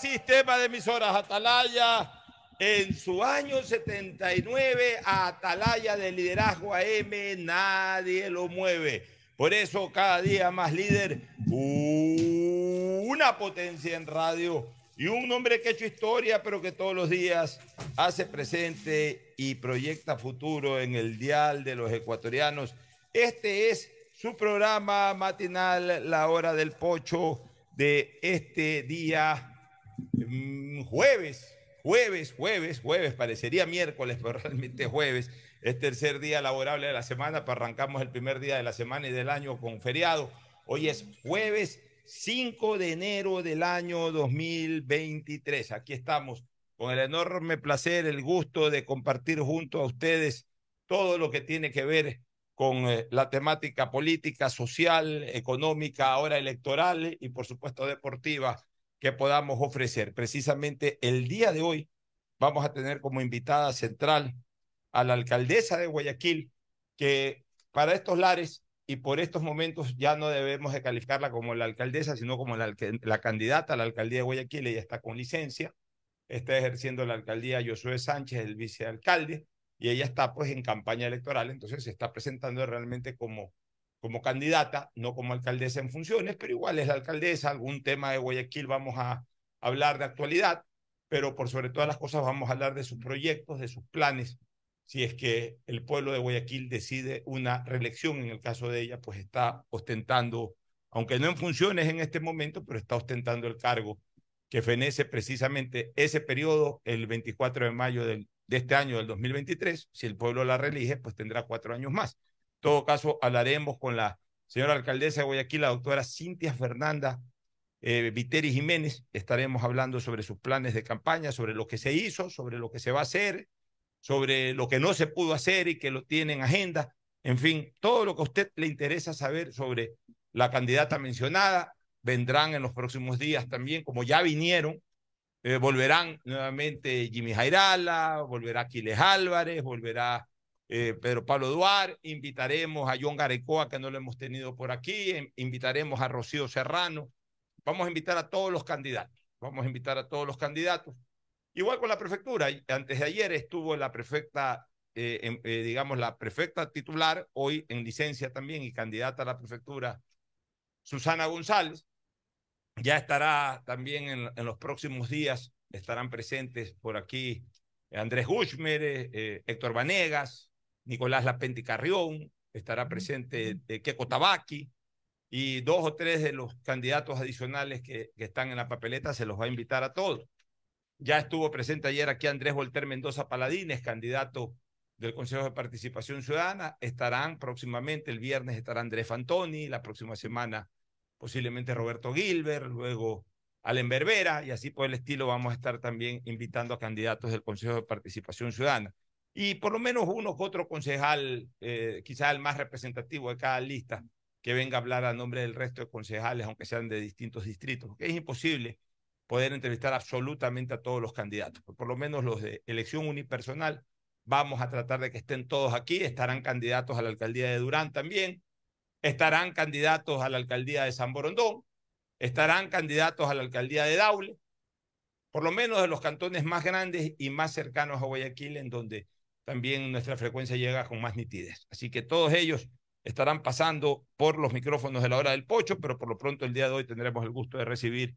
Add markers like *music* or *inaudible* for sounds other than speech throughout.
Sistema de emisoras Atalaya. En su año 79, Atalaya de liderazgo AM, nadie lo mueve. Por eso cada día más líder, una potencia en radio y un hombre que ha hecho historia, pero que todos los días hace presente y proyecta futuro en el dial de los ecuatorianos. Este es su programa matinal, La Hora del Pocho, de este día jueves, jueves, jueves, jueves, parecería miércoles, *laughs* pero realmente jueves, es tercer día laborable de la semana, para arrancamos el primer día de la semana y del año con feriado. Hoy es jueves 5 de enero del año 2023. Aquí estamos con el enorme placer, el gusto de compartir junto a ustedes todo lo que tiene que ver con eh, la temática política, social, económica, ahora electoral y por supuesto deportiva que podamos ofrecer. Precisamente el día de hoy vamos a tener como invitada central a la alcaldesa de Guayaquil, que para estos lares y por estos momentos ya no debemos de calificarla como la alcaldesa, sino como la, la candidata a la alcaldía de Guayaquil. Ella está con licencia, está ejerciendo la alcaldía Josué Sánchez, el vicealcalde, y ella está pues en campaña electoral, entonces se está presentando realmente como, como candidata, no como alcaldesa en funciones, pero igual es la alcaldesa, algún tema de Guayaquil vamos a hablar de actualidad, pero por sobre todas las cosas vamos a hablar de sus proyectos, de sus planes, si es que el pueblo de Guayaquil decide una reelección, en el caso de ella, pues está ostentando, aunque no en funciones en este momento, pero está ostentando el cargo que fenece precisamente ese periodo, el 24 de mayo del de este año, del 2023, si el pueblo la reelige, pues tendrá cuatro años más. Todo caso, hablaremos con la señora alcaldesa de Guayaquil, la doctora Cintia Fernanda eh, Viteri Jiménez. Estaremos hablando sobre sus planes de campaña, sobre lo que se hizo, sobre lo que se va a hacer, sobre lo que no se pudo hacer y que lo tiene en agenda. En fin, todo lo que a usted le interesa saber sobre la candidata mencionada vendrán en los próximos días también, como ya vinieron eh, volverán nuevamente Jimmy Jairala, volverá Aquiles Álvarez, volverá eh, Pedro Pablo Duar, invitaremos a John Garecoa, que no lo hemos tenido por aquí, invitaremos a Rocío Serrano, vamos a invitar a todos los candidatos, vamos a invitar a todos los candidatos. Igual con la prefectura, antes de ayer estuvo la prefecta, eh, digamos, la prefecta titular, hoy en licencia también y candidata a la prefectura, Susana González, ya estará también en, los próximos días, estarán presentes por aquí Andrés Gushmer, eh, eh, Héctor Vanegas, Nicolás Lapenti Carrión, estará presente eh, Keco Tabaki y dos o tres de los candidatos adicionales que, que están en la papeleta se los va a invitar a todos. Ya estuvo presente ayer aquí Andrés Volter Mendoza Paladines, candidato del Consejo de Participación Ciudadana. Estarán próximamente, el viernes estará Andrés Fantoni, la próxima semana posiblemente Roberto Gilbert, luego Allen Berbera, y así por el estilo vamos a estar también invitando a candidatos del Consejo de Participación Ciudadana. Y por lo menos uno que otro concejal, eh, quizás el más representativo de cada lista, que venga a hablar a nombre del resto de concejales, aunque sean de distintos distritos, porque es imposible poder entrevistar absolutamente a todos los candidatos, por lo menos los de elección unipersonal. Vamos a tratar de que estén todos aquí, estarán candidatos a la alcaldía de Durán también, estarán candidatos a la alcaldía de San Borondón, estarán candidatos a la alcaldía de Daule, por lo menos de los cantones más grandes y más cercanos a Guayaquil, en donde también nuestra frecuencia llega con más nitidez. Así que todos ellos estarán pasando por los micrófonos de la hora del pocho, pero por lo pronto el día de hoy tendremos el gusto de recibir,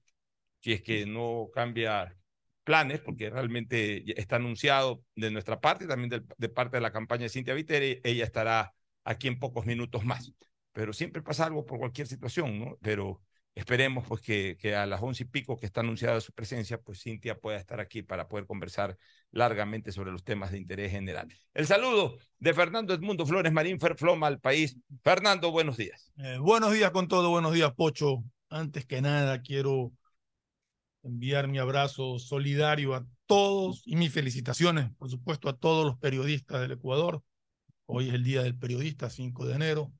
si es que no cambia planes, porque realmente está anunciado de nuestra parte, también de, parte de la campaña de Cintia Viteri, ella estará aquí en pocos minutos más pero siempre pasa algo por cualquier situación, ¿no? Pero esperemos pues que, que a las once y pico que está anunciada su presencia, pues Cintia pueda estar aquí para poder conversar largamente sobre los temas de interés general. El saludo de Fernando Edmundo Flores Marín Ferfloma al país. Fernando, buenos días. Eh, buenos días con todo, buenos días, Pocho. Antes que nada, quiero enviar mi abrazo solidario a todos y mis felicitaciones, por supuesto, a todos los periodistas del Ecuador. Hoy es el Día del Periodista, 5 de enero.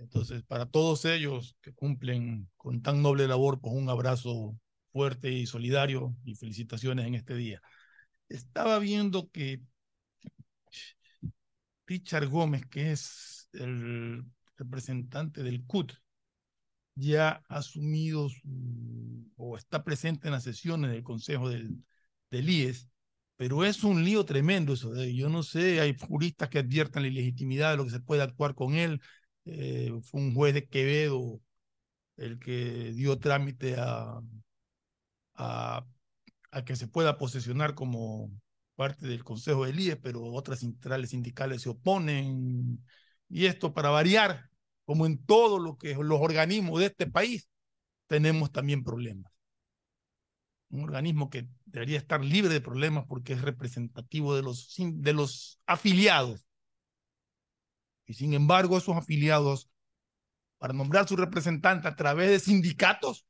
Entonces, para todos ellos que cumplen con tan noble labor, pues un abrazo fuerte y solidario y felicitaciones en este día. Estaba viendo que Richard Gómez, que es el representante del CUT, ya ha asumido o está presente en las sesiones del Consejo del, del IES, pero es un lío tremendo eso. yo no sé, hay juristas que adviertan la ilegitimidad de lo que se puede actuar con él. Eh, fue un juez de Quevedo el que dio trámite a, a, que se pueda posesionar como parte del Consejo del IES, pero otras centrales sindicales se oponen. Y esto para variar, como en todos lo que los organismos de este país, tenemos también problemas. Un organismo que debería estar libre de problemas porque es representativo de los, de los afiliados. Y sin embargo, esos afiliados, para nombrar su representante a través de sindicatos,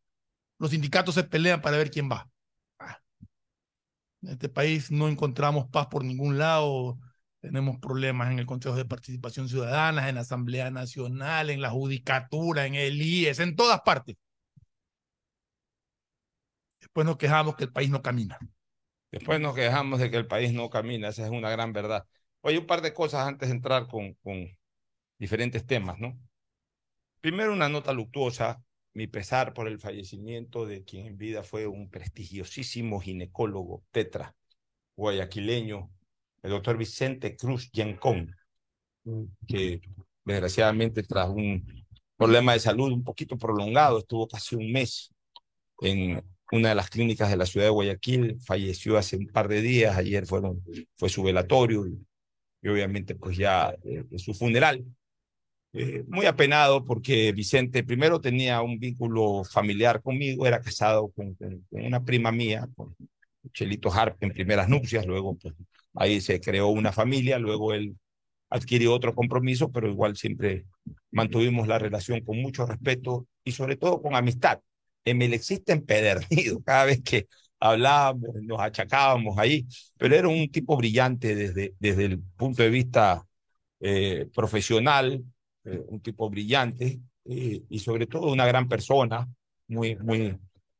los sindicatos se pelean para ver quién va. Ah. En este país no encontramos paz por ningún lado, tenemos problemas en el Consejo de Participación Ciudadana, en la Asamblea Nacional, en la Judicatura, en el IES, en todas partes. Después nos quejamos que el país no camina. Después nos quejamos de que el país no camina, esa es una gran verdad. Oye, un par de cosas antes de entrar con, con diferentes temas, ¿no? Primero, una nota luctuosa, mi pesar por el fallecimiento de quien en vida fue un prestigiosísimo ginecólogo tetra guayaquileño, el doctor Vicente Cruz Yancón, que desgraciadamente tras un problema de salud un poquito prolongado, estuvo casi un mes en una de las clínicas de la ciudad de Guayaquil, falleció hace un par de días, ayer fueron, fue su velatorio y, obviamente pues ya eh, su funeral. Eh, muy apenado porque Vicente primero tenía un vínculo familiar conmigo, era casado con, con una prima mía, con Chelito Harp en primeras nupcias, luego pues, ahí se creó una familia, luego él adquirió otro compromiso, pero igual siempre mantuvimos la relación con mucho respeto y sobre todo con amistad. En el existe empedernido, *laughs* cada vez que hablábamos, nos achacábamos ahí, pero era un tipo brillante desde, desde el punto de vista eh, profesional, eh, un tipo brillante eh, y sobre todo una gran persona, muy, muy,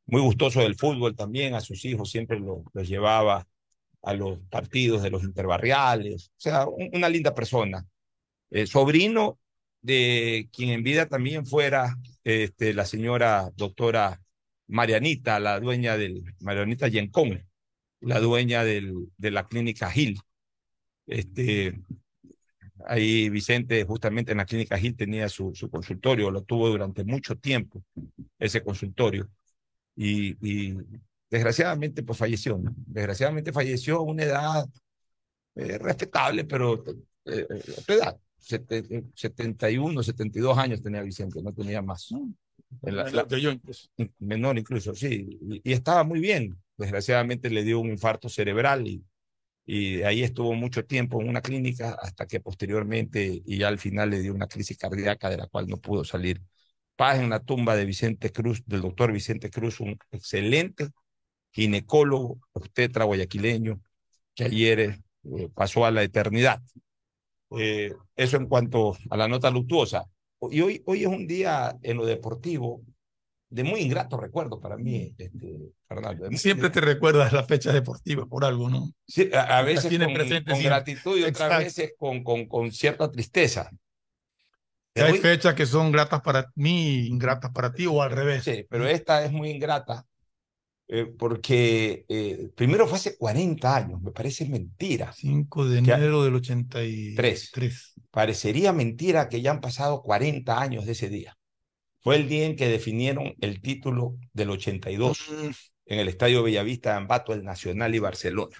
muy gustoso del fútbol también, a sus hijos siempre los llevaba a los partidos de los interbarriales, o sea, una linda persona. Eh, sobrino de quien en vida también fuera este, la señora doctora Marianita, la dueña del, Marianita Yencón, la dueña del, de la clínica Gil. Este, ahí Vicente justamente en la clínica Gil tenía su, su consultorio, lo tuvo durante mucho tiempo, ese consultorio. Y, y desgraciadamente pues falleció, ¿no? Desgraciadamente falleció a una edad eh, respetable, pero eh, eh edad, 71, 72 años tenía Vicente, no tenía más. menor incluso, sí, y, estaba muy bien. Desgraciadamente le dio un infarto cerebral y, y ahí estuvo mucho tiempo en una clínica hasta que posteriormente y al final le dio una crisis cardíaca de la cual no pudo salir. Paz en la tumba de Vicente Cruz, del doctor Vicente Cruz, un excelente ginecólogo, obstetra guayaquileño, que ayer eh, pasó a la eternidad. Eh, eso en cuanto a la nota luctuosa. Y hoy, hoy es un día en lo deportivo de muy ingrato recuerdo para mí, este, Fernando. Siempre te recuerdas las fechas deportivas por algo, ¿no? Sí, a, veces con, con gratitud y otras veces con, con, con cierta tristeza. Hay fechas que son gratas para mí, ingratas para ti o al revés. Sí, pero esta es muy ingrata eh, porque eh, primero fue hace 40 años, me parece mentira. 5 de enero del 83. Parecería mentira que ya han pasado 40 años de ese día. Fue el día en que definieron el título del 82 mm. en el Estadio Bellavista de Ambato, el Nacional y Barcelona.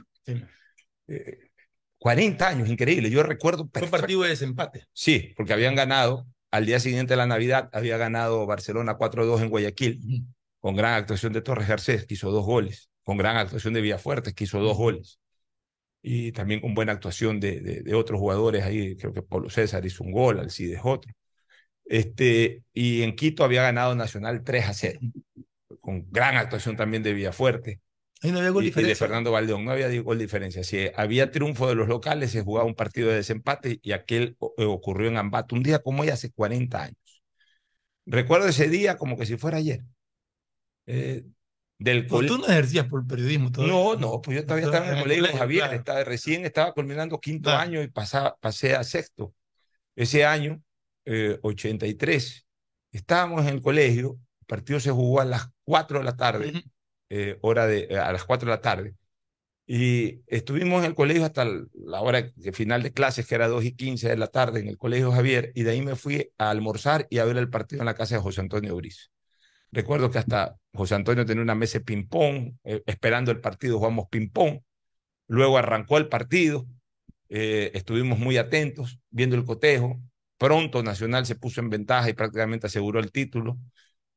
40 eh, años, increíble. Yo recuerdo. Fue un partido de desempate. Sí, porque habían ganado, al día siguiente de la Navidad, había ganado Barcelona 4-2 en Guayaquil con gran actuación de Torres Garcés, que hizo dos goles, con gran actuación de Villafuerte, que hizo dos goles, y también con buena actuación de, de, otros jugadores ahí, creo que Pablo César hizo un gol, Alcides otro. Este, y en Quito había ganado Nacional 3 a 0, con gran actuación también de Villafuerte. Ahí no había gol y, y de Fernando Valdeón, no había gol diferencia. Si había triunfo de los locales, se jugaba un partido de desempate y aquel eh, ocurrió en Ambato, un día como hoy hace 40 años. Recuerdo ese día como que si fuera ayer. Eh, del pues tú no ejercías por periodismo todavía. No, no, pues yo todavía estaba en el colegio Javier, estaba, recién estaba culminando quinto año y pasaba, pasé a sexto. Ese año, 83, estábamos en el colegio, el partido se jugó a las 4 de la tarde, eh, hora de, eh, a las 4 de la tarde, y estuvimos en el colegio hasta la hora de final de clases, que era 2 y 15 de la tarde, en el colegio Javier, y de ahí me fui a almorzar y a ver el partido en la casa de José Antonio Brice. Recuerdo que hasta José Antonio tenía una mesa de ping-pong, eh, esperando el partido jugamos ping-pong. Luego arrancó el partido, estuvimos muy atentos, viendo el cotejo. Pronto Nacional se puso en ventaja y prácticamente aseguró el título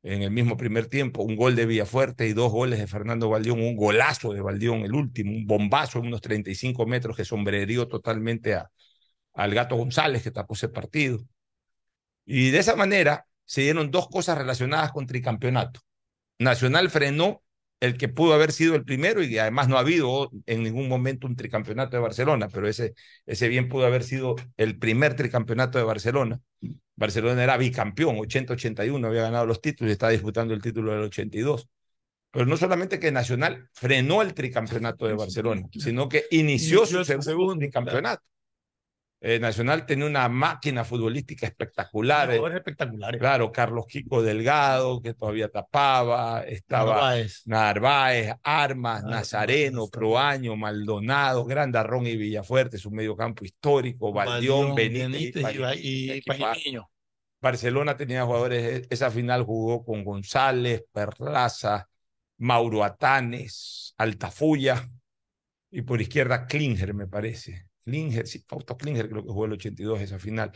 en el mismo primer tiempo, un gol de Villafuerte y dos goles de Fernando Valdión, un golazo de Valdión, el último, un bombazo de unos 35 metros que sombrerió totalmente a, al Gato González que tapó ese partido. Y de esa manera se dieron dos cosas relacionadas con tricampeonato. Nacional frenó el que pudo haber sido el primero y además no ha habido en ningún momento un tricampeonato de Barcelona, pero ese, ese bien pudo haber sido el primer tricampeonato de Barcelona. Barcelona era bicampeón, 80-81 había ganado los títulos y estaba disputando el título del 82. Pero no solamente que Nacional frenó el tricampeonato de Barcelona, sino que inició, su segundo tricampeonato. Eh, Nacional tenía una máquina futbolística espectacular. Eh, espectaculares. Claro, Carlos Kiko Delgado, que todavía tapaba, estaba Narváez, Armas, Nazareno, Proaño, Maldonado, Grandarrón y Villafuerte, su medio campo histórico, Valdión, Benítez, y, Barcelona tenía jugadores, e, esa final jugó con González, Perlaza, Mauro Atanes, Altafulla y por izquierda Klinger, me parece. Klinger, sí, Fausto Klinger creo que jugó el 82 esa final.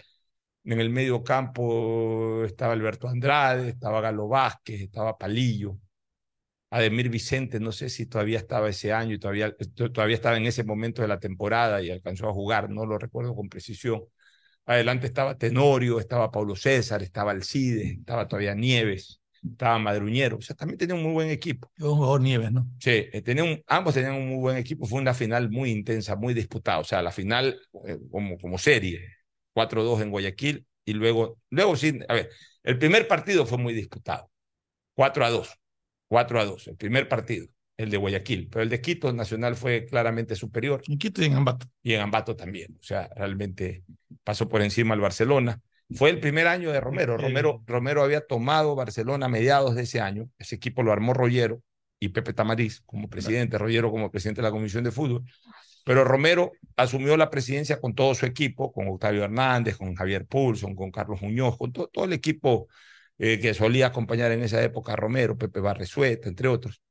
En el medio campo estaba Alberto Andrade, estaba Galo Vázquez, estaba Palillo. Ademir Vicente, no sé si todavía estaba ese año y todavía, todavía estaba en ese momento de la temporada y alcanzó a jugar, no lo recuerdo con precisión. Adelante estaba Tenorio, estaba Paulo César, estaba Alcides, estaba todavía Nieves estaba Madruñero, o sea, también tenía un muy buen equipo. Un jugador Nieves, ¿no? Sí, eh, tenía un, ambos tenían un muy buen equipo, fue una final muy intensa, muy disputada, o sea, la final eh, como, como serie, 4-2 en Guayaquil, y luego, luego sí, a ver, el primer partido fue muy disputado, 4-2, 4-2, el primer partido, el de Guayaquil, pero el de Quito Nacional fue claramente superior. En Quito y en Ambato. Y en Ambato también, o sea, realmente pasó por encima al Barcelona. Fue el primer año de Romero. Romero, Romero había tomado Barcelona a mediados de ese año. Ese equipo lo armó Rollero y Pepe Tamariz como presidente, Rollero como presidente de la Comisión de Fútbol. Pero Romero asumió la presidencia con todo su equipo, con Octavio Hernández, con Javier Pulson, con Carlos Muñoz, con todo, el equipo eh, que solía acompañar en esa época a Romero, Pepe Barresueta, entre otros,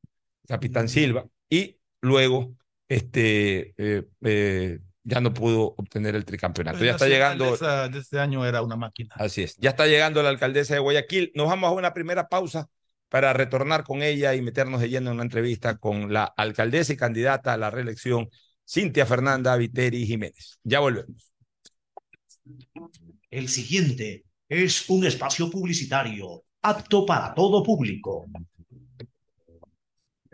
Capitán Silva. Y luego este, eh, eh, ya no pudo obtener el tricampeonato. ya está llegando. De este año era una máquina. Así es. Ya está llegando la alcaldesa de Guayaquil. Nos vamos a una primera pausa para retornar con ella y meternos de lleno en una entrevista con la alcaldesa y candidata a la reelección, Cintia Fernanda Viteri Jiménez. Ya volvemos. El siguiente es un espacio publicitario apto para todo público.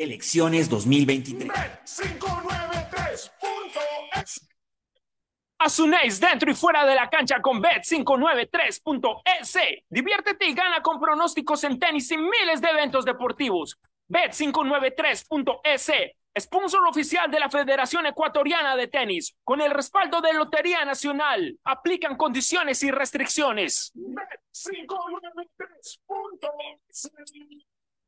Elecciones 2023. Asunéis dentro y fuera de la cancha con Bet593.es. Diviértete y gana con pronósticos en tenis y miles de eventos deportivos. Bet593.es, sponsor oficial de la Federación Ecuatoriana de Tenis, con el respaldo de Lotería Nacional. Aplican condiciones y restricciones. Bet593.es.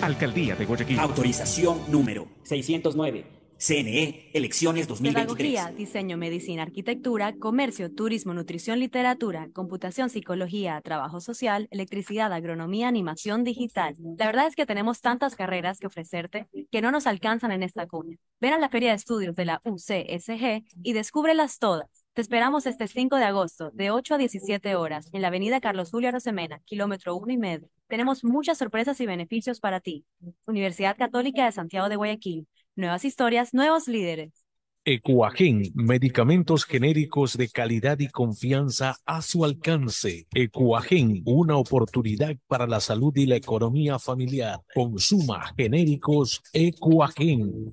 Alcaldía de Guayaquil. Autorización número 609. CNE, elecciones 2023. Pedagogía, diseño, medicina, arquitectura, comercio, turismo, nutrición, literatura, computación, psicología, trabajo social, electricidad, agronomía, animación digital. La verdad es que tenemos tantas carreras que ofrecerte que no nos alcanzan en esta cuña. Ven a la Feria de Estudios de la UCSG y descúbrelas todas. Te esperamos este 5 de agosto, de 8 a 17 horas, en la avenida Carlos Julio Rosemena, kilómetro 1 y medio. Tenemos muchas sorpresas y beneficios para ti. Universidad Católica de Santiago de Guayaquil. Nuevas historias, nuevos líderes. Ecuagen, medicamentos genéricos de calidad y confianza a su alcance. Ecuagen, una oportunidad para la salud y la economía familiar. Consuma genéricos Ecuagen.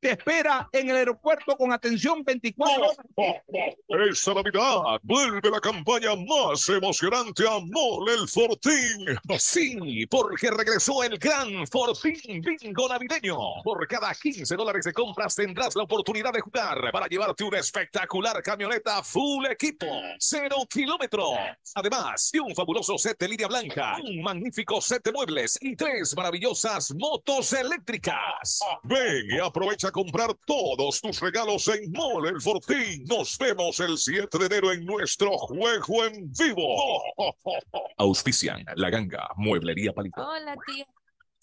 te espera en el aeropuerto con atención 24 horas. Esta Navidad vuelve la campaña más emocionante a Mole el Fortín. Sí, porque regresó el gran Fortín Bingo Navideño. Por cada 15 dólares de compras tendrás la oportunidad de jugar para llevarte una espectacular camioneta full equipo, cero kilómetros. Además de un fabuloso set de línea blanca, un magnífico set de muebles y tres maravillosas motos eléctricas. Ven y aprovecha a comprar todos tus regalos en Mole el Fortín. Nos vemos el 7 de enero en nuestro juego en vivo. *laughs* Auspician La Ganga, Mueblería Palito. Hola, tía.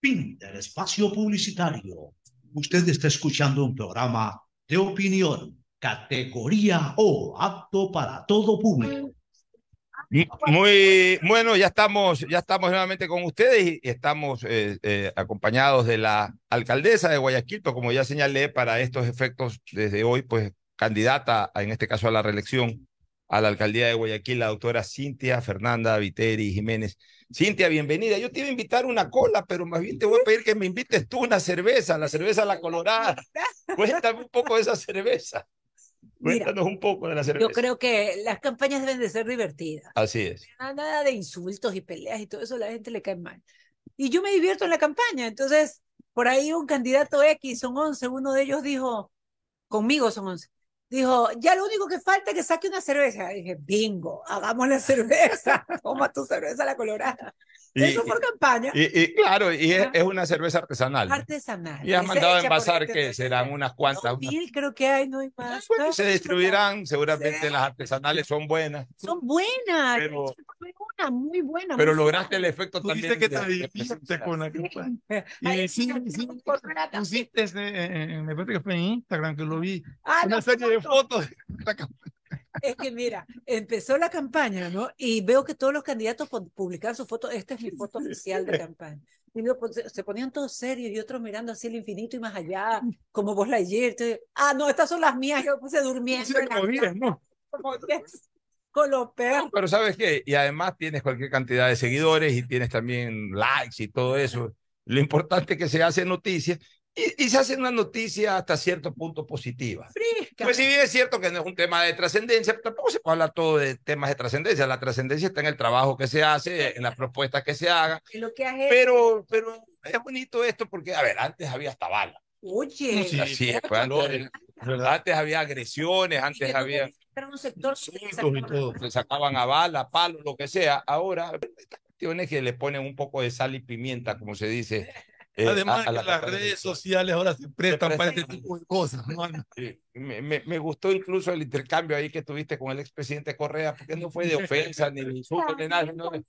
Fin del espacio publicitario. Usted está escuchando un programa de opinión, categoría O, apto para todo público. Muy bueno, ya estamos, ya estamos nuevamente con ustedes y estamos eh, eh, acompañados de la alcaldesa de Guayaquil, pues, como ya señalé, para estos efectos desde hoy, pues candidata, en este caso a la reelección a la alcaldía de Guayaquil, la doctora Cintia Fernanda Viteri Jiménez. Cintia, bienvenida. Yo te iba a invitar una cola, pero más bien te voy a pedir que me invites tú una cerveza, la cerveza La Colorada. *laughs* Cuéntame un poco de esa cerveza. Mira, Cuéntanos un poco de la cerveza. Yo creo que las campañas deben de ser divertidas. Así es. Nada de insultos y peleas y todo eso, a la gente le cae mal. Y yo me divierto en la campaña, entonces, por ahí un candidato X, son 11, uno de ellos dijo, conmigo son 11, dijo, ya lo único que falta es que saque una cerveza. Dije, bingo, hagamos la cerveza, *laughs* toma tu cerveza la colorada. Y- Eso por campaña. Y, y claro, y es, es una cerveza artesanal. Artesanal. Y has mandado a envasar que serán unas cuantas. unas- Mil creo que hay, no hay más. bueno, ¿no? se distribuirán, seguramente las artesanales son buenas. Son buenas. Pero- una muy buena. Pero muy lograste el efecto también. que te con la campaña. *laughs* Sí, sí, pusiste, ese, eh, me parece que fue en Instagram que lo vi, Ah, una no, serie de fotos. de la campaña. Es que mira, empezó la campaña, ¿no? Y veo que todos los candidatos publicaban su foto. Esta es mi foto oficial de campaña. Y luego, se- ponían todos serios y otros mirando hacia el infinito y más allá, como vos la ayer. Ah, no, estas son las mías. Yo puse durmiendo. Sí, como cama, ¿no? como diez, con los perros. Pero sabes qué, y además tienes cualquier cantidad de seguidores y tienes también likes y todo eso. Lo importante es que se hace noticia y, y se hace una noticia hasta cierto punto positiva. Pues si bien es cierto que no es un tema de trascendencia, tampoco se puede hablar todo de temas de trascendencia. La trascendencia está en el trabajo que se hace, en las propuestas que se hagan. Pero, pero es bonito esto porque, a ver, antes había hasta bala. Oye, Sí, Así es, pues, antes, antes había agresiones, antes había era un sector se sacaban a bala, palo, lo que sea. Ahora, estas cuestiones que le ponen un poco de sal y pimienta, como se dice. Eh, Además, a- a que la las campaña redes sociales ahora se prestan para este tipo de cosas. ¿no? Sí, Me, me, me gustó incluso el intercambio ahí que tuviste con el expresidente Correa, porque no fue de ofensa, ni de insulto, ni nada. sino de-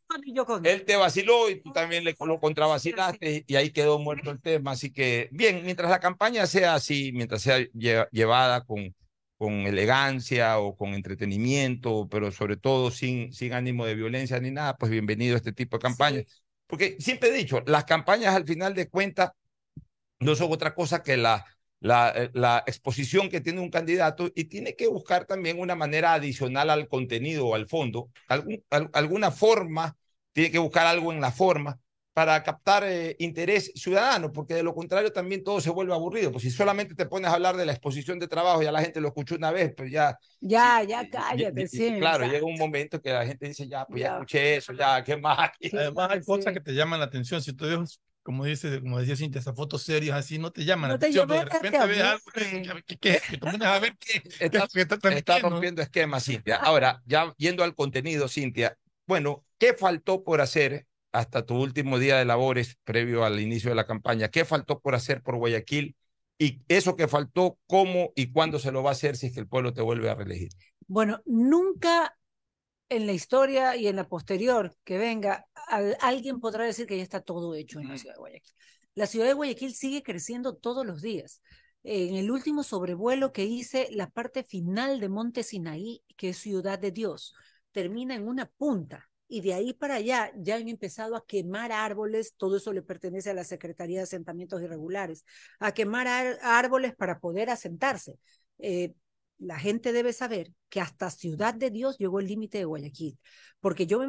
él te vaciló y tú también le lo contravacilaste y ahí quedó muerto el tema. Así que, bien, mientras la campaña sea así, mientras sea lle- llevada con, con elegancia o con entretenimiento, pero sobre todo sin, sin ánimo de violencia ni nada, pues bienvenido a este tipo de campañas. Porque siempre he dicho, las campañas al final de cuentas no son otra cosa que eh, la exposición que tiene un candidato y tiene que buscar también una manera adicional al contenido o al fondo, alguna forma, tiene que buscar algo en la forma para captar eh, interés ciudadano, porque de lo contrario también todo se vuelve aburrido. Pues si solamente te pones a hablar de la exposición de trabajo, ya la gente lo escuchó una vez, pues ya Ya, ya, cállate, y- sí. claro, o sea, llega un momento que la gente dice, ya, pues ya, Ya. escuché eso, ya, ¿qué *laughs* más? Además, hay cosas que te llaman la atención. Si tú ves, como, dice, como decía Cintia, esas fotos serias así, no te llaman No la te atención. pero de repente ves algo que, que- que- que- que te pones a ver qué, *laughs* Está, qué- qué está está rompiendo esquemas, Cintia. *laughs* Ahora, ya yendo al contenido, Cintia, bueno, ¿qué faltó por hacer hasta tu último día de labores previo al inicio de la campaña? ¿Qué faltó por hacer por Guayaquil? Y eso que faltó, ¿cómo y cuándo se lo va a hacer si es que el pueblo te vuelve a reelegir? Bueno, nunca en la historia y en la posterior que venga, al- alguien podrá decir que ya está todo hecho en la ciudad de Guayaquil. La ciudad de Guayaquil sigue creciendo todos los días. En el último sobrevuelo que hice, la parte final de Monte Sinaí, que es Ciudad de Dios, termina en una punta. Y de ahí para allá ya han empezado a quemar árboles, todo eso le pertenece a la Secretaría de Asentamientos Irregulares, a quemar ar- árboles para poder asentarse. Eh, la gente debe saber que hasta Ciudad de Dios llegó el límite de Guayaquil, porque yo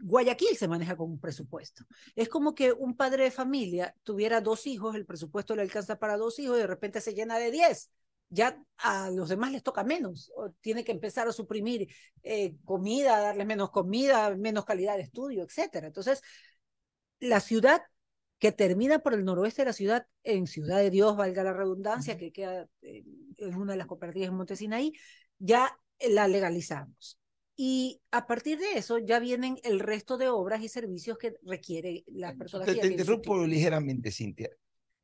Guayaquil se maneja con un presupuesto. Es como que un padre de familia tuviera dos hijos, el presupuesto le alcanza para dos hijos y de repente se llena de diez. Ya a los demás les toca menos, o tiene que empezar a suprimir eh, comida, darles menos comida, menos calidad de estudio, etcétera. Entonces, la ciudad que termina por el noroeste de la ciudad, en Ciudad de Dios, valga la redundancia, que queda eh, en una de las cooperativas en Montesinaí, ya la legalizamos. Y a partir de eso ya vienen el resto de obras y servicios que requiere las personas. Te, te interrumpo ligeramente, Cintia.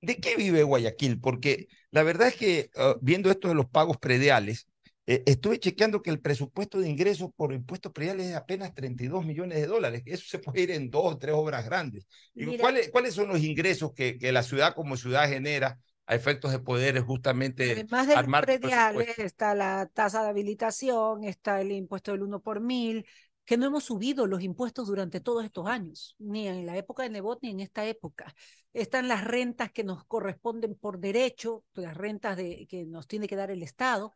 ¿De qué vive Guayaquil? Porque la verdad es que ah, viendo esto de los pagos prediales, eh, estuve chequeando que el presupuesto de ingresos por impuestos prediales es apenas 32 millones de dólares. Eso se puede ir en dos o tres obras grandes. Mira. ¿cuáles, ¿Cuáles son los ingresos que, que la ciudad como ciudad genera a efectos de poder justamente Además de los armar prediales, está la tasa de habilitación, está el impuesto del uno por mil, que no hemos subido los impuestos durante todos estos años, ni en la época de Nebot ni en esta época. Están las rentas que nos corresponden por derecho, las rentas de, que nos tiene que dar el Estado,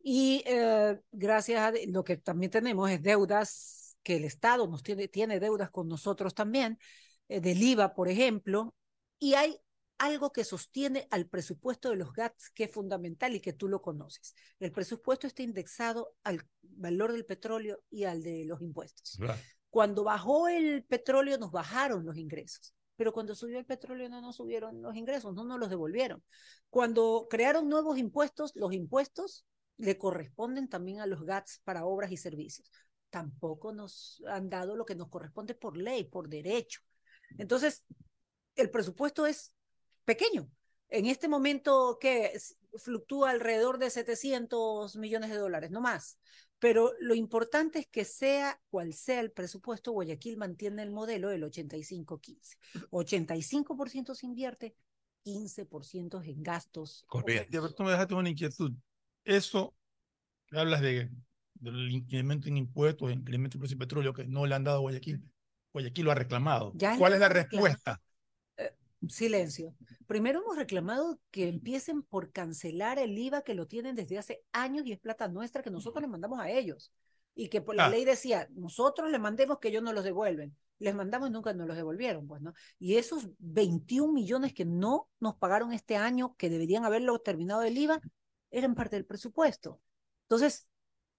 Y eh, gracias a lo que también tenemos es deudas que el Estado nos tiene, tiene deudas con nosotros también, eh, del IVA, por ejemplo, y hay algo que sostiene al presupuesto de los GATS que es fundamental y que tú lo conoces. El presupuesto está indexado al valor del petróleo y al de los impuestos. Cuando bajó el petróleo nos bajaron los ingresos, pero cuando subió el petróleo no nos subieron los ingresos, no nos los devolvieron. Cuando crearon nuevos impuestos, los impuestos le corresponden también a los GATS para obras y servicios. Tampoco nos han dado lo que nos corresponde por ley, por derecho. Entonces, el presupuesto es pequeño. En este momento que fluctúa alrededor de 700 millones de dólares, no más. Pero lo importante es que sea cual sea el presupuesto, Guayaquil mantiene el modelo del 85-15. 85% se invierte, 15% en gastos. Ya, pero tú me dejaste una inquietud. Eso, hablas de, del incremento en impuestos, el incremento en precio del petróleo que no le han dado a Guayaquil. Guayaquil lo ha reclamado. ¿Cuál es la respuesta? Silencio. Primero hemos reclamado que empiecen por cancelar el IVA que lo tienen desde hace años y es plata nuestra que nosotros les mandamos a ellos. Y que por la Ah. ley decía, nosotros les mandemos que ellos no los devuelven. Les mandamos y nunca nos los devolvieron, pues, ¿no? Y esos 21 millones que no nos pagaron este año, que deberían haberlo terminado el IVA, eran parte del presupuesto. Entonces,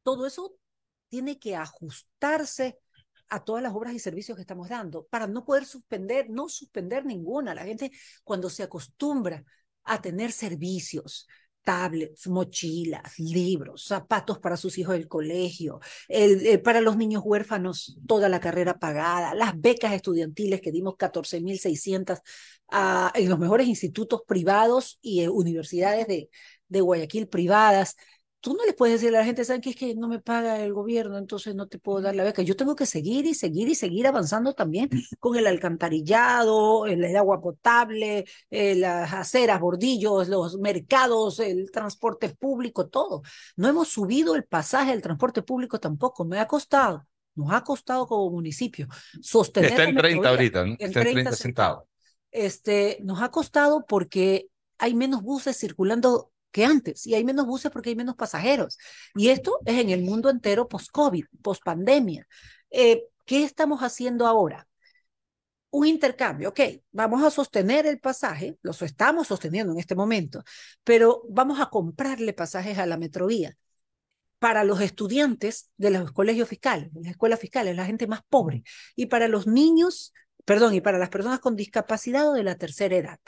todo eso tiene que ajustarse a todas las obras y servicios que estamos dando para no poder suspender, no suspender ninguna. La gente cuando se acostumbra a tener servicios, tablets, mochilas, libros, zapatos para sus hijos del colegio, el- eh, para los niños huérfanos, toda la carrera pagada, las becas estudiantiles que dimos 14.600 a- en los mejores institutos privados y eh, universidades de, de Guayaquil privadas. Tú no le puedes decir a la gente, ¿saben qué? Es que no me paga el gobierno, entonces no te puedo dar la beca. Yo tengo que seguir y seguir y seguir avanzando también con el alcantarillado, el, el agua potable, eh, las aceras, bordillos, los mercados, el transporte público, todo. No hemos subido el pasaje del transporte público tampoco. Me ha costado, nos ha costado como municipio sostener. Está en 30 metrovía ahorita, ¿no? Está en 30 30 centavos. este, nos ha costado porque hay menos buses circulando que antes y hay menos buses porque hay menos pasajeros. Y esto es en el mundo entero post-COVID, post-pandemia. Eh, ¿Qué estamos haciendo ahora? Un intercambio, ok, vamos a sostener el pasaje, lo estamos sosteniendo en este momento, pero vamos a comprarle pasajes a la metrovía para los estudiantes de los colegios fiscales, las escuelas fiscales, la gente más pobre, y para los niños, perdón, y para las personas con discapacidad o de la tercera edad.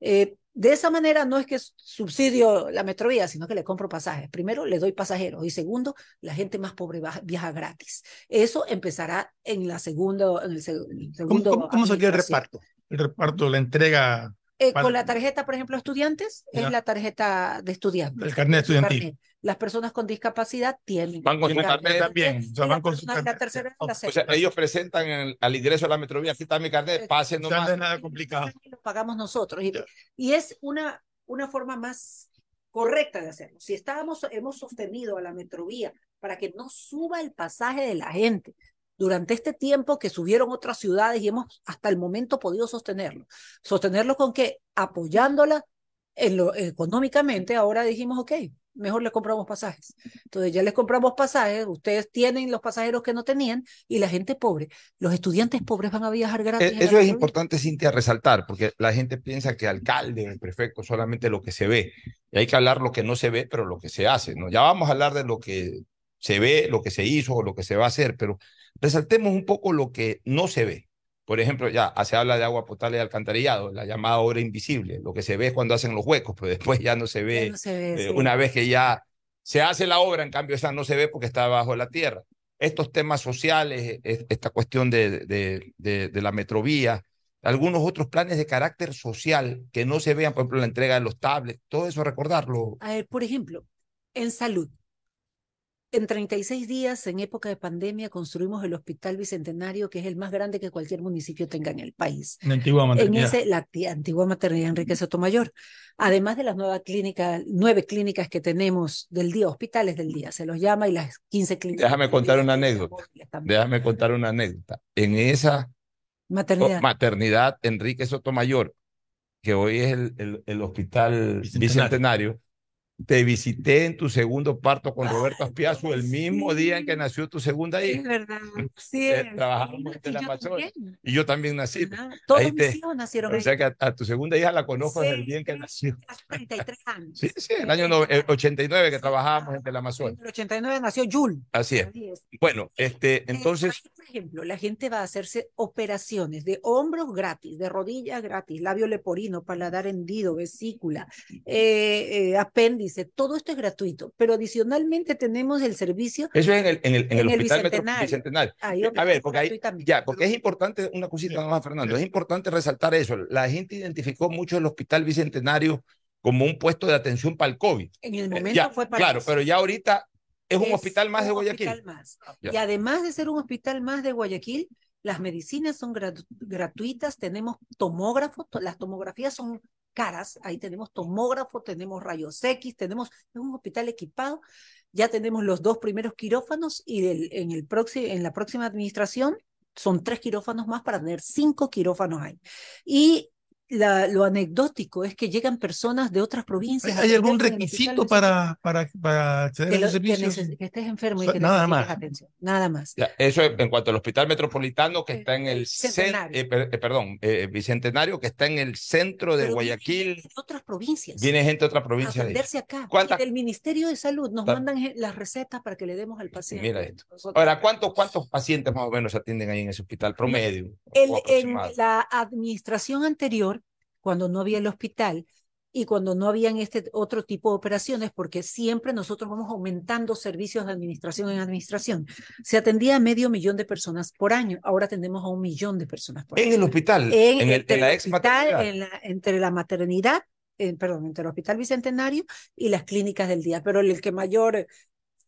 Eh, de esa manera no es que subsidio la metrovía, sino que le compro pasajes. Primero, le doy pasajeros y segundo, la gente más pobre baja- viaja gratis. Eso empezará en la segunda, en el seg- ¿Cómo, segundo cómo, cómo sería el reparto? El reparto, la entrega Eh, con la tarjeta, por ejemplo, estudiantes, Ya. es la tarjeta de estudiantes. El carnet estudiantil. carnet. Las personas con discapacidad tienen. Van con su carnet también, o sea, y van con su la carnet. tercera edad la O sea, cédula. ellos presentan el- al ingreso a la metrovía, aquí está mi carnet, sea, no nomás. es nada complicado. lo pagamos nosotros. Y, y es una, una forma más correcta de hacerlo. Si estábamos, hemos sostenido a la metrovía para que no suba el pasaje de la gente durante este tiempo que subieron otras ciudades y hemos hasta el momento podido sostenerlo. Sostenerlo con que apoyándola en lo, económicamente, ahora dijimos, ok, mejor le compramos pasajes. Entonces ya les compramos pasajes, ustedes tienen los pasajeros que no tenían y la gente pobre, los estudiantes pobres van a viajar gratis. La Eso es importante, Cintia, resaltar, porque la gente piensa que alcalde, el prefecto, solamente lo que se ve. Y hay que hablar lo que no se ve, pero lo que se hace, ¿no? Ya vamos a hablar de lo que se ve, lo que se hizo o lo que se va a hacer, pero resaltemos un poco lo que no se ve. Por ejemplo, ya se habla de agua potable y alcantarillado, la llamada obra invisible. Lo que se ve es cuando hacen los huecos, pero *laughs* después ya no se ve. Ya no se ve, eh, sí. Una vez que ya se hace la obra, en cambio, esa no se ve porque está bajo la tierra. Estos temas sociales, es- esta cuestión de, de, de, de la metrovía, algunos otros planes de carácter social que no se vean, por ejemplo, la entrega de los tablets, todo eso recordarlo. A ver, por ejemplo, en salud. En 36 días, en época de pandemia, construimos el Hospital Bicentenario, que es el más grande que cualquier municipio tenga en el país. Una antigua En maternidad. ese, la antigua maternidad Enrique Sotomayor. Además de las nuevas clínicas, nueve clínicas que tenemos del día, hospitales del día, se los llama, y las 15 clínicas. Déjame contar una anécdota. Déjame contar una anécdota. En esa Maternidad. maternidad Enrique Sotomayor, que hoy es el, el, el hospital bicentenario. Te visité en tu segundo parto con Roberto Aspiazu el mismo día en que nació tu segunda hija. Es verdad, sí. Eh. Trabajamos en Y yo Amazonas. Y yo también nací. Todos Ahí mis hijos nacieron O sea que a, a tu segunda hija la conozco desde el día en que nació. 33 años. Sí, sí, el año no- el 89 que trabajábamos en Teleamazonas. En el 89 nació Yul. Así es. Así es. Bueno, este, entonces, Por ejemplo, la gente va a hacerse operaciones de hombros gratis, de rodillas gratis, labio leporino, paladar hendido, vesícula, eh, eh, apéndice, todo esto es gratuito. Pero adicionalmente tenemos el servicio eso es en el, en el, en el En el hospital Bicentenario. Bicentenario. Ahí A ver, porque ahí, gratuitamente. ya, porque es importante, una cosita más, Fernando, es importante resaltar eso. La gente identificó mucho el hospital Bicentenario como un puesto de atención para el COVID. En el Eh, momento ya, fue para Claro, eso. pero ya ahorita es un Es hospital más de Guayaquil. hospital más. Ya. Y además de ser un hospital más de Guayaquil, las medicinas son gratu- gratuitas, tenemos tomógrafos, to- las tomografías son caras, ahí tenemos tomógrafo, tenemos rayos X, tenemos, un hospital equipado, ya tenemos los dos primeros quirófanos y en, el en la próxima administración son tres quirófanos más para tener cinco quirófanos ahí. Y la- lo anecdótico es que llegan personas de otras provincias. a ¿Hay algún el requisito hospital para, para, para acceder que, a lo- los que servicios? que estés enfermo y que nada necesites más. atención. Nada más. Ya, eso es en cuanto al hospital metropolitano que está en el cen- Centenario. eh, per- eh, perdón, eh, bicentenario que está en el centro de Pero Guayaquil. De otras provincias. Viene gente de otra a provincia. de- atenderse acá. ¿Cuántas- Y del Ministerio de Salud nos Ta- mandan las recetas para que le demos al paciente. Mira esto. Nosotros- Ahora, ¿cuántos, ¿cuántos pacientes más o menos atienden ahí en ese hospital promedio? El- en la administración anterior, cuando no había el hospital y cuando no habían este otro tipo de operaciones, porque siempre nosotros vamos aumentando servicios de administración en administración, se atendía a medio millón de personas por año. Ahora tenemos a un millón de personas por año. En el hospital, En, en, el, en la ex hospital, maternidad. en la- entre la maternidad, eh, perdón, entre el Hospital Bicentenario y las clínicas del día. Pero el que mayor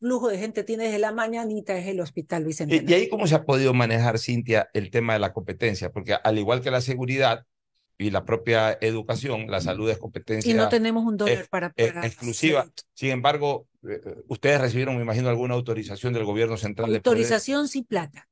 flujo de gente tiene desde la mañanita es el Hospital Bicentenario. y ahí cómo se ha podido manejar, Cintia, el tema de la competencia, porque al igual que la seguridad y la propia educación, la salud es competencia Y no tenemos un dólar ex- para, ex- para exclusiva. Sin embargo, eh, eh, ustedes recibieron, me imagino, alguna autorización del gobierno central de autorización sin plata.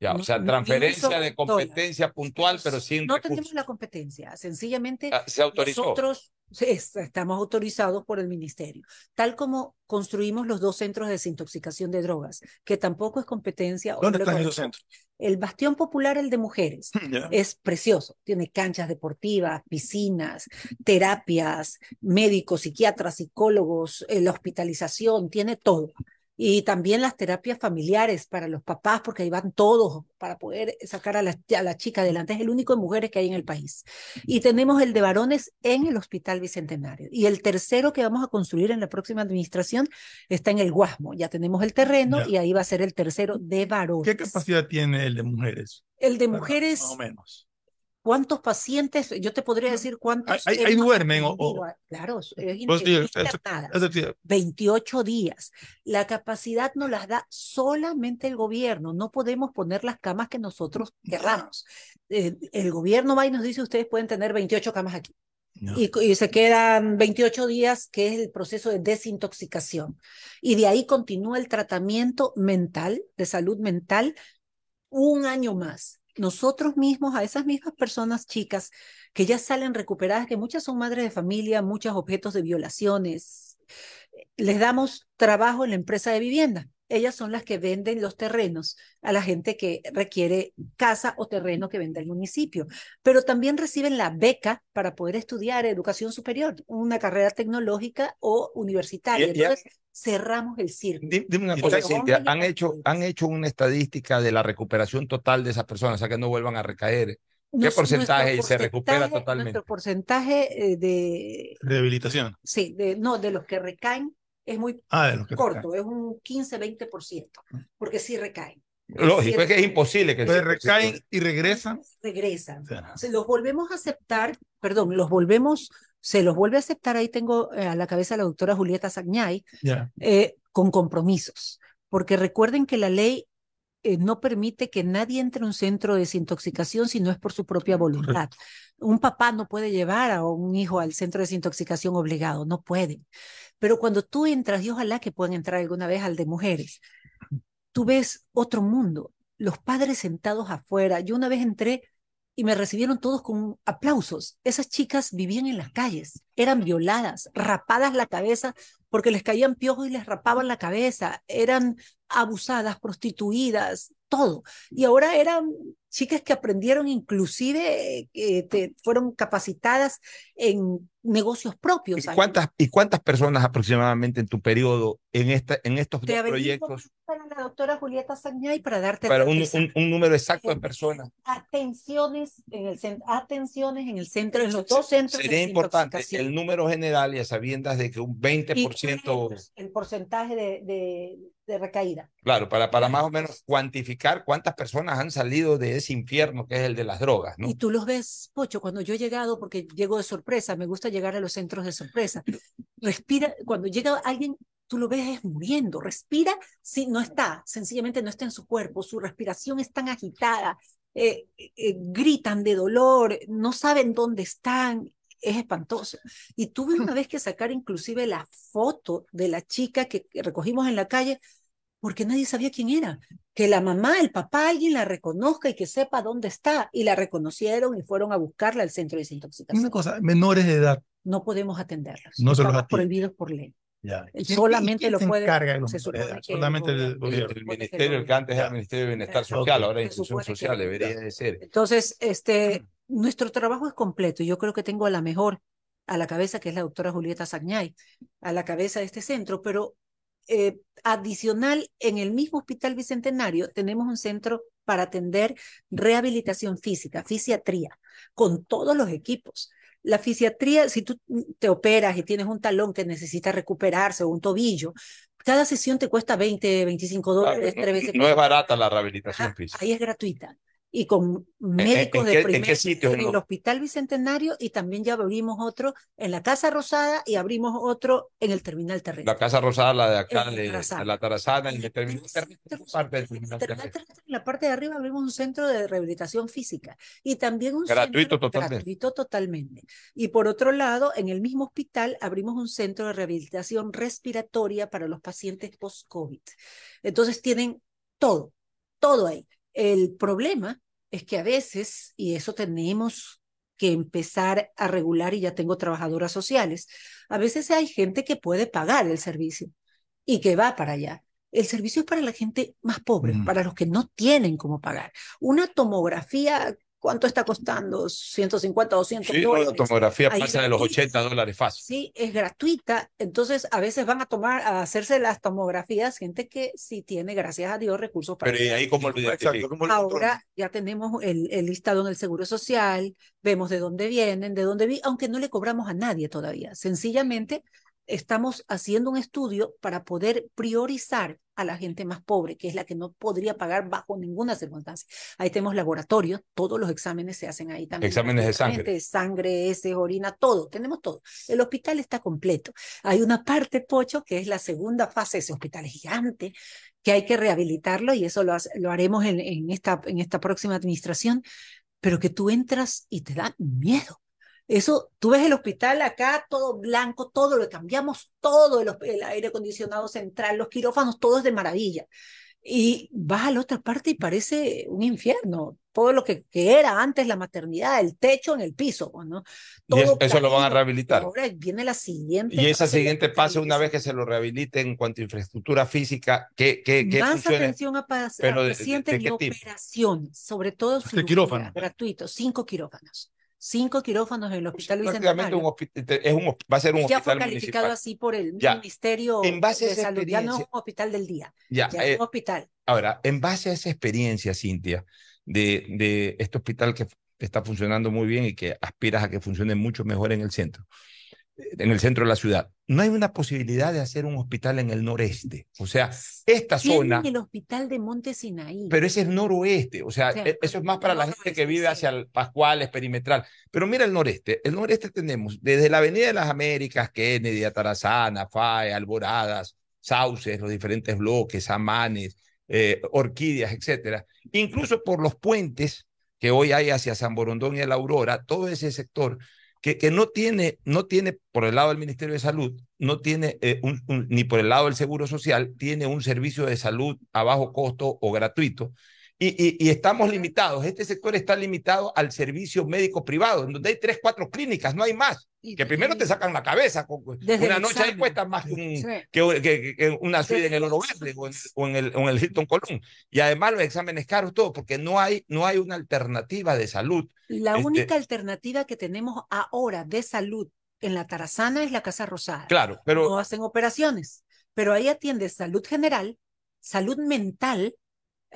Ya, o sea, transferencia de competencia puntual, pero sin No recursos. tenemos la competencia, sencillamente Ah, se autorizó. nosotros estamos autorizados por el ministerio, tal como construimos los dos centros de desintoxicación de drogas, que tampoco es competencia. o ¿Dónde están esos centros? El Bastión Popular, el de mujeres, *laughs* es precioso. Tiene canchas deportivas, piscinas, terapias, médicos, psiquiatras, psicólogos, eh, la hospitalización, tiene todo. Y también las terapias familiares para los papás, porque ahí van todos para poder sacar a la, a la chica adelante. Es el único de mujeres que hay en el país. Y tenemos el de varones en el Hospital Bicentenario. Y el tercero que vamos a construir en la próxima administración está en el Guasmo. Ya tenemos el terreno Ya. y ahí va a ser el tercero de varones. ¿Qué capacidad tiene el de mujeres? El de Para- mujeres, Más o menos. ¿Cuántos pacientes? Yo te podría decir cuántos. Ahí- duermen o-. Claro, es es sí. 28 días. La capacidad nos las da solamente el gobierno. No podemos poner las camas que nosotros querramos. Eh, el gobierno va y nos dice, ustedes pueden tener 28 camas aquí. Y, y se quedan 28 días, que es el proceso de desintoxicación. Y de ahí continúa el tratamiento mental, de salud mental, un año más. Nosotros mismos, a esas mismas personas chicas que ya salen recuperadas, que muchas son madres de familia, muchos objetos de violaciones, les damos trabajo en la empresa de vivienda. Ellas son las que venden los terrenos a la gente que requiere casa o terreno que venda el municipio, pero también reciben la beca para poder estudiar educación superior, una carrera tecnológica o universitaria. Y- y- Entonces, cerramos el círculo. Di- Dime una cosa, Cintia, ¿han hecho, han hecho una estadística de la recuperación total de esas personas, o sea, que no vuelvan a recaer? ¿Qué Nos- porcentaje nuestro se recupera porcentaje- totalmente? Nuestro porcentaje eh, de, Rehabilitación. sí, de, no, de los que recaen es muy Ah, corto, es un 15-20%, porque sí recaen. Lógico, es que es imposible que Pues 100% recaen y regresan. regresan. O sea, Se los volvemos a aceptar, perdón, los volvemos, se los vuelve a aceptar, ahí tengo eh, a la cabeza a la doctora Julieta Sagñay, Ya. eh, con compromisos, porque recuerden que la ley eh, no permite que nadie entre a un centro de desintoxicación si no es por su propia voluntad. Un papá no puede llevar a un hijo al centro de desintoxicación obligado, no puede. Pero cuando tú entras, y ojalá que puedan entrar alguna vez al de mujeres, tú ves otro mundo, los padres sentados afuera. Yo una vez entré y me recibieron todos con aplausos. Esas chicas vivían en las calles, eran violadas, rapadas la cabeza porque les caían piojos y les rapaban la cabeza, eran abusadas, prostituidas, todo. Y ahora eran chicas que aprendieron inclusive, eh, te- fueron capacitadas en negocios propios. ¿Y cuántas, ¿Y cuántas personas aproximadamente en tu periodo, en, esta, en estos Te dos proyectos, para la doctora Julieta Sañay para darte para un, un- un número exacto de *laughs* personas? atenciones en el atenciones en el centro, en los dos centros Sería de importante el número general y a sabiendas de que un 20%, el porcentaje de, de, de recaída. claro, para, para más o menos cuantificar cuántas personas han salido de ese infierno que es el de las drogas, ¿no? Y tú los ves, Pocho, cuando yo he llegado, porque llego de sorpresa, me gusta llegar a los centros de sorpresa. Respira, cuando llega alguien, tú lo ves es muriendo, respira, sí, no está, sencillamente no está en su cuerpo, su respiración es tan agitada, eh, eh, gritan de dolor, no saben dónde están, es espantoso. Y tuve una vez que sacar inclusive la foto de la chica que recogimos en la calle, porque nadie sabía quién era. Que la mamá, el papá, alguien la reconozca y que sepa dónde está. Y la reconocieron y fueron a buscarla al centro de desintoxicación. Una cosa, menores de edad. No podemos atenderlos. No se los prohibidos por ley. Ya. ¿Quién- solamente lo puede. se Solamente el gobierno. gobierno. El ministerio, el que antes era el Ministerio de Bienestar Social, ahora es Inclusión Social, debería de ser. Entonces, este, nuestro trabajo es completo. y Yo creo que tengo a la mejor a la cabeza, que es la doctora Julieta Sagnay, a la cabeza de este centro, pero eh, adicional, en el mismo Hospital Bicentenario tenemos un centro para atender rehabilitación física, fisiatría, con todos los equipos. La fisiatría, si tú te operas y tienes un talón que necesita recuperarse o un tobillo, cada sesión te cuesta 20, 25 dólares, Claro, tres veces no, no es barata la rehabilitación física. ahí es gratuita. Y con médicos en de qué- en primer qué sitios? en En el Hospital Bicentenario y también ya abrimos otro en la Casa Rosada y abrimos otro en el Terminal Terrestre. La Casa Rosada, la de acá, En de, la Tarazana, en el terminal terrestre, parte del terminal. Terrestre, En la parte de arriba abrimos un centro de rehabilitación física y también un Gratuito centro totalmente. gratuito totalmente. Y por otro lado, en el mismo hospital abrimos un centro de rehabilitación respiratoria para los pacientes post-COVID. Entonces tienen todo, todo ahí. El problema es que a veces, y eso tenemos que empezar a regular, y ya tengo trabajadoras sociales, a veces hay gente que puede pagar el servicio y que va para allá. El servicio es para la gente más pobre, para los que no tienen cómo pagar. Una tomografía, ¿cuánto está costando? 150, 200 Sí, dólares. la tomografía Ahí pasa de los gratuita. 80 dólares fácil. Sí, es gratuita. Entonces, a veces van a tomar, a hacerse las tomografías, gente que sí tiene, gracias a Dios, recursos para Pero ¿y ahí cómo lo identifican? Ahora ya tenemos el, el listado en el Seguro Social, vemos de dónde vienen, de dónde vi, aunque no le cobramos a nadie todavía. Sencillamente estamos haciendo un estudio para poder priorizar a la gente más pobre, que es la que no podría pagar bajo ninguna circunstancia. Ahí tenemos laboratorios, todos los exámenes se hacen ahí también. Exámenes de sangre. Sangre, heces, orina, todo, tenemos todo. El hospital está completo. Hay una parte, Pocho, que es la segunda fase, ese hospital es gigante, que hay que rehabilitarlo y eso lo, lo haremos en, en esta, en esta próxima administración, pero que tú entras y te da miedo. Eso, tú ves el hospital acá, todo blanco, todo, lo cambiamos todo, el, aire acondicionado central, los quirófanos, todo es de maravilla. Y vas a la otra parte y parece un infierno. Todo lo que, que era antes la maternidad, el techo en el piso, pues, ¿no? Y eso, Todo eso lo van a rehabilitar. Ahora viene la siguiente. Y esa de siguiente fase, una vez que se lo rehabiliten en cuanto a infraestructura física, ¿qué, qué, qué más funciones? atención a, pa- a Pero de- de- pacientes de y tipo? operaciones, sobre todo Este cirugía, quirófano. gratuito, cinco quirófanos. Cinco quirófanos en el Hospital Prácticamente Bicentenario. un hospital, es un, va a ser un ya fue hospital calificado municipal. así por el Ya. Ministerio En base a de esa Salud. Ya no es un hospital del día, Ya, ya eh, es un hospital. Ahora, en base a esa experiencia, Cintia, de, de este hospital que está funcionando muy bien y que aspiras a que funcione mucho mejor en el centro, en el centro de la ciudad, ¿no hay una posibilidad de hacer un hospital en el noreste? O sea, esta zona, el hospital de Monte Sinaí. pero ese es noroeste, o sea, O sea, e- eso es más para la gente que vive hacia el Pascuales, perimetral. Pero mira el noreste, el noreste tenemos desde la Avenida de las Américas, Kennedy, Atarazana, FAE, Alboradas, Sauces, los diferentes bloques, Amanes, eh, Orquídeas, etcétera, incluso por los puentes que hoy hay hacia San Borondón y la Aurora, todo ese sector que, no, tiene, no tiene, por el lado del Ministerio de Salud, no tiene, eh, un- ni por el lado del Seguro Social, tiene un servicio de salud a bajo costo o gratuito. Y, y, y, estamos limitados. Este sector está limitado al servicio médico privado, en donde hay tres, cuatro clínicas, no hay más. Que primero te sacan la cabeza. Con, una noche ahí cuesta más que, un, sí. que, que, que, una suite en el Oro Verde o en, o en, el, o en el Hilton Colón. Y además los exámenes caros, todo, porque no hay, no hay una alternativa de salud. La este, única alternativa que tenemos ahora de salud en la Tarazana es la Casa Rosada. Claro, pero. No hacen operaciones, pero ahí atiende salud general, salud mental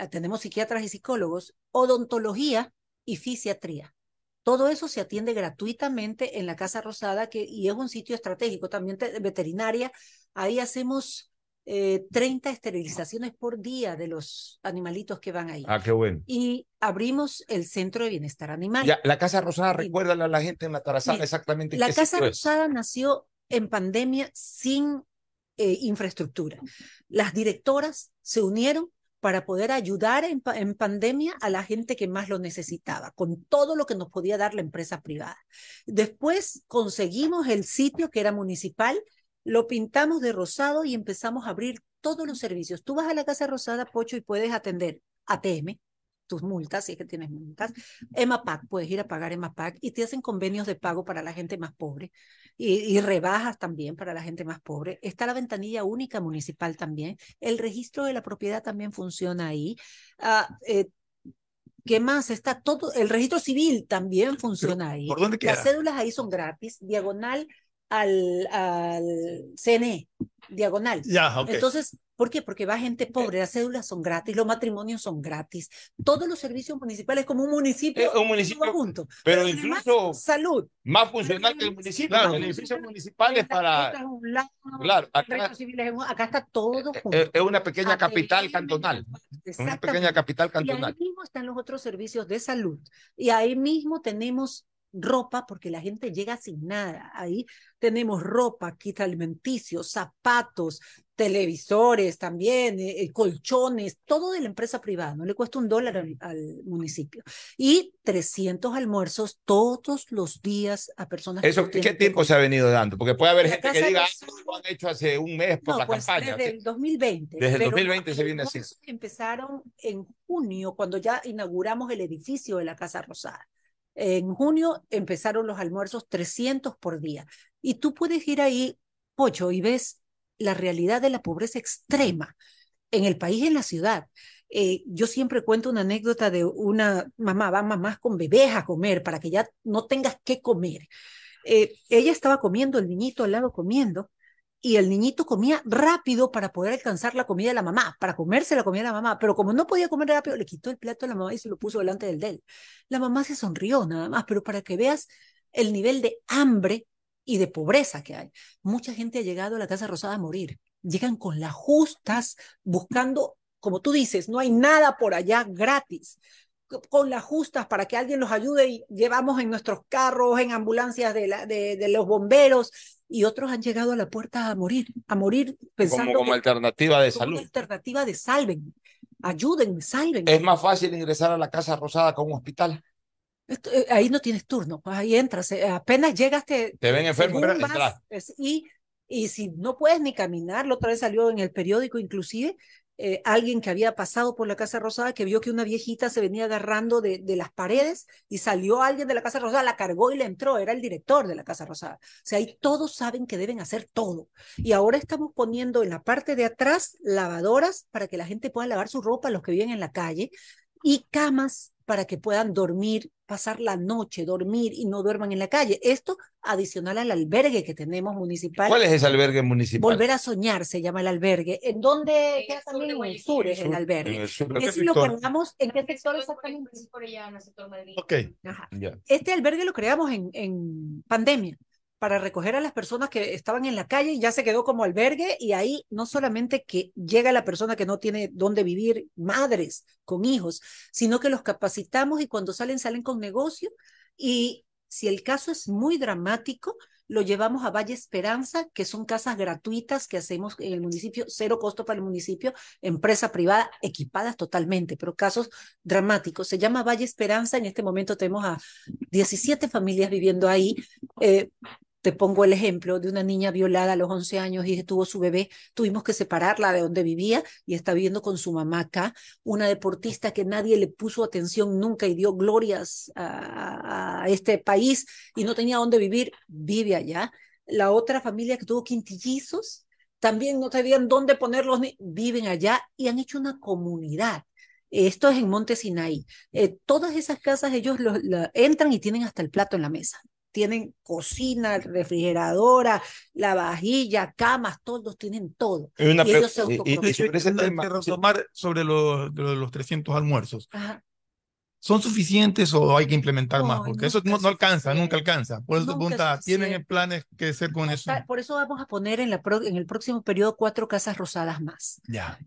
tenemos psiquiatras y psicólogos, odontología y fisiatría. Todo eso se atiende gratuitamente en la Casa Rosada que, y es un sitio estratégico, también te, veterinaria. Ahí hacemos eh, 30 esterilizaciones por día de los animalitos que van ahí. Ah, qué bueno. Y abrimos el Centro de Bienestar Animal. Ya, la Casa Rosada, recuérdale a la gente en la Tarazana exactamente. La qué Casa Rosada nació en pandemia sin eh, infraestructura. Las directoras se unieron para poder ayudar en, pandemia a la gente que más lo necesitaba, con todo lo que nos podía dar la empresa privada. Después conseguimos el sitio que era municipal, lo pintamos de rosado y empezamos a abrir todos los servicios. Tú vas a la Casa Rosada, Pocho, y puedes atender ATM, tus multas, si es que tienes multas. EMAPAC, puedes ir a pagar EMAPAC y te hacen convenios de pago para la gente más pobre y, y, rebajas también para la gente más pobre. Está la ventanilla única municipal también. El registro de la propiedad también funciona ahí. Uh, eh, ¿Qué más? Está todo, el registro civil también funciona ahí. ¿Por dónde queda? Las cédulas ahí son gratis, diagonal al, al CNE, diagonal. Ya, okay. Entonces, ¿Por qué? Porque va gente pobre, las cédulas son gratis, los matrimonios son gratis, todos los servicios municipales como un municipio, eh, un municipio junto. Pero, pero incluso salud. Más funcional que el municipio, claro, el edificio municipal es para... Es un lado, claro, acá, acá, está todo junto. Es, una pequeña capital cantonal. Una pequeña capital cantonal. Y ahí mismo están los otros servicios de salud. Y ahí mismo tenemos ropa porque la gente llega sin nada. Ahí tenemos ropa, kit alimenticio, zapatos, televisores también, eh, colchones, todo de la empresa privada, no le cuesta un dólar al, al, municipio. Y 300 almuerzos todos los días a personas ¿Eso que qué tiempo se ha venido dando? Porque puede haber gente que diga, ah, lo han hecho hace un mes por no, la pues campaña. Desde el 2020. Desde el 2020 se viene así. Empezaron en junio, cuando ya inauguramos el edificio de la Casa Rosada. En junio empezaron los almuerzos 300 por día. Y tú puedes ir ahí, Pocho, y ves la realidad de la pobreza extrema en el país en la ciudad. Eh, yo siempre cuento una anécdota de una mamá, va mamás con bebés a comer para que ya no tengas que comer. Eh, ella estaba comiendo, el niñito al lado comiendo, y el niñito comía rápido para poder alcanzar la comida de la mamá, para comerse la comida de la mamá, pero como no podía comer rápido, le quitó el plato a la mamá y se lo puso delante del de él. La mamá se sonrió nada más, pero para que veas el nivel de hambre y de pobreza que hay. Mucha gente ha llegado a la Casa Rosada a morir. Llegan con las justas buscando, como tú dices, no hay nada por allá gratis con las justas para que alguien los ayude y llevamos en nuestros carros, en ambulancias de, la, de, de los bomberos, y otros han llegado a la puerta a morir, a morir pensando como, como alternativa de como salud. alternativa de salven, ayuden, salven. Es más fácil ingresar a la Casa Rosada con un hospital. Esto, eh, ahí no tienes turno, pues ahí entras, eh, apenas llegas te, te ven enfermo, vas, y, y si no puedes ni caminar, la otra vez salió en el periódico inclusive, eh, alguien que había pasado por la Casa Rosada que vio que una viejita se venía agarrando de, de, las paredes y salió alguien de la Casa Rosada, la cargó y le entró, era el director de la Casa Rosada. O sea, ahí todos saben que deben hacer todo. Y ahora estamos poniendo en la parte de atrás lavadoras para que la gente pueda lavar su ropa, los que viven en la calle, y camas para que puedan dormir, pasar la noche, dormir y no duerman en la calle. Esto adicional al albergue que tenemos municipal. ¿Cuál es ese albergue municipal? Volver a soñar se llama el albergue. ¿En dónde queda también? En el sur es el albergue. En el sur, es lo creamos, ¿en qué sector exactamente? Ok. Ajá. Yeah. Este albergue lo creamos en, en pandemia para recoger a las personas que estaban en la calle, ya se quedó como albergue y ahí no solamente que llega la persona que no tiene dónde vivir, madres con hijos, sino que los capacitamos y cuando salen, salen con negocio y si el caso es muy dramático, lo llevamos a Valle Esperanza, que son casas gratuitas que hacemos en el municipio, cero costo para el municipio, empresa privada, equipadas totalmente, pero casos dramáticos. Se llama Valle Esperanza, en este momento tenemos a 17 familias viviendo ahí. Eh, Te pongo el ejemplo de una niña violada a los 11 años y tuvo su bebé. Tuvimos que separarla de donde vivía y está viviendo con su mamá acá. Una deportista que nadie le puso atención nunca y dio glorias a, este país y no tenía dónde vivir, vive allá. La otra familia que tuvo quintillizos, también no sabían dónde ponerlos, viven allá y han hecho una comunidad. Esto es en Monte Sinaí. Eh, todas esas casas ellos entran y tienen hasta el plato en la mesa. Tienen cocina, refrigeradora, la vajilla, camas, todos tienen todo. Y una y ellos se y- y- y sobre ese Hay que tema, retomar sobre los, de los 300 almuerzos. Ajá. ¿Son suficientes o hay que implementar más? No, Porque eso no, no alcanza, nunca alcanza. Por eso te Nunca preguntaba, ¿tienen planes que hacer con eso? Por eso vamos a poner en, la pro- en el próximo periodo cuatro casas rosadas más. Ya.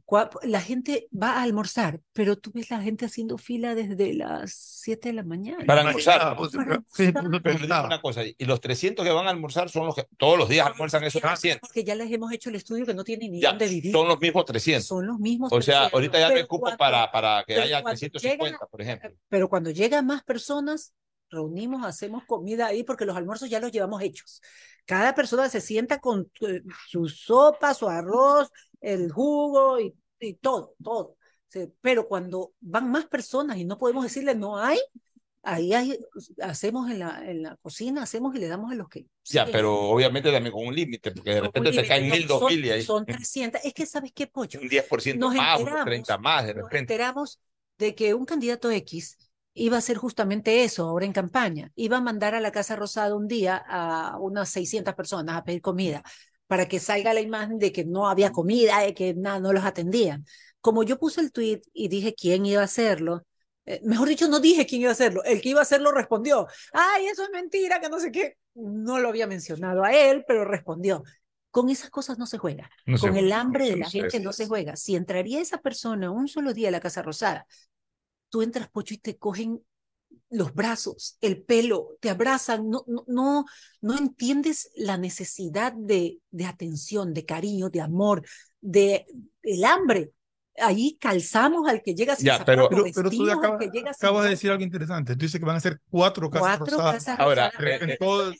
La gente va a almorzar, pero tú ves la gente haciendo fila desde las 7 de la mañana. Para almorzar. *laughs* Almorzar. Pero una cosa, y los 300 que van a almorzar son los que todos los días almuerzan esos 300. Porque ya les hemos hecho el estudio que no tienen ni Ya, dónde vivir. son los mismos 300. Son los mismos. O sea, 300, ahorita ya no hay pero cupo cuando- para, para que haya cuando 350, llegan- por ejemplo. Pero cuando llegan más personas, reunimos, hacemos comida ahí porque los almuerzos ya los llevamos hechos. Cada persona se sienta con eh, su sopa, su arroz, el jugo y, y todo, todo. Pero cuando van más personas y no podemos decirle no hay, ahí hay, hacemos en la, en la cocina, hacemos y le damos a los que. Ya, sí, pero obviamente también con un límite, porque de repente te caen mil, dos mil y ahí Son 300. Es que, ¿sabes qué, Pollo? un 10% Nos más, enteramos, 30 más de nos repente. enteramos de que un candidato X iba a hacer justamente eso ahora en campaña. Iba a mandar a la Casa Rosada un día a unas 600 personas a pedir comida para que salga la imagen de que no había comida, de que nada, no los atendían. Como yo puse el tweet y dije quién iba a hacerlo, eh, mejor dicho, no dije quién iba a hacerlo. El que iba a hacerlo respondió, ay, eso es mentira, que no sé qué. No lo había mencionado a él, pero respondió. Con esas cosas no se juega. No se Con el hambre de la gente no se juega. Si entraría esa persona un solo día a la Casa Rosada, tú entras, Pocho, y te cogen los brazos, el pelo, te abrazan, no, no, no, no entiendes la necesidad de, de atención, de cariño, de amor, de el hambre. Ahí calzamos al que llega sin Ya, pero, zapatos, pero, pero tú acabas, que llega sin acabas de decir algo interesante. Tú dices que van a ser cuatro casas Cuatro rosadas. casas Ahora, rosadas eh, en eh, todo-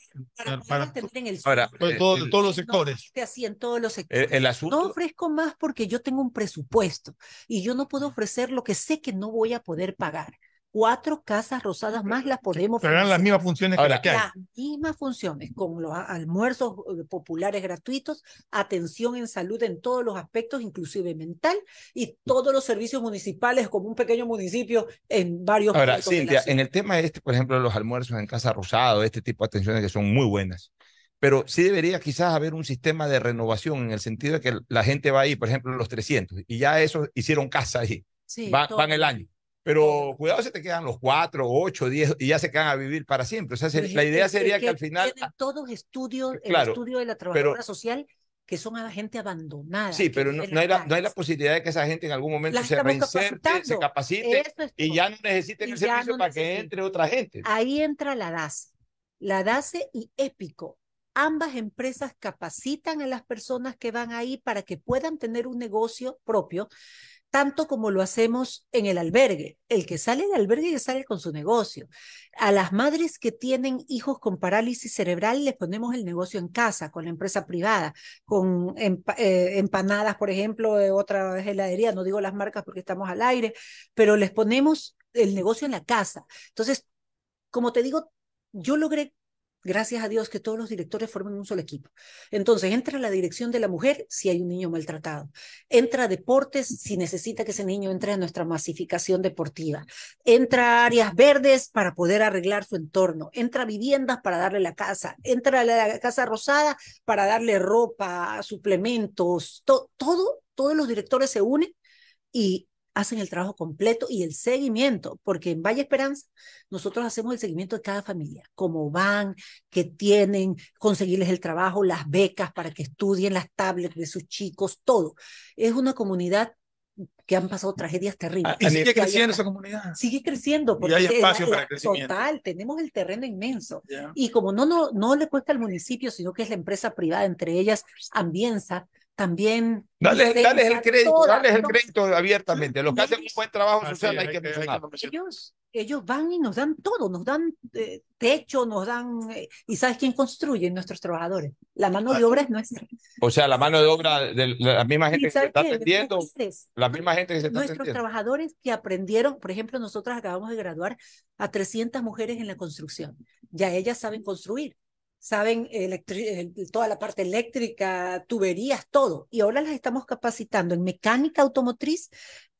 para, atender en el Ahora, sur. todo- eh, todo- el- todos los sectores. Esté así en todos los sectores. El, el No asunto, ofrezco más porque yo tengo un presupuesto y yo no puedo ofrecer lo que sé que no voy a poder pagar. Cuatro casas rosadas más las podemos Pero eran las mismas funciones que las que hay. Las mismas funciones, con los almuerzos eh, populares gratuitos, atención en salud en todos los aspectos, inclusive mental, y todos los servicios municipales como un pequeño municipio en varios ahora, Cintia, en el tema este, por ejemplo, de los almuerzos en Casa Rosada, este tipo de atenciones que son muy buenas, pero sí debería quizás haber un sistema de renovación en el sentido de que la gente va ahí, por ejemplo, los 300, y ya eso hicieron casa ahí, Sí, van el año. Pero cuidado, se te quedan los cuatro, ocho, diez, y ya se quedan a vivir para siempre. O sea, se- la idea sería que al final, tienen todos estudios, el estudio de la pero- trabajadora social, que son a la gente abandonada. sí, pero no, hay la, no hay la calles. posibilidad de que esa gente en algún momento La se reinserte, se capacite es y ya no necesiten el servicio no para que entre otra gente. Ahí entra la DACE. La DACE y Épico. Ambas empresas capacitan a las personas que van ahí para que puedan tener un negocio propio, tanto como lo hacemos en el albergue. El que sale del albergue ya sale con su negocio. A las madres que tienen hijos con parálisis cerebral les ponemos el negocio en casa, con la empresa privada, con eh, empanadas, por ejemplo, eh, otra heladería, no digo las marcas porque estamos al aire, pero les ponemos el negocio en la casa. Entonces, como te digo, yo logré, gracias a Dios, que todos los directores formen un solo equipo. Entonces, entra la dirección de la mujer si hay un niño maltratado. Entra deportes si necesita que ese niño entre a nuestra masificación deportiva. Entra áreas verdes para poder arreglar su entorno. Entra viviendas para darle la casa. Entra la casa rosada para darle ropa, suplementos, to- todo, todos los directores se unen y hacen el trabajo completo y el seguimiento, porque en Valle Esperanza nosotros hacemos el seguimiento de cada familia, cómo van, qué tienen, conseguirles el trabajo, las becas para que estudien, las tablets de sus chicos, todo. Es una comunidad que han pasado tragedias terribles. Y sigue creciendo esa comunidad. Sigue creciendo. Y hay porque espacio la- para crecimiento. Total, tenemos el terreno inmenso. Y como no, no, no le cuesta al municipio, sino que es la empresa privada, entre ellas Ambienza, también. Dale, dales el crédito, todas, dales el ¿no? crédito abiertamente. Los que hacen un buen trabajo social hay que hay que- hay que mencionar. Ellos, ellos van y nos dan todo, nos dan eh, techo, nos dan... eh, ¿Y sabes quién construye? Nuestros trabajadores. La mano de obra es nuestra. O sea, la mano de obra de la misma gente ¿Y que se está atendiendo, la misma gente que se está Nuestros atendiendo. trabajadores que aprendieron, por ejemplo, nosotros acabamos de graduar a 300 mujeres en la construcción. Ya ellas saben construir, saben toda la parte eléctrica, tuberías, todo. Y ahora las estamos capacitando en mecánica automotriz,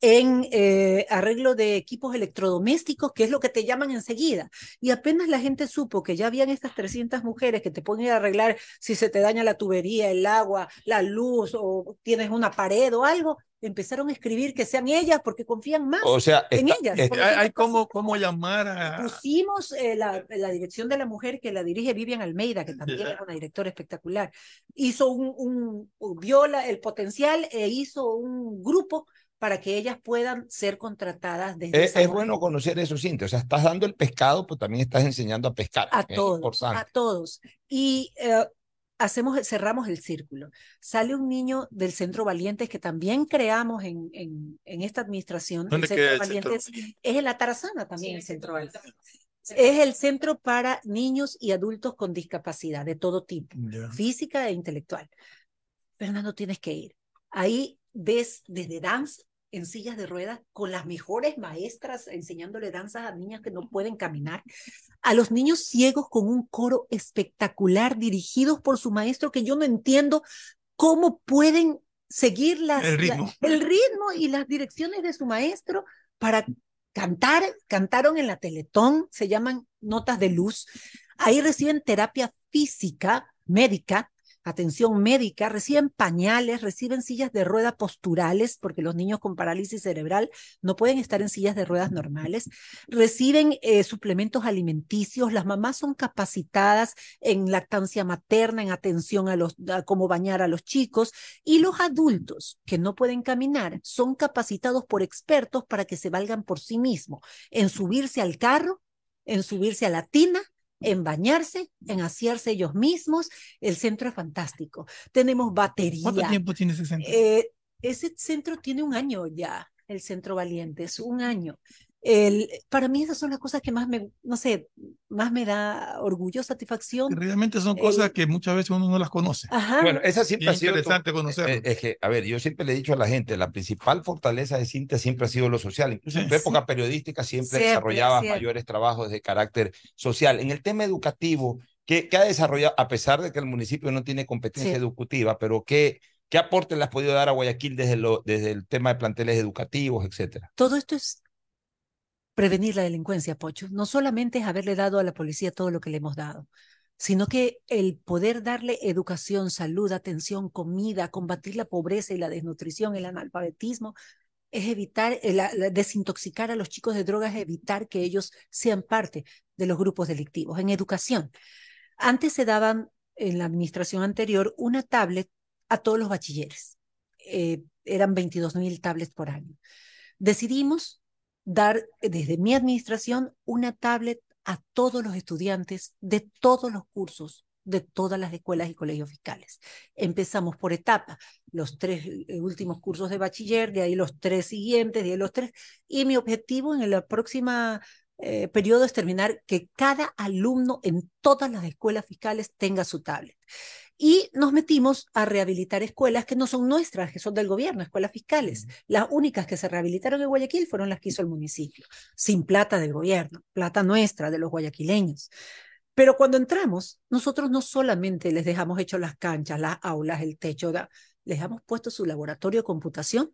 en eh, arreglo de equipos electrodomésticos, que es lo que te llaman enseguida. Y apenas la gente supo que ya habían estas 300 mujeres que te ir a arreglar si se te daña la tubería, el agua, la luz o tienes una pared o algo, empezaron a escribir que sean ellas porque confían más O sea, en está- ellas. está- Hay, cómo, cómo llamar a... Pusimos eh, la, la dirección de la mujer que la dirige Vivian Almeida, que también es una directora espectacular. Hizo un, un, un- vio la- el potencial e hizo un grupo para que ellas puedan ser contratadas desde Es, esa es manera. bueno conocer eso, Cintia. O sea, estás dando el pescado, pero también estás enseñando a pescar. a es todos, a todos. Y eh, hacemos, cerramos el círculo. Sale un niño del Centro Valientes que también creamos en, en, en esta administración. ¿Dónde el Centro queda el Centro Valientes es en la Tarazana también el Centro Valientes. Es el centro para niños y adultos con discapacidad de todo tipo, física e intelectual. Fernando, tienes que ir. Ahí ves desde danza en sillas de ruedas con las mejores maestras enseñándole danzas a niñas que no pueden caminar, a los niños ciegos con un coro espectacular dirigidos por su maestro que yo no entiendo cómo pueden seguir las, El la- ritmo. el ritmo y las direcciones de su maestro para cantar, cantaron en la Teletón, se llaman notas de luz. Ahí reciben terapia física, médica, atención médica, reciben pañales, reciben sillas de rueda posturales, porque los niños con parálisis cerebral no pueden estar en sillas de ruedas normales, reciben eh, suplementos alimenticios, las mamás son capacitadas en lactancia materna, en atención a los, a cómo bañar a los chicos, y los adultos que no pueden caminar son capacitados por expertos para que se valgan por sí mismos, en subirse al carro, en subirse a la tina, en bañarse, en asearse ellos mismos. El centro es fantástico. Tenemos batería. ¿Cuánto tiempo tiene ese centro? Eh, ese centro tiene un año ya, el Centro Valientes, un año. El, para mí esas son las cosas que más me, no sé, más me da orgullo, satisfacción. Que realmente son cosas El- que muchas veces uno no las conoce. Ajá. Bueno, esa siempre Y ha es sido. tu- interesante conocerlo. eh, Es que, a ver, yo siempre le he dicho a la gente, la principal fortaleza de Cintia siempre ha sido lo social. Incluso en tu Sí. época periodística siempre Siempre, desarrollaba siempre. mayores trabajos de carácter social. En el tema educativo, ¿qué, qué ha desarrollado, a pesar de que el municipio no tiene competencia Sí. educativa, pero qué, qué aporte le has podido dar a Guayaquil desde, lo, desde el tema de planteles educativos, etcétera? Todo esto es prevenir la delincuencia, Pocho. No solamente es haberle dado a la policía todo lo que le hemos dado, sino que el poder darle educación, salud, atención, comida, combatir la pobreza y la desnutrición, el analfabetismo, es evitar, eh, desintoxicar a los chicos de drogas, evitar que ellos sean parte de los grupos delictivos. En educación, antes se daban en la administración anterior una tablet a todos los bachilleres. Eh, eran 22 mil tablets por año. Decidimos dar eh, desde mi administración una tablet a todos los estudiantes de todos los cursos de todas las escuelas y colegios fiscales. Empezamos por etapa, los tres eh, últimos cursos de bachiller, de ahí los tres siguientes, de los tres, y mi objetivo en el próximo eh, periodo es terminar que cada alumno en todas las escuelas fiscales tenga su tablet. Y nos metimos a rehabilitar escuelas que no son nuestras, que son del gobierno, escuelas fiscales. Las únicas que se rehabilitaron en Guayaquil fueron las que hizo el municipio, sin plata del gobierno, plata nuestra, de los guayaquileños. Pero cuando entramos, nosotros no solamente les dejamos hecho las canchas, las aulas, el techo, les hemos puesto su laboratorio de computación,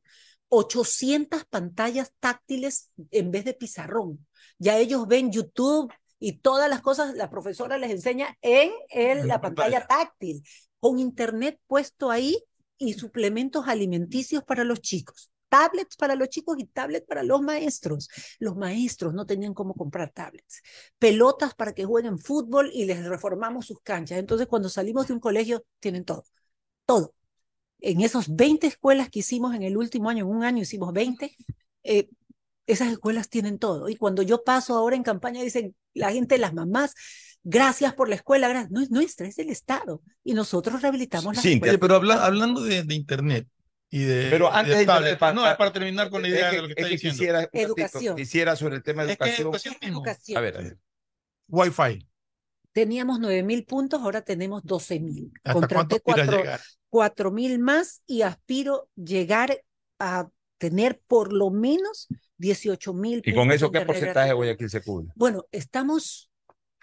800 pantallas táctiles en vez de pizarrón. Ya ellos ven YouTube y todas las cosas, la profesora les enseña en el- la pantalla táctil, con internet puesto ahí y suplementos alimenticios para los chicos. Tablets para los chicos y tablets para los maestros. Los maestros no tenían cómo comprar tablets. Pelotas para que jueguen fútbol y les reformamos sus canchas. Entonces, cuando salimos de un colegio, tienen todo. Todo. En esos 20 escuelas que hicimos en el último año, en un año hicimos 20, eh, esas escuelas tienen todo. Y cuando yo paso ahora en campaña, dicen la gente, las mamás, Gracias por la escuela, no es nuestra, es del Estado. Y nosotros rehabilitamos las Oye, escuelas. pero habla- hablando de, de Internet y de. Pero antes de de tablet, Internet, pa- no, es para terminar con la idea es que, de lo que es está que diciendo. quisiera, Educación. quisiera sobre el tema de Es que educación. educación mismo. Educación. A ver, a ver. Wi-Fi. Teníamos 9 mil puntos, ahora tenemos 12 mil. ¿Hasta cuánto Contraté aspiras cuatro- llegar? 4 mil más y aspiro llegar a tener por lo menos 18 mil. ¿Y con eso qué de porcentaje de Guayaquil se cubre? Bueno, estamos,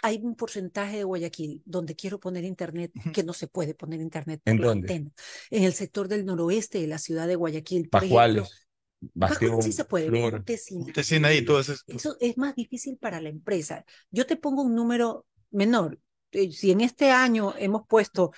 hay un porcentaje de Guayaquil donde quiero poner internet, que no se puede poner internet por ¿En la dónde? antena. En el sector del noroeste de la ciudad de Guayaquil. Pascuales, Bastión, sí se puede, Flor. Montesina. Montesina ahí, todo eso. Eso es más difícil para la empresa. Yo te pongo un número menor. Eh, Si en este año hemos puesto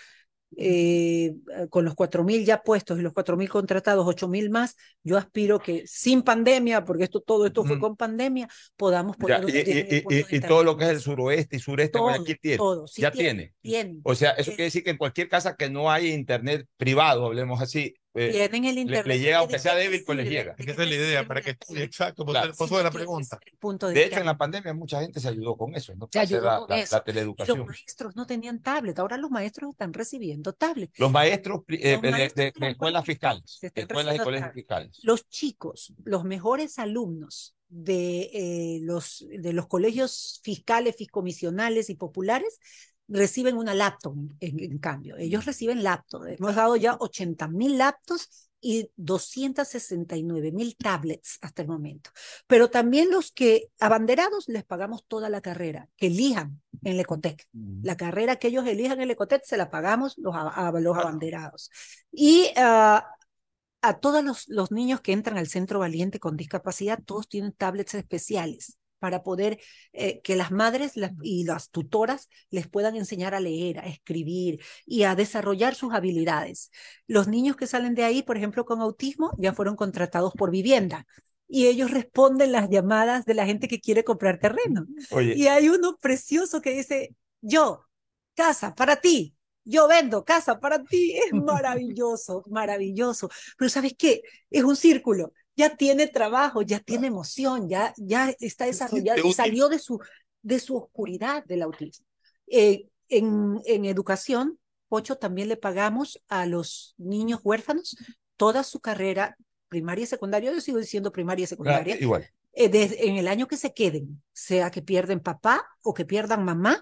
eh, con los 4.000 ya puestos y los 4.000 contratados, 8.000 más, yo aspiro que sin pandemia, porque esto, todo esto fue con pandemia, podamos Ya, poner unos y, 10.000 y- todo lo que es el suroeste y sureste de Todo, Guayaquil tiene. todo, sí ya tiene, tiene. tiene. O sea, eso Eh, quiere decir que en cualquier casa que no haya internet privado, hablemos así, eh, Tienen el le, internet. le llega, aunque ¿De sea débil, pues le sirve? llega. ¿De Esa es la idea, para que. internet? Exacto, por Claro. eso Si de la pregunta. de De hecho, en la pandemia mucha gente se ayudó con eso, ¿no? Se ayudó la, con la- eso. la Y los teleeducación. maestros no tenían tablet, ahora los maestros están recibiendo tablet. Los maestros eh, Los de- maestros de, de de las escuelas fiscales, escuelas y colegios fiscales. Los chicos, los mejores alumnos de, eh, los, de los colegios fiscales, fiscomisionales y populares reciben una laptop en, en cambio. Ellos reciben laptop. Hemos dado ya 80 mil laptops y 269 mil tablets hasta el momento. Pero también los que abanderados les pagamos toda la carrera, que elijan en el Ecotec. La carrera que ellos elijan en el Ecotec se la pagamos los, a- a- los abanderados. Y ah, a todos los, los niños que entran al centro valiente con discapacidad, todos tienen tablets especiales para poder eh, que las madres las- y las tutoras les puedan enseñar a leer, a escribir y a desarrollar sus habilidades. Los niños que salen de ahí, por ejemplo, con autismo, ya fueron contratados por vivienda y ellos responden las llamadas de la gente que quiere comprar terreno. Oye. Y hay uno precioso que dice, yo, casa para ti, yo vendo casa para ti. Es *laughs* maravilloso, maravilloso. Pero ¿sabes qué? Es un círculo. Ya tiene trabajo, ya tiene emoción, ya, ya está desarrollado, útil. salió de su, de su oscuridad del autismo. Eh, en, en educación, Pocho, también le pagamos a los niños huérfanos toda su carrera primaria y secundaria. Yo sigo diciendo primaria y Ah, secundaria igual. eh, desde- en el año que se queden, sea que pierden papá o que pierdan mamá,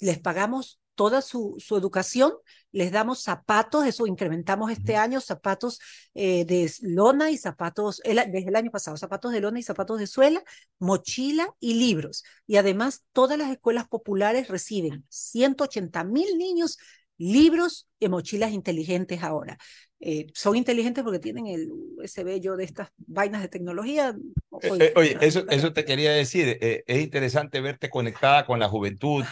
les pagamos toda su, su educación, les damos zapatos, eso incrementamos este año, zapatos eh, de lona y zapatos, el desde el año pasado, zapatos de lona y zapatos de suela, mochila y libros. Y además todas las escuelas populares reciben 180 mil niños libros y mochilas inteligentes ahora. Eh, son inteligentes porque tienen el ese bello de estas vainas de tecnología. Eh, eh, oye, eso, eso te quería decir. eh, es interesante verte conectada con la juventud,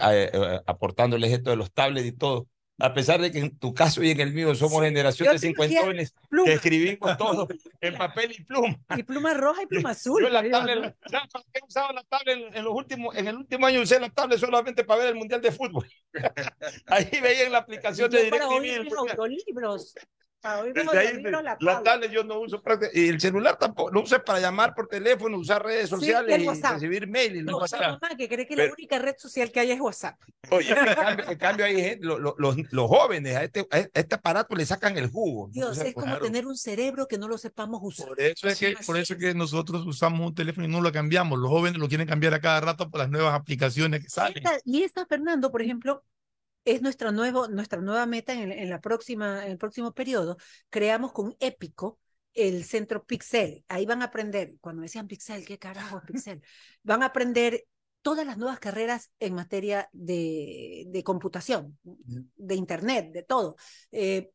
a- eh, aportándoles esto de los tablets y todo. A pesar de que en tu caso y en el mío somos generación Yo de cincuentones que escribimos todo en papel y pluma. Y pluma roja y pluma azul. Yo la tablet, ¿no? ¿sabes para qué he usado la tablet en, en los últimos, en el último año usé la tablet solamente para ver el Mundial de Fútbol. *laughs* Ahí veía en la aplicación de Yo para DirecTV oír mis audiolibros. Desde ahí, la la tablet. yo no uso prácticamente, y el celular tampoco, lo uso para llamar por teléfono, usar redes Sí, sociales el y WhatsApp. recibir mail y No, WhatsApp. mamá que cree que Pero- la única red social que hay es WhatsApp. Oye, en cambio, en cambio hay gente, lo- lo- los, los jóvenes a este, a este aparato le sacan el jugo. Dios, sea, es como claro. tener un cerebro que no lo sepamos usar. Por eso es que, por eso es que nosotros usamos un teléfono y no lo cambiamos. Los jóvenes lo quieren cambiar a cada rato por las nuevas aplicaciones que salen. Esta- y esta, Fernando, por ejemplo, es nuestra, nuevo, nuestra nueva meta en, la próxima, en el próximo periodo. Creamos con Épico el centro Pixel. Ahí van a aprender, cuando decían Pixel, ¿qué carajo es *laughs* Pixel? Van a aprender todas las nuevas carreras en materia de, de computación, de Internet, de todo. Eh,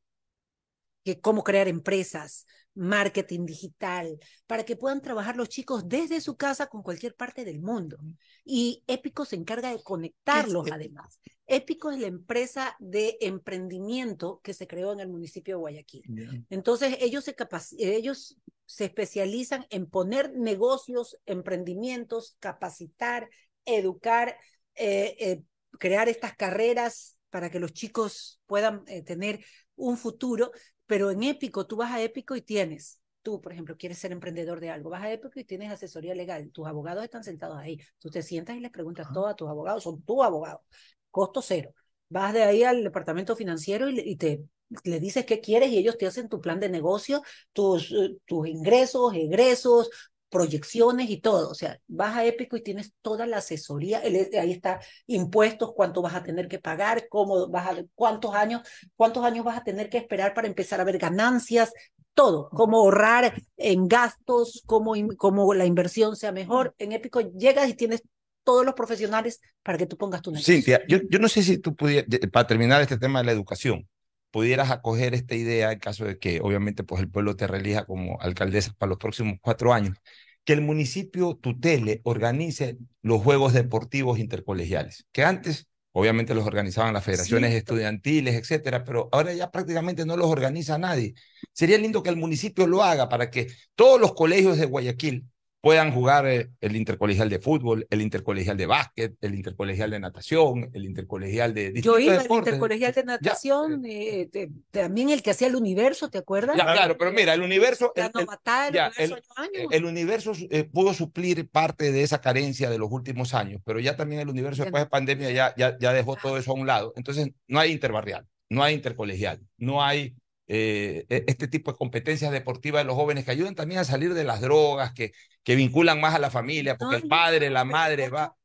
que cómo crear empresas, marketing digital, para que puedan trabajar los chicos desde su casa con cualquier parte del mundo. Y Épico se encarga de conectarlos además. Épico es la empresa de emprendimiento que se creó en el municipio de Guayaquil. Entonces ellos se, ellos se especializan en poner negocios, emprendimientos, capacitar, educar, eh, eh, crear estas carreras para que los chicos puedan eh, tener un futuro. Pero en Épico, tú vas a Épico y tienes tú, por ejemplo, quieres ser emprendedor de algo, vas a Épico y tienes asesoría legal, tus abogados están sentados ahí, tú te sientas y les preguntas todo a tus abogados, son tu abogado, costo cero. Vas de ahí al departamento financiero y te le dices qué quieres y ellos te hacen tu plan de negocio, tus, eh, tus ingresos, egresos, proyecciones y todo. O sea, vas a Épico y tienes toda la asesoría, el- ahí está impuestos, cuánto vas a tener que pagar, cómo vas a, cuántos años, cuántos años vas a tener que esperar para empezar a ver ganancias, todo, cómo ahorrar en gastos, cómo, cómo la inversión sea mejor. En Épico llegas y tienes todos los profesionales para que tú pongas tu negocio. Cintia, yo, yo no sé si tú pudieras, para terminar este tema de la educación, pudieras acoger esta idea en caso de que obviamente pues el pueblo te relija como alcaldesa para los próximos cuatro años, que el municipio tutele, organice los juegos deportivos intercolegiales, que antes obviamente los organizaban las federaciones Sí. estudiantiles, etcétera, pero ahora ya prácticamente no los organiza nadie. Sería lindo que el municipio lo haga para que todos los colegios de Guayaquil puedan jugar eh, el intercolegial de fútbol, el intercolegial de básquet, el intercolegial de natación, el intercolegial de Yo iba al intercolegial de natación, eh, te- también el que hacía el universo, ¿te acuerdas? Ya, claro, pero mira, el universo, el, el- ya, el universo eh, pudo suplir parte de esa carencia de los últimos años, pero ya también el universo después de pandemia ya, ya, ya dejó todo eso a un lado. Entonces, no hay interbarrial, no hay intercolegial, no hay eh, e- este tipo de competencias deportivas de los jóvenes que ayudan también a salir de las drogas, que, que vinculan más a la familia, porque el padre, la madre va,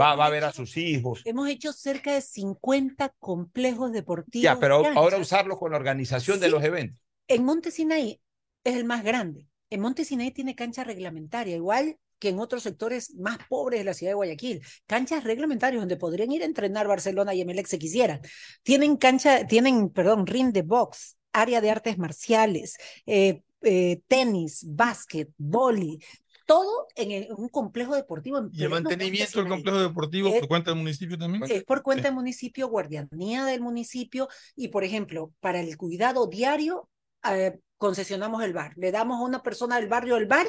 va, va a ver a sus hijos. Hemos hecho cerca de 50 complejos deportivos. Ya, pero canchas. ahora usarlo con la organización de Sí. los eventos. En Monte Sinaí es el más grande. En Monte Sinaí tiene cancha reglamentaria, igual que en otros sectores más pobres de la ciudad de Guayaquil. Canchas reglamentarias donde podrían ir a entrenar Barcelona y Emelec si quisieran. Tienen cancha, tienen, perdón, ring de box, área de artes marciales, eh, eh, tenis, básquet, vóley, todo en, el- en un complejo deportivo. en Y el mantenimiento del complejo deportivo por cuenta del municipio también. es por cuenta del municipio, guardianía del municipio y, por ejemplo, para el cuidado diario, eh, concesionamos el bar. Le damos a una persona del barrio el bar,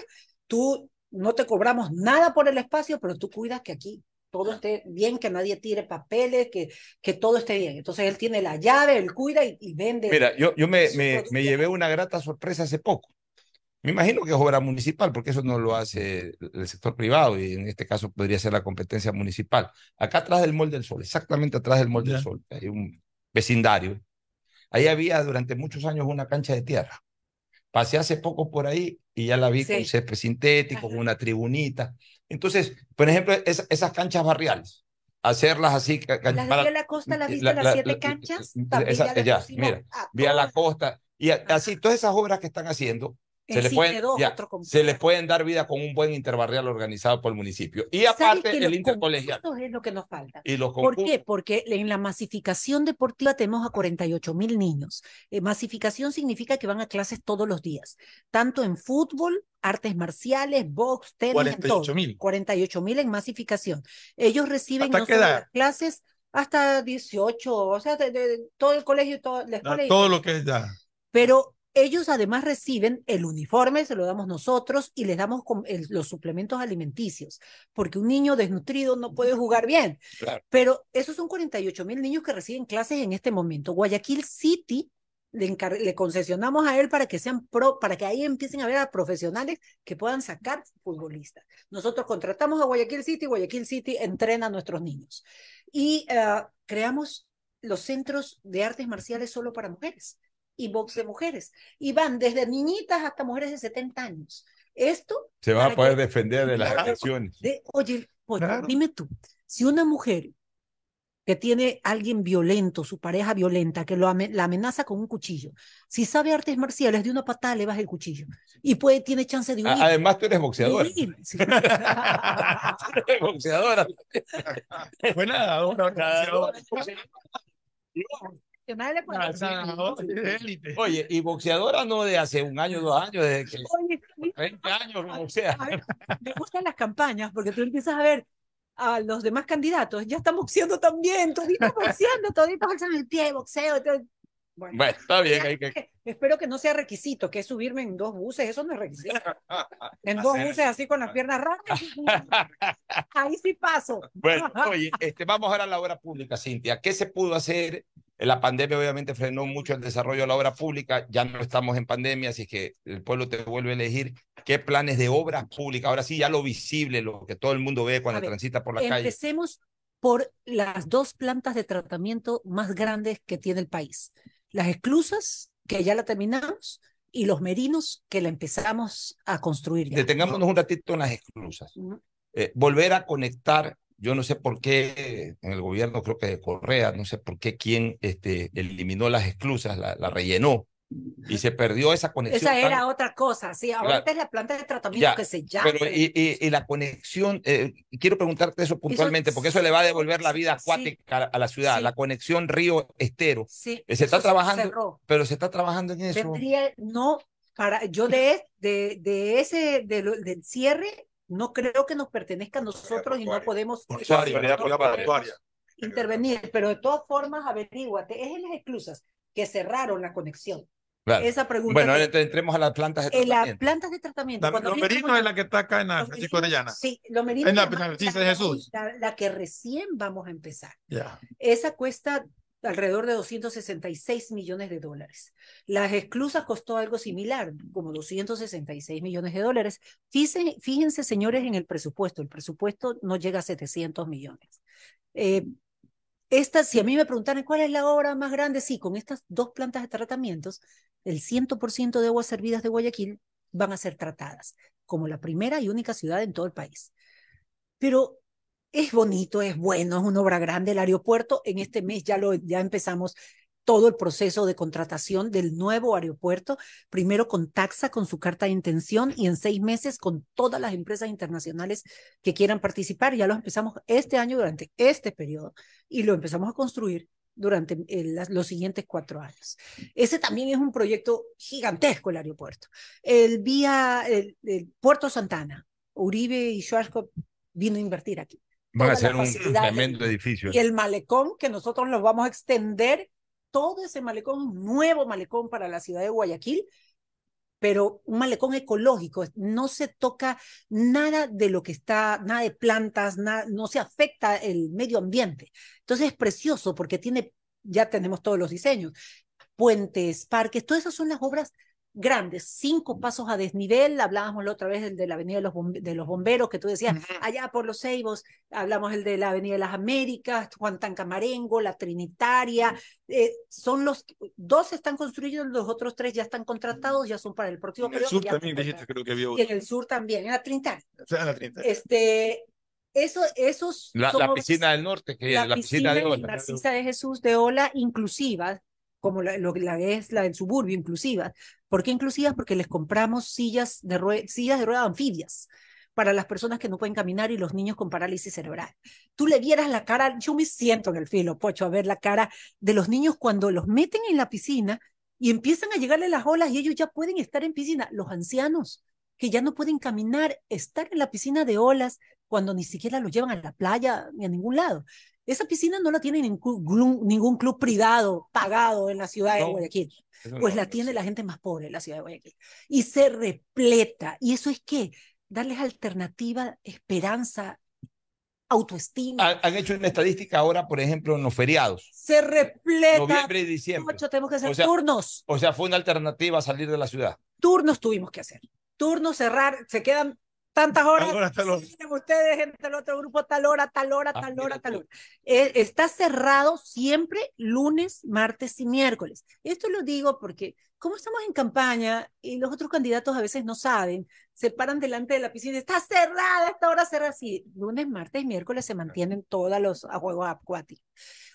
tú no te cobramos nada por el espacio, pero tú cuidas que aquí todo esté bien, que nadie tire papeles, que, que todo esté bien. Entonces él tiene la llave, él cuida y, y vende. Mira, yo, yo me, me, me llevé una grata sorpresa hace poco. Me imagino que es obra municipal, porque eso no lo hace el sector privado y en este caso podría ser la competencia municipal. Acá atrás del Mall del Sol, exactamente atrás del Mall del Sol, hay un vecindario. Ahí había durante muchos años una cancha de tierra. Pasé hace poco por ahí y ya la vi con Sí. césped sintético, con una tribunita. Entonces, por ejemplo, es- esas canchas barriales, hacerlas así. Las de La Costa, ¿las viste la- las la- siete la- canchas? esa- ya mira, a vía la costa. Y así, todas esas obras que están haciendo, se En les, pueden, dos, ya, se les pueden dar vida con un buen interbarrial organizado por el municipio. Y ¿Sabes aparte, que el intercolegial. es lo que nos falta. Y los ¿Por qué? Porque en la masificación deportiva tenemos a 48 mil niños. Eh, masificación significa que van a clases todos los días, tanto en fútbol, artes marciales, box, tenis, en todo. 48.000. 48 mil en masificación. Ellos reciben ¿Hasta no solo las clases hasta 18, o sea, de, de- de todo el colegio y toda la escuela. y todo lo que es ya. pero ellos además reciben el uniforme, se lo damos nosotros y les damos los suplementos alimenticios, porque un niño desnutrido no puede jugar bien. Claro. Pero esos son 48 mil niños que reciben clases en este momento. Guayaquil City le concesionamos a él para que sean pro, para que ahí empiecen a ver a profesionales que puedan sacar futbolistas. Nosotros contratamos a Guayaquil City, Guayaquil City entrena a nuestros niños. Y eh, creamos los centros de artes marciales solo para mujeres y box de mujeres. Y van desde niñitas hasta mujeres de 70 años. Esto Se van a poder que- defender de las Claro. agresiones. de, oye, Pollo, dime tú, si una mujer que tiene alguien violento, su pareja violenta, que lo ame- la amenaza con un cuchillo, si sabe artes marciales, de una patada le baja el cuchillo y puede, tiene chance de huir. Además, tú eres boxeador. *laughs* Sí. Tú eres boxeadora. Fue nada, una boxeadora. Nadie le puede- Oye, y boxeadora no de hace un año, dos años, desde que Oye, 20 años, o sea. A ver, me gustan las campañas porque tú empiezas a ver a los demás candidatos, ya están boxeando también, toditos boxeando, toditos alzan el pie, boxeo. todo. Bueno, Bueno, está bien, hay que. espero que no sea requisito, que es subirme en dos buses, eso no es requisito. *laughs* En dos buses así con las piernas raras, *laughs* ahí sí paso. Bueno, *laughs* oye, este, vamos ahora a la obra pública, Cintia. ¿Qué se pudo hacer La pandemia obviamente frenó mucho el desarrollo de la obra pública, ya no estamos en pandemia, así que el pueblo te vuelve a elegir qué planes de obras públicas, ahora sí ya lo visible, lo que todo el mundo ve cuando ver, transita por la calle. Empecemos por las dos plantas de tratamiento más grandes que tiene el país. Las esclusas, que ya la terminamos, y los merinos, que la empezamos a construir ya. Detengámonos un ratito en las exclusas. Eh, volver a conectar, yo no sé por qué en el gobierno, creo que de Correa, no sé por qué quién este, eliminó las exclusas, la, la rellenó y se perdió esa conexión. Esa tan- era otra cosa, sí, ahorita es la planta de tratamiento Ya, que se llama. Pero y, y- y la conexión, eh, quiero preguntarte eso puntualmente, porque eso le va a devolver la vida acuática a, a la ciudad, la conexión río-estero. Sí, Eh, se está trabajando, cerró. pero se está trabajando en eso. Tendría, no, para, yo de, de, de ese, de del cierre, no creo que nos pertenezca a nosotros y no podemos intervenir, pero de todas formas, averíguate, es en las exclusas que cerraron la conexión. Claro. Esa pregunta Bueno, que- entremos a las plantas de En las tratamiento. plantas de tratamiento. La, merinos es la que está acá en la Francisco Orellana. Sí, lo merino En la es la- la de que- Jesús. La, la que recién vamos a empezar. Ya. Esa cuesta alrededor de 266 millones de dólares. Las exclusas costó algo similar, como 266 millones de dólares. Fíjense, señores, en el presupuesto. El presupuesto no llega a 700 millones. Eh, esta, si a mí me preguntaran cuál es la obra más grande, sí, con estas dos plantas de tratamientos, el 100% de aguas servidas de Guayaquil van a ser tratadas, como la primera y única ciudad en todo el país. Pero es bonito, es bueno, es una obra grande. El aeropuerto, en este mes ya, lo, ya empezamos todo el proceso de contratación del nuevo aeropuerto, primero con Taxa, con su carta de intención, y en seis meses con todas las empresas internacionales que quieran participar. Ya lo empezamos este año durante este periodo y lo empezamos a construir durante el- las- los siguientes cuatro años. Ese también es un proyecto gigantesco, el aeropuerto. El vía, el, el Puerto Santana, Uribe y Schwarzkopf vino a invertir aquí. Van a ser un tremendo edificio. Y el malecón, que nosotros lo vamos a extender, todo ese malecón, un nuevo malecón para la ciudad de Guayaquil, pero un malecón ecológico, no se toca nada de lo que está, nada de plantas, nada, no se afecta el medio ambiente. Entonces es precioso porque tiene, ya tenemos todos los diseños, puentes, parques, todas esas son las obras grandes, cinco pasos a desnivel, hablábamos la otra vez el de la Avenida de los, Bombe- de los Bomberos, que tú decías, allá por los Ceibos, hablamos el de la Avenida de las Américas, Juan Tancamarengo, la Trinitaria, eh, son los, dos están construidos, los otros tres ya están contratados, ya son para el próximo En el periodo, sur también dijiste, creo que había y en el sur también, en la Trinitaria. O sea, en la 30. Este, eso, esos La, la piscina del norte, que es la piscina de ola. Narcisa de Jesús de Ola inclusiva, como la, es la del suburbio inclusiva. ¿Por qué inclusivas? Porque les compramos sillas de, rue- sillas de rueda anfibias para las personas que no pueden caminar y los niños con parálisis cerebral. Tú le vieras la cara, yo me siento en el filo, Pocho, a ver la cara de los niños cuando los meten en la piscina y empiezan a llegarle las olas y ellos ya pueden estar en piscina. Los ancianos que ya no pueden caminar, estar en la piscina de olas cuando ni siquiera los llevan a la playa ni a ningún lado. Esa piscina no la tiene ningún, club privado pagado en la ciudad de Guayaquil. Pues no, la tiene la gente más pobre en la ciudad de Guayaquil. Y se repleta. ¿Y eso es qué? Darles alternativa, esperanza, autoestima. Han, hecho una estadística ahora, por ejemplo, en los feriados, Se repleta. noviembre y diciembre. Pocho, tenemos que hacer O sea, turnos. O sea, fue una alternativa a salir de la ciudad. Turnos tuvimos que hacer. Turnos, cerrar. Se quedan tantas horas. Tal hora, tal hora. siguen ustedes entre el otro grupo, tal hora, tal hora, tal hora, tal hora. Eh, está cerrado siempre lunes, martes y miércoles. Esto lo digo porque como estamos en campaña y los otros candidatos a veces no saben, se paran delante de la piscina, está cerrada, esta hora cerrada. Sí, lunes, martes y miércoles se mantienen todos los a juegos acuáticos.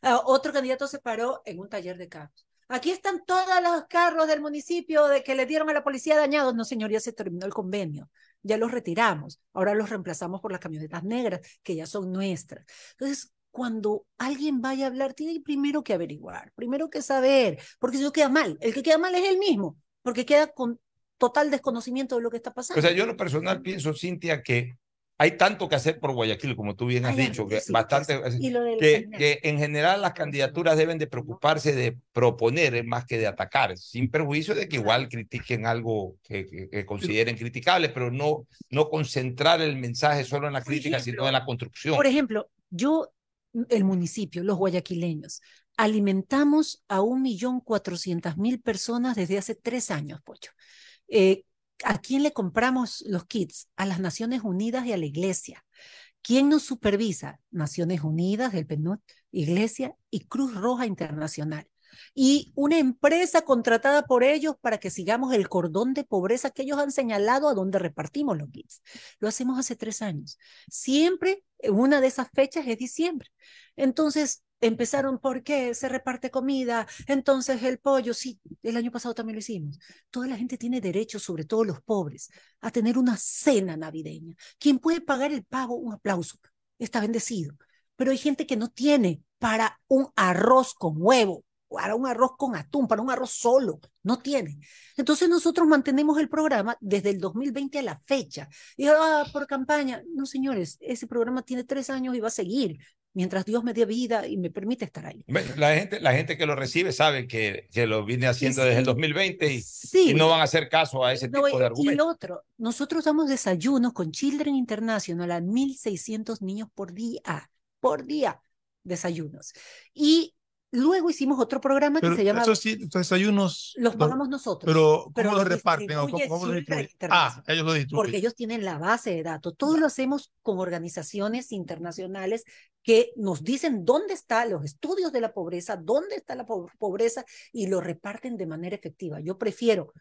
Ah, otro candidato se paró en un taller de carros. Aquí están todos los carros del municipio de que le dieron a la policía dañados. No, señor, ya se terminó el convenio. Ya los retiramos. Ahora los reemplazamos por las camionetas negras, que ya son nuestras. Entonces, cuando alguien vaya a hablar, tiene primero que averiguar, primero que saber, porque si no queda mal. El que queda mal es él mismo, porque queda con total desconocimiento de lo que está pasando. O sea, yo en lo personal pienso, Cintia, que hay tanto que hacer por Guayaquil, como tú bien has Hay dicho, que hartísimo bastante, que que, en general las candidaturas deben de preocuparse de proponer eh, más que de atacar, sin perjuicio de que igual critiquen algo que, que- que consideren criticable, pero no, no concentrar el mensaje solo en la crítica, sino en la construcción. Por ejemplo, yo, el municipio, los guayaquileños, alimentamos a un millón cuatrocientas mil personas desde hace tres años, Pocho. Eh, ¿A quién le compramos los kits? A las Naciones Unidas y a la Iglesia. ¿Quién nos supervisa? Naciones Unidas, el PNUD, Iglesia y Cruz Roja Internacional. Y una empresa contratada por ellos para que sigamos el cordón de pobreza que ellos han señalado a donde repartimos los kits. Lo hacemos hace tres años. Siempre, una de esas fechas es diciembre. Entonces, empezaron porque se reparte comida, entonces el pollo, sí, el año pasado también lo hicimos. Toda la gente tiene derecho, sobre todo los pobres, a tener una cena navideña. Quien puede pagar el pavo, un aplauso, está bendecido. Pero hay gente que no tiene para un arroz con huevo, para un arroz con atún, para un arroz solo, no tiene. Entonces nosotros mantenemos el programa desde el 2020 a la fecha. Y ah, por campaña, no señores, ese programa tiene tres años y va a seguir mientras Dios me dé vida y me permite estar ahí. La gente, la gente que lo recibe sabe que, que lo viene haciendo Sí, desde el sí. 2020 y, Sí. y no van a hacer caso a ese No, tipo y- de y argumentos. lo otro, nosotros damos desayunos con Children International a 1.600 niños por día, por día, desayunos. Y luego hicimos otro programa Pero que se llama eso sí, los desayunos. Los pagamos nosotros. Pero, ¿cómo pero los los reparten? o ¿Cómo, cómo los? Ah, ellos lo distribuyen. porque ellos tienen la base de datos. Todo lo hacemos con organizaciones internacionales que nos dicen dónde están los estudios de la pobreza, dónde está la po- pobreza y lo reparten de manera efectiva. Yo prefiero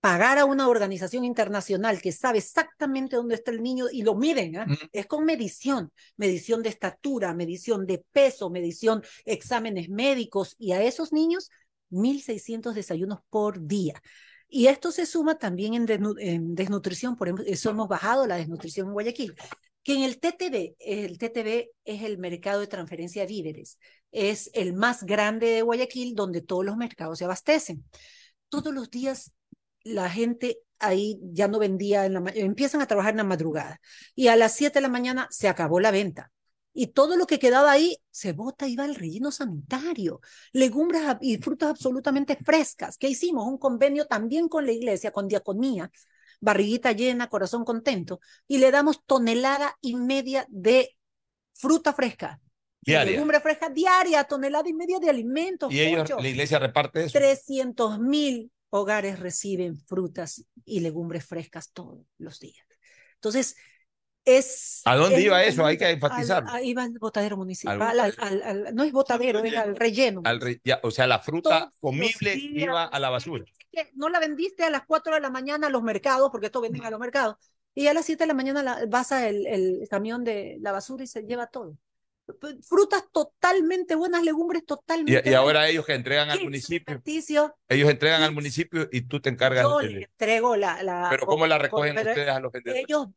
pagar a una organización internacional que sabe exactamente dónde está el niño y lo miden, ¿ah? es con medición, medición de estatura, medición de peso, medición, exámenes médicos y a esos niños 1.600 desayunos por día. Y esto se suma también en, desnu- en desnutrición, por ejemplo, eso hemos bajado la desnutrición en Guayaquil, que en el TTB, el TTB es el mercado de transferencia de víveres, es el más grande de Guayaquil donde todos los mercados se abastecen. Todos los días la gente ahí ya no vendía, en la, empiezan a trabajar en la madrugada y a las 7 de la mañana se acabó la venta. Y todo lo que quedaba ahí se bota y va al relleno sanitario. Legumbres y frutas absolutamente frescas. ¿Qué hicimos? Un convenio también con la iglesia, con diaconía, barriguita llena, corazón contento, y le damos tonelada y media de fruta fresca. Diaria. Legumbre fresca diaria, tonelada y media de alimentos. Y ellos, la iglesia reparte eso. 300 mil hogares reciben frutas y legumbres frescas todos los días. Entonces, es... ¿A dónde es iba eso? Hay que al- enfatizarlo. Ahí va el botadero municipal. Al al- al- al- no es botadero, es al relleno. Al ya, o sea, la fruta comible días. iba a la basura. que no la vendiste a las 4 de la mañana a los mercados, porque esto venden a los mercados, y a las 7 de la mañana la, pasa el, el camión de la basura y se lleva todo. Frutas totalmente buenas, legumbres totalmente Y, y ahora ellos que entregan al municipio, ellos entregan al municipio y tú te encargas yo de- le entrego la... la Pero ¿cómo la recogen pero ustedes a los vendedores? Ellos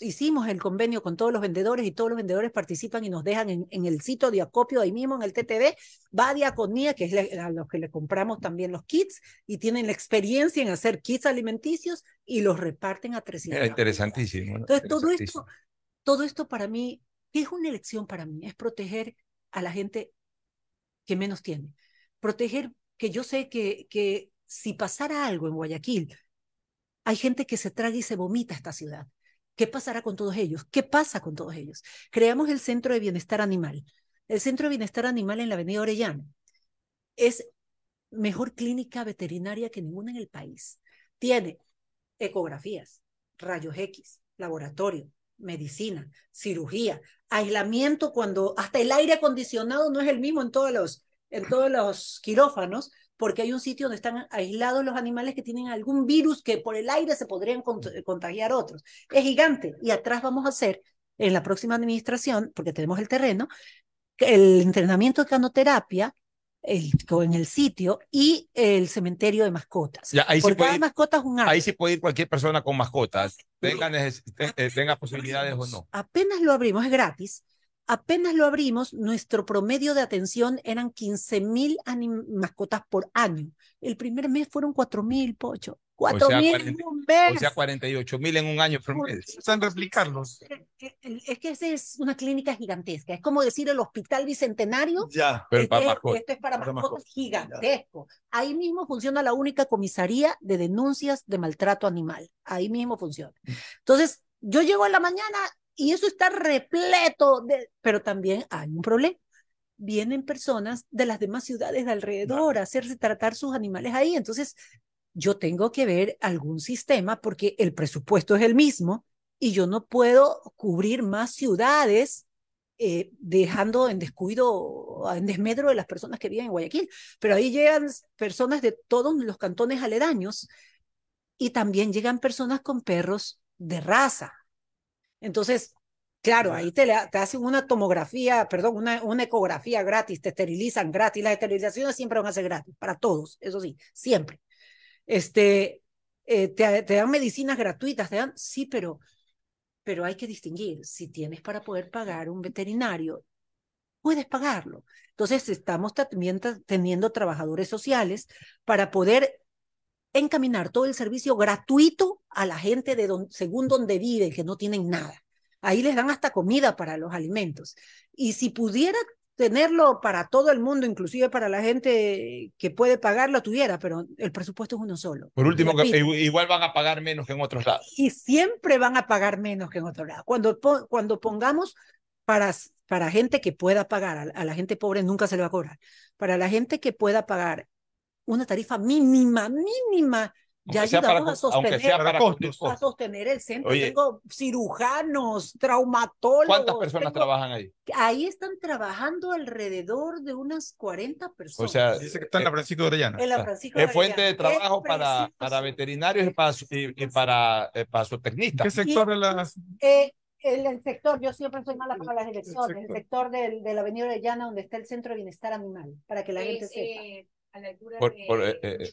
hicimos el convenio con todos los vendedores y todos los vendedores participan y nos dejan en, en el sitio de acopio ahí mismo en el TTV, va a Diaconía, que es la- a los que le compramos también los kits y tienen la experiencia en hacer kits alimenticios y los reparten a 300. Era interesantísimo. Entonces, todo esto, todo esto para mí, ¿qué es una elección para mí? Es proteger a la gente que menos tiene. Proteger que yo sé que, que si pasara algo en Guayaquil, hay gente que se traga y se vomita esta ciudad. ¿Qué pasará con todos ellos? ¿Qué pasa con todos ellos? Creamos el Centro de Bienestar Animal. El Centro de Bienestar Animal en la Avenida Orellana es mejor clínica veterinaria que ninguna en el país. Tiene ecografías, rayos X, laboratorio, medicina, cirugía, aislamiento cuando hasta el aire acondicionado no es el mismo en todos los, en todos los quirófanos, porque hay un sitio donde están aislados los animales que tienen algún virus que por el aire se podrían cont- contagiar otros. Es gigante. Y atrás vamos a hacer, en la próxima administración, porque tenemos el terreno, el entrenamiento de canoterapia el, en el sitio y el cementerio de mascotas. Ya, ahí Por puede cada ir- mascota es un árbol. Ahí sí puede ir cualquier persona con mascotas, tenga, eh, tenga posibilidades o no. apenas lo abrimos, es gratis, apenas lo abrimos, nuestro promedio de atención eran 15 mil mascotas por año. El primer mes fueron 4 mil, Pocho. 4 sea, mil 40 en un mes. O sea, 48 mil en un año. Están replicarlos. Es que esa es una clínica gigantesca. Es como decir el Hospital Bicentenario. Ya, pero para Este- mascotas. Esto es para, Para mascotas gigantesco. Ahí mismo funciona la única comisaría de denuncias de maltrato animal. Ahí mismo funciona. Entonces, yo llego a la mañana y eso está repleto de... Pero también hay un problema. vienen personas de las demás ciudades de alrededor a hacerse tratar sus animales ahí. Entonces, yo tengo que ver algún sistema porque el presupuesto es el mismo y yo no puedo cubrir más ciudades eh, dejando en descuido, en desmedro de las personas que viven en Guayaquil. Pero ahí llegan personas de todos los cantones aledaños y también llegan personas con perros de raza. Entonces, claro, ahí te, te hacen una tomografía, perdón, una, una ecografía gratis, te esterilizan gratis. Las esterilizaciones siempre van a ser gratis, para todos, eso sí, siempre. Este, eh, te, te dan medicinas gratuitas, te dan, sí, pero pero hay que distinguir, si tienes para poder pagar un veterinario, puedes pagarlo. Entonces, estamos también teniendo trabajadores sociales para poder encaminar todo el servicio gratuito a la gente de según donde viven, que no tienen nada. Ahí les dan hasta comida para los alimentos. Y si pudiera tenerlo para todo el mundo, inclusive para la gente que puede pagarlo, tuviera, pero el presupuesto es uno solo. Por último, igual van a pagar menos que en otros lados. Y siempre van a pagar menos que en otros lados. Cuando, cuando pongamos para, para gente que pueda pagar, a, a la gente pobre nunca se le va a cobrar, para la gente que pueda pagar una tarifa mínima, mínima ya ayudamos a, sostener, a sostener el centro. Tengo cirujanos, traumatólogos. ¿Cuántas personas trabajan ahí? Ahí están trabajando alrededor de unas 40 personas. O sea, dice que está en la Francisco de Orellana. En la Francisco es fuente de trabajo para, para veterinarios y para, y, para, eh, para zootecnistas. ¿Qué sector de las...? Eh, el, el, sector, yo siempre soy mala para las elecciones, el sector, del, de la Avenida Orellana donde está el Centro de Bienestar Animal, para que la gente sepa. Eh, a la altura por, de... por, eh,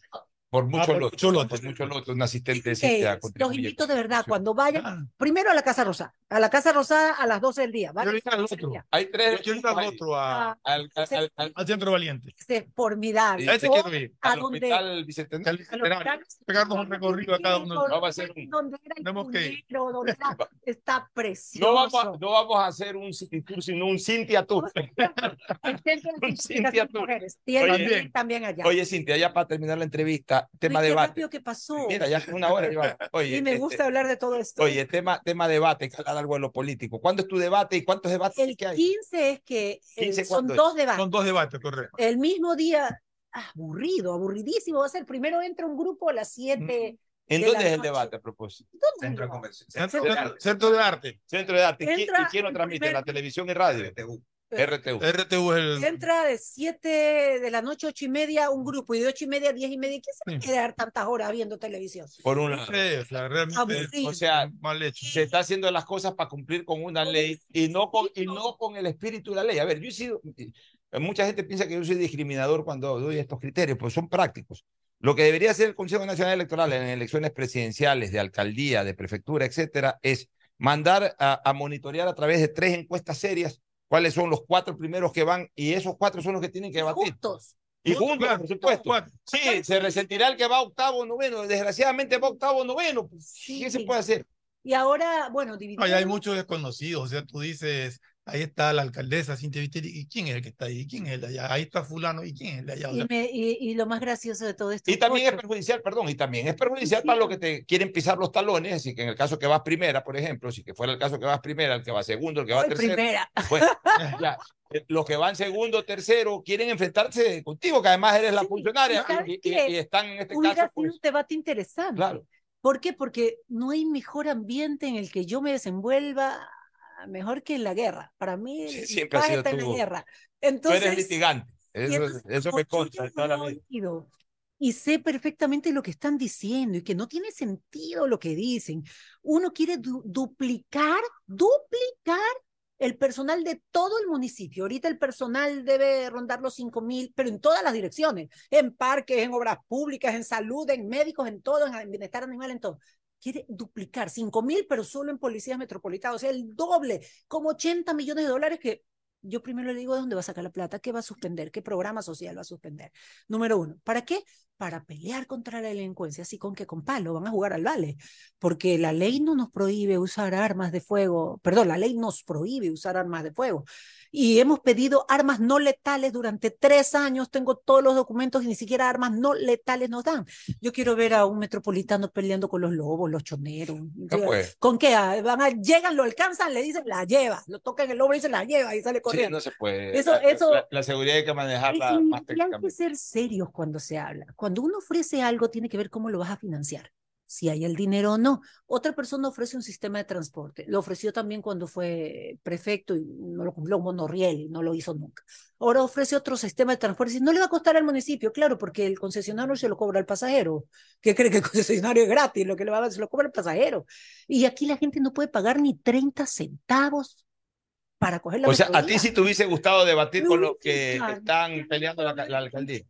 por mucho, ah, lote, por mucho lote, un asistente sí, eh, Los invito de verdad, cuando vayan, ah. primero a la Casa Rosa, a la Casa Rosada a las 12 del día. ¿vale? Yo al otro. Hay tres. Yo al otro, a, al, al, al, al, Centro Valiente. Es formidable. A ese quiero ir. A al Hospital Bicentenario. Pegarnos un recorrido a cada uno. *laughs* Vamos a hacer un. Donde Tenemos que ir. Donde está, está precioso. No vamos, no vamos a hacer un City Tour, sino un Cintia Tour. *laughs* *laughs* un Cintia Tour. Tiene también allá. Oye, Cintia, ya para terminar la entrevista, tema de debate que pasó. Mira, ya una hora Oye, y me gusta este, hablar de todo esto. Oye, tema, tema debate, algo de lo político. ¿Cuándo es tu debate y cuántos debates El que hay? 15 es que eh, son dos debates. Son dos debates, correcto. El mismo día, aburrido, aburridísimo va a ser. Primero entra un grupo a las 7. ¿En dónde es el debate a propósito? Centro de Comercio. Centro, de Arte. Centro de Arte. ¿Y quién lo transmite? ¿La televisión y radio? RTU. RTU es el... Entra de 7 de la noche, 8 y media, un grupo, y de 8 y media a 10 y media. ¿Quién se va a quedar tantas horas viendo televisión? Por una. Sí, o sea, realmente o sea, mal hecho. se está haciendo las cosas para cumplir con una ley y no con, y no con el espíritu de la ley. A ver, yo he sido. Mucha gente piensa que yo soy discriminador cuando doy estos criterios, pues son prácticos. Lo que debería hacer el Consejo Nacional Electoral en elecciones presidenciales, de alcaldía, de prefectura, etcétera, es mandar a, a monitorear a través de tres encuestas serias cuáles son los cuatro primeros que van y esos cuatro son los que tienen que debatir. Juntos. Y juntos, por supuesto. Sí, se resentirá el que va octavo, noveno. Desgraciadamente va octavo, noveno. Pues, ¿Qué se puede hacer? Y ahora, bueno, dividido. hay muchos desconocidos. O sea, tú dices, Ahí está la alcaldesa Cintia Viteri. ¿Y quién es el que está ahí? ¿Quién es el de allá? Ahí está fulano. ¿Y quién es el de allá? y, lo más gracioso de todo esto. Y también es perjudicial, perdón, y también es perjudicial para los que te quieren pisar los talones. Así que en el caso que vas primera, por ejemplo, si que fuera el caso que vas primera, el que va segundo, el que va tercero. Primera. Pues, *laughs* ya, eh, los que van segundo, tercero, quieren enfrentarse contigo, que además eres la funcionaria y, están en este caso. Pues, un debate interesante. Claro. ¿Por qué? Porque no hay mejor ambiente en el que yo me desenvuelva mejor que en la guerra. Para mí, siempre ha sido en la guerra. Entonces, tú eres litigante. Eso, eso me consta toda la vida. Y sé perfectamente lo que están diciendo y que no tiene sentido lo que dicen. Uno quiere duplicar, duplicar el personal de todo el municipio. Ahorita el personal debe rondar los 5 mil, pero en todas las direcciones, en parques, en obras públicas, en salud, en médicos, en todo, en bienestar animal, en todo quiere duplicar 5 mil, pero solo en policías metropolitanas, o sea, el doble, como 80 millones de dólares que yo primero le digo de dónde va a sacar la plata, qué va a suspender, qué programa social va a suspender. Número uno, ¿para qué? Para pelear contra la delincuencia, así con que con palo van a jugar al vale, porque la ley no nos prohíbe usar armas de fuego, perdón, la ley nos prohíbe usar armas de fuego. Y hemos pedido armas no letales durante tres años. Tengo todos los documentos y ni siquiera armas no letales nos dan. Yo quiero ver a un metropolitano peleando con los lobos, los choneros. pues. ¿Con qué? Ah, Van a, llegan, lo alcanzan, le dicen, la lleva. Lo tocan el lobo y se la lleva y sale Sí, corriendo. no se puede. Eso- la, eso- la- la seguridad hay que manejarla Y- más y hay que ser serios cuando se habla. Cuando uno ofrece algo, tiene que ver cómo lo vas a financiar, si hay el dinero o no. Otra persona ofrece un sistema de transporte. Lo ofreció también cuando fue prefecto y no lo cumplió un monorriel y no lo hizo nunca. Ahora ofrece otro sistema de transporte y no le va a costar al municipio, claro, porque el concesionario se lo cobra al pasajero. ¿Qué cree que el *laughs* concesionario es gratis? Lo que le va a dar se lo cobra el pasajero. Y aquí la gente no puede pagar ni 30 centavos para coger la O sea, a ti sí te hubiese gustado debatir con los que están peleando la, la alcaldía.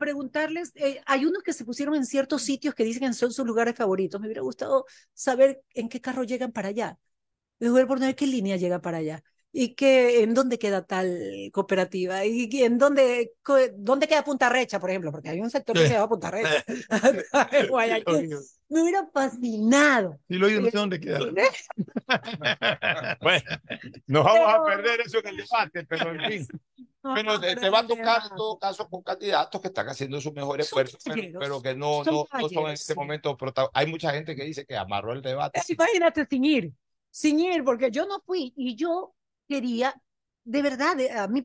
Preguntarles, eh, hay unos que se pusieron en ciertos sitios que dicen que son sus lugares favoritos. Me hubiera gustado saber en qué carro llegan para allá. Qué línea llega para allá. Y qué, en dónde queda tal cooperativa. Y y en dónde, co- dónde queda Punta Recha, por ejemplo, porque hay un sector que se llama Punta Recha. *laughs* *laughs* Me hubiera fascinado. Y lo oí, no sé dónde queda. *laughs* Bueno, nos vamos a perder eso en el debate, pero en fin. Pero te, te va a tocar en todo caso con candidatos que están haciendo su mejor esfuerzo, pero, pero que no, son no, no son en este momento protagonistas. Hay mucha gente que dice que amarró el debate. Imagínate sin ir, sin ir, porque yo no fui y yo quería, de verdad,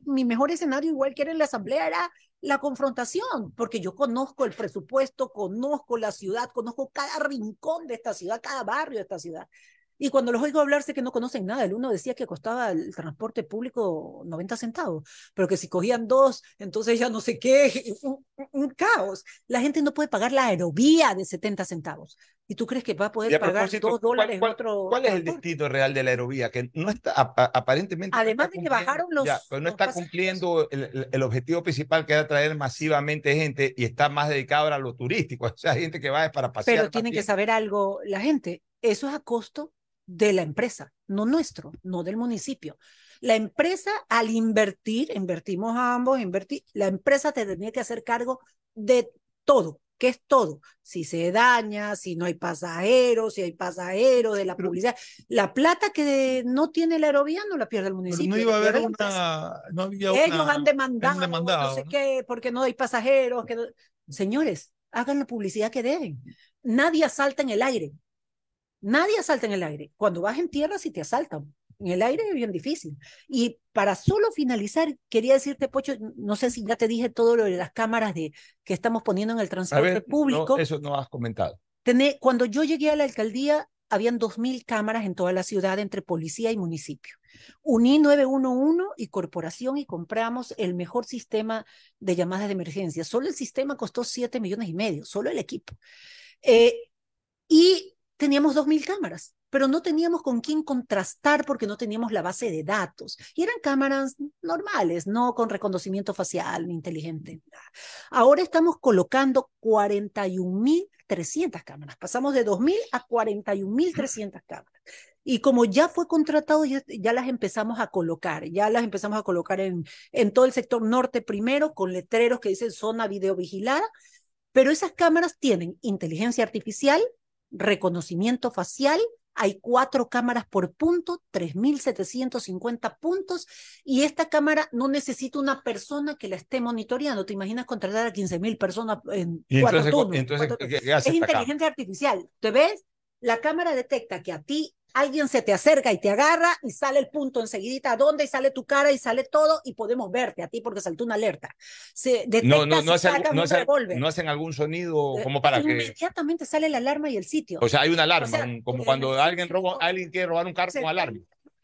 mi mejor escenario, igual que era en la asamblea, era la confrontación, porque yo conozco el presupuesto, conozco la ciudad, conozco cada rincón de esta ciudad, cada barrio de esta ciudad. Y cuando los oigo hablar, sé que no conocen nada. El uno decía que costaba el transporte público 90 centavos, pero que si cogían dos, entonces ya no sé qué, *laughs* un, un- caos. La gente no puede pagar la aerovía de 70 centavos. ¿Y tú crees que va a poder a pagar dos ¿cuál- dólares cuál- otro ¿Cuál es el destino real de la aerovía? Que no está, a- a- aparentemente. Además está de que bajaron los- ya, pero no los está pasajeros. cumpliendo el, el- objetivo principal que era traer masivamente gente y está más dedicado ahora a lo turístico. *laughs* O sea, gente que va es para pasear. Pero tienen que bien. saber algo la gente. Eso es a costo de la empresa, no nuestro, no del municipio. La empresa, al invertir, invertimos ambos, invertir, la empresa te tenía que hacer cargo de todo. ¿Qué es todo? Si se daña, si no hay pasajeros, si hay pasajeros, de la publicidad. La plata que no tiene la aerovía no la pierde el Pero municipio. no iba a haber una. No había Ellos una- han demandado, han demandado, no sé ¿no? qué, porque no hay pasajeros. Que no- Señores, hagan la publicidad que deben. Nadie asalta en el aire. Nadie asalta en el aire. Cuando vas en tierra, sí te asaltan. En el aire es bien difícil. Y para solo finalizar, quería decirte, Pocho, no sé si ya te dije todo lo de las cámaras de, que estamos poniendo en el transporte ver, público. no, eso no has comentado. Tené- cuando yo llegué a la alcaldía, habían 2.000 cámaras en toda la ciudad entre policía y municipio. Uní 911 y corporación y compramos el mejor sistema de llamadas de emergencia. Solo el sistema costó 7 millones y medio, solo el equipo. Eh, y teníamos 2.000 cámaras, pero no teníamos con quién contrastar porque no teníamos la base de datos. Y eran cámaras normales, no con reconocimiento facial ni inteligente. Ahora estamos colocando 41.300 cámaras. Pasamos de 2.000 a 41.300 cámaras. Y como ya fue contratado, ya, ya las empezamos a colocar, ya las empezamos a colocar en, en todo el sector norte primero, con letreros que dicen zona videovigilada, pero esas cámaras tienen inteligencia artificial, reconocimiento facial, hay cuatro cámaras por punto, 3.750 puntos, y esta cámara no necesita una persona que la esté monitoreando. ¿Te imaginas contratar a 15.000 personas en Y cuatro entonces, turnos? entonces cuatro ¿qué, turnos? qué hace es inteligencia artificial. ¿Te ves? La cámara detecta que a ti alguien se te acerca y te agarra y sale el punto enseguidita a dónde y sale tu cara y sale todo y podemos verte a ti porque saltó una alerta. Se No, no, no, hacen, no, un no algún sonido Eh, como para que. Inmediatamente sale la alarma y el sitio. O sea, hay una alarma, O sea, un- como en cuando alguien roba, alguien quiere robar un carro con alarma.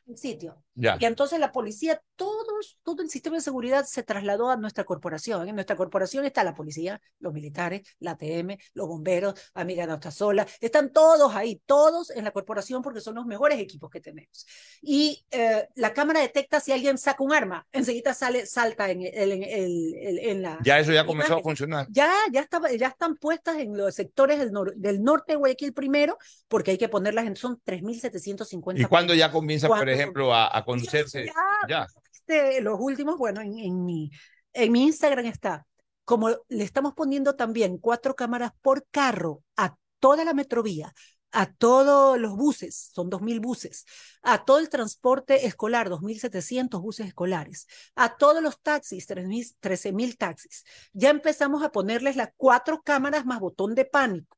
el sitio. Ya. Y entonces la policía, todos, todo el sistema de seguridad se trasladó a nuestra corporación. En nuestra corporación está la policía, los militares, la ATM, los bomberos, Amiga Nuestra Sola, están todos ahí, todos en la corporación porque son los mejores equipos que tenemos. Y eh, la cámara detecta si alguien saca un arma, enseguida sale, salta en, el, en, el- en la... Ya eso ya comenzó a imagen. funcionar. Ya, ya, estaba, ya están puestas en los sectores del, nor- del norte de Guayaquil primero, porque hay que ponerlas en, son 3.750. ¿Y cuándo ya comienza, por ejemplo, a, a conocerse? Ya, Ya. este, los últimos, bueno, en, en mi, en mi Instagram está, como le estamos poniendo también cuatro cámaras por carro a toda la metrovía, a todos los buses, son 2.000 buses, a todo el transporte escolar, 2.700 buses escolares, a todos los taxis, 13.000 taxis. Ya empezamos a ponerles las cuatro cámaras más botón de pánico.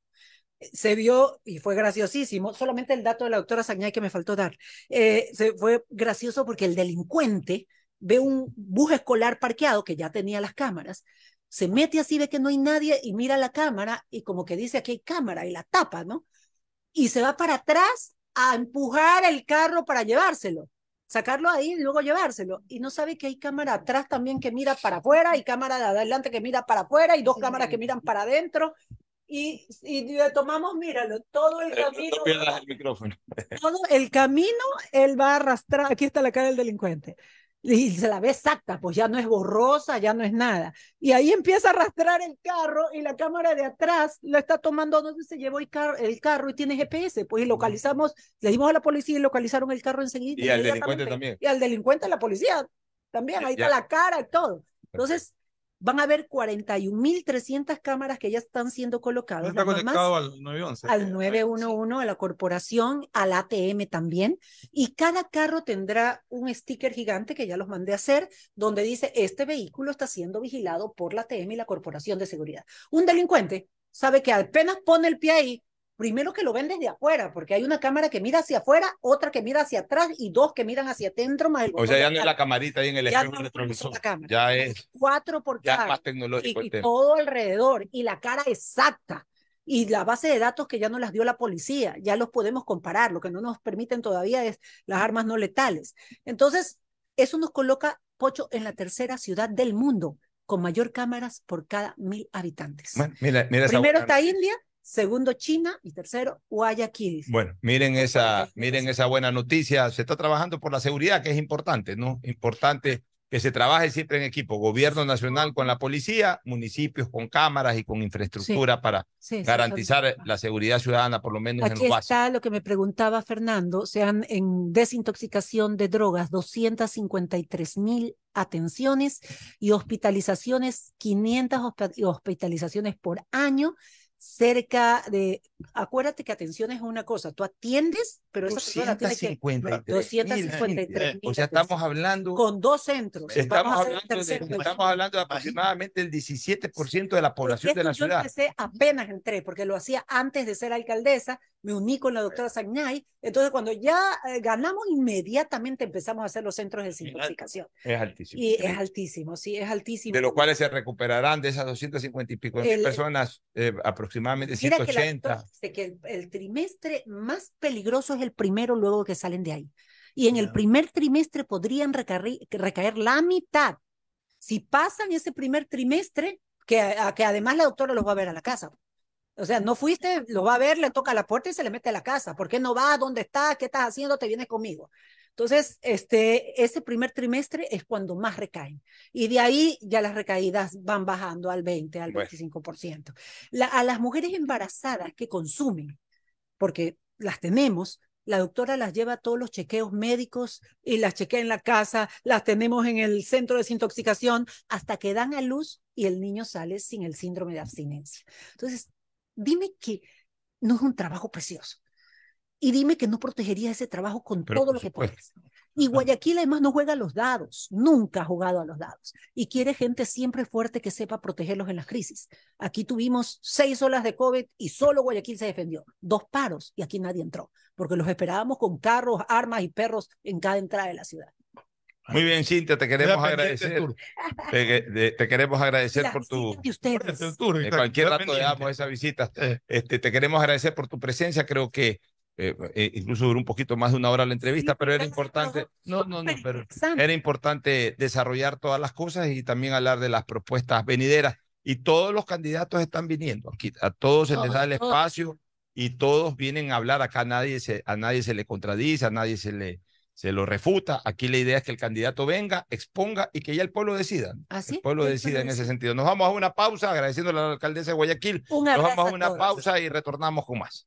Se vio, y fue graciosísimo, solamente el dato de la doctora Sañay que me faltó dar, eh, se fue gracioso porque el delincuente ve un bus escolar parqueado que ya tenía las cámaras, se mete así, ve que no hay nadie y mira la cámara y como que dice aquí hay cámara y la tapa, ¿no? y se va para atrás a empujar el carro para llevárselo, sacarlo ahí y luego llevárselo. Y no sabe que hay cámara atrás también que mira para afuera y cámara de adelante que mira para afuera y dos cámaras que miran para adentro. Y, y tomamos, míralo, todo el camino. No pierdas el micrófono. *laughs* Todo el camino él va a arrastrar. Aquí está la cara del delincuente y se la ve exacta, pues ya no es borrosa, ya no es nada. Y ahí empieza a arrastrar el carro y la cámara de atrás lo está tomando donde se llevó el, el carro y tiene GPS, pues y localizamos, le dimos a la policía y localizaron el carro enseguida. Y al delincuente también. Y al delincuente la policía también, ahí está la cara y todo. Entonces, van a haber 41.300 cámaras que ya están siendo colocadas. Está conectado al 911. Al 911, a la corporación, al ATM también. Y cada carro tendrá un sticker gigante que ya los mandé a hacer, donde dice, este vehículo está siendo vigilado por la ATM y la Corporación de Seguridad. Un delincuente sabe que apenas pone el pie ahí, primero que lo ven desde afuera, porque hay una cámara que mira hacia afuera, otra que mira hacia atrás y dos que miran hacia adentro. Más el o sea, ya no es la camarita ahí en el espejo retrovisor. Ya es. Cuatro por ya cara. más tecnológico y, tema. todo alrededor y la cara exacta. Y la base de datos que ya no las dio la policía, ya los podemos comparar. Lo que no nos permiten todavía es las armas no letales. Entonces, eso nos coloca, Pocho, en la tercera ciudad del mundo con mayor cámaras por cada mil habitantes. Bueno, mira, mira Primero está India, segundo China y tercero Guayaquil. Bueno, miren esa, miren esa buena noticia. Se está trabajando por la seguridad, que es importante, ¿no? Importante que se trabaje siempre en equipo, gobierno nacional con la policía, municipios con cámaras y con infraestructura Sí. para Sí, garantizar la seguridad ciudadana, por lo menos en Aquí lo básico. está lo que me preguntaba Fernando, se han en desintoxicación de drogas 253 mil atenciones y hospitalizaciones, 500 hospa- y hospitalizaciones por año, cerca de, acuérdate que atención es una cosa, tú atiendes, pero esa persona tiene que 253 O sea, estamos hablando, con dos centros. estamos hablando, de, estamos hablando de aproximadamente el 17% de la población de la yo ciudad. empecé apenas entré, porque lo hacía antes de ser alcaldesa, me uní con la doctora Sagnay, entonces cuando ya eh, ganamos, inmediatamente empezamos a hacer los centros de desintoxicación. Es altísimo. Y es altísimo, sí, es altísimo. de los cuales se recuperarán de esas 250 y pico mil El- personas, eh, aproximadamente Mira que la 180. Dice que el, el trimestre más peligroso es el primero luego que salen de ahí. Y en el primer trimestre podrían recaer, recaer la mitad. Si pasan ese primer trimestre, que, a- que además la doctora los va a ver a la casa. O sea, no fuiste, lo va a ver, le toca la puerta y se le mete a la casa. ¿Por qué no va? ¿Dónde está? ¿Qué estás haciendo? Te vienes conmigo. Entonces, este, ese primer trimestre es cuando más recaen. Y de ahí ya las recaídas van bajando al 20, al Bueno. 25%. La- a las mujeres embarazadas que consumen, porque las tenemos, la doctora las lleva a todos los chequeos médicos y las chequea en la casa, las tenemos en el centro de desintoxicación hasta que dan a luz y el niño sale sin el síndrome de abstinencia. Entonces, dime que no es un trabajo precioso. Y dime que no protegería ese trabajo con Pero todo por lo que supuesto. puedes. Y Guayaquil además no juega a los dados, nunca ha jugado a los dados. Y quiere gente siempre fuerte que sepa protegerlos en las crisis. Aquí tuvimos seis olas de COVID y solo Guayaquil se defendió. Dos paros y aquí nadie entró, porque los esperábamos con carros, armas y perros en cada entrada de la ciudad. Muy bien, Cintia, te queremos el agradecer. Te, de- te queremos agradecer La por tu. de ustedes. El tour, cualquier rato damos esa visita. Este, te queremos agradecer por tu presencia. Creo que eh, eh, incluso duró un poquito más de una hora la entrevista, pero era importante. No, no, no, pero era importante desarrollar todas las cosas y también hablar de las propuestas venideras. Y todos los candidatos están viniendo aquí. A todos se les da el espacio y todos vienen a hablar. Acá nadie se, a nadie se le contradice, a nadie se le, se lo refuta. Aquí la idea es que el candidato venga, exponga y que ya el pueblo decida. Así El pueblo decida en ese sentido. Nos vamos a una pausa agradeciéndole a la alcaldesa de Guayaquil. Un Nos vamos a a una todos. pausa y retornamos con más.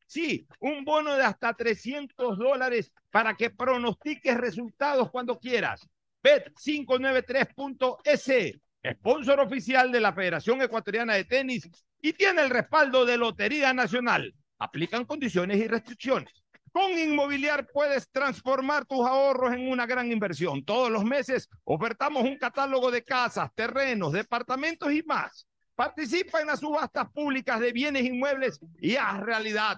Sí, un bono de hasta 300 dólares para que pronostiques resultados cuando quieras. Bet593.es, sponsor oficial de la Federación Ecuatoriana de Tenis y tiene el respaldo de Lotería Nacional. Aplican condiciones y restricciones. Con Inmobiliar puedes transformar tus ahorros en una gran inversión. Todos los meses ofertamos un catálogo de casas, terrenos, departamentos y más. Participa en las subastas públicas de bienes inmuebles y haz realidad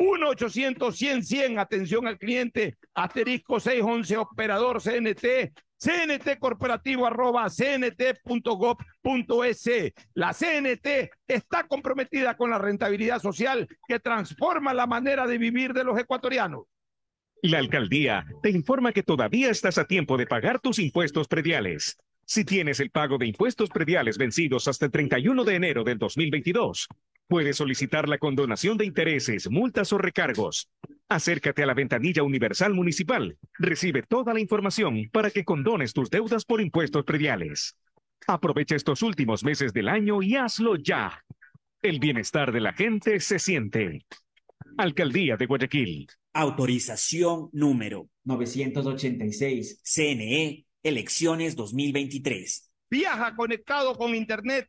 1-800-100-100, atención al cliente, asterisco 611, operador CNT, CNT corporativo arroba cnt.gov.es. La CNT está comprometida con la rentabilidad social que transforma la manera de vivir de los ecuatorianos. La alcaldía te informa que todavía estás a tiempo de pagar tus impuestos prediales. Si tienes el pago de impuestos prediales vencidos hasta el 31 de enero del 2022, puedes solicitar la condonación de intereses, multas o recargos. Acércate a la ventanilla universal municipal. Recibe toda la información para que condones tus deudas por impuestos prediales. Aprovecha estos últimos meses del año y hazlo ya. El bienestar de la gente se siente. Alcaldía de Guayaquil. Autorización número 986. CNE Elecciones 2023. Viaja conectado con Internet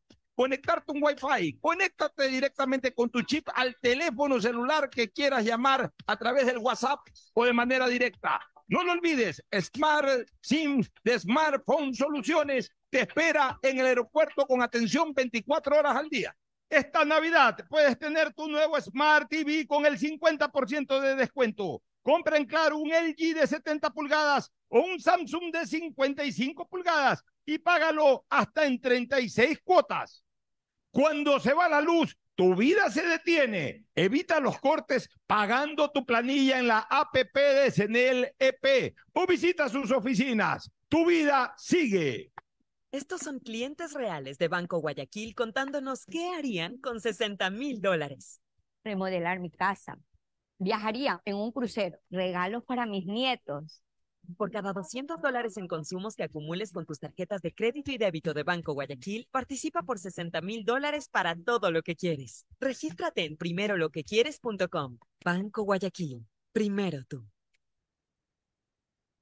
conectarte un Wi-Fi. Conéctate directamente con tu chip al teléfono celular que quieras llamar a través del WhatsApp o de manera directa. No lo olvides, Smart SIM de Smartphone Soluciones te espera en el aeropuerto con atención 24 horas al día. Esta Navidad puedes tener tu nuevo Smart TV con el 50% de descuento. Compra en Claro un LG de 70 pulgadas o un Samsung de 55 pulgadas y págalo hasta en 36 cuotas. Cuando se va la luz, tu vida se detiene. Evita los cortes pagando tu planilla en la APP de Senel EP o visita sus oficinas. Tu vida sigue. Estos son clientes reales de Banco Guayaquil contándonos qué harían con 60 mil dólares. Remodelar mi casa. Viajaría en un crucero. Regalos para mis nietos Por cada 200 dólares en consumos que acumules con tus tarjetas de crédito y débito de Banco Guayaquil, participa por 60 mil dólares para todo lo que quieres. Regístrate en primeroloquequieres.com. Banco Guayaquil. Primero tú.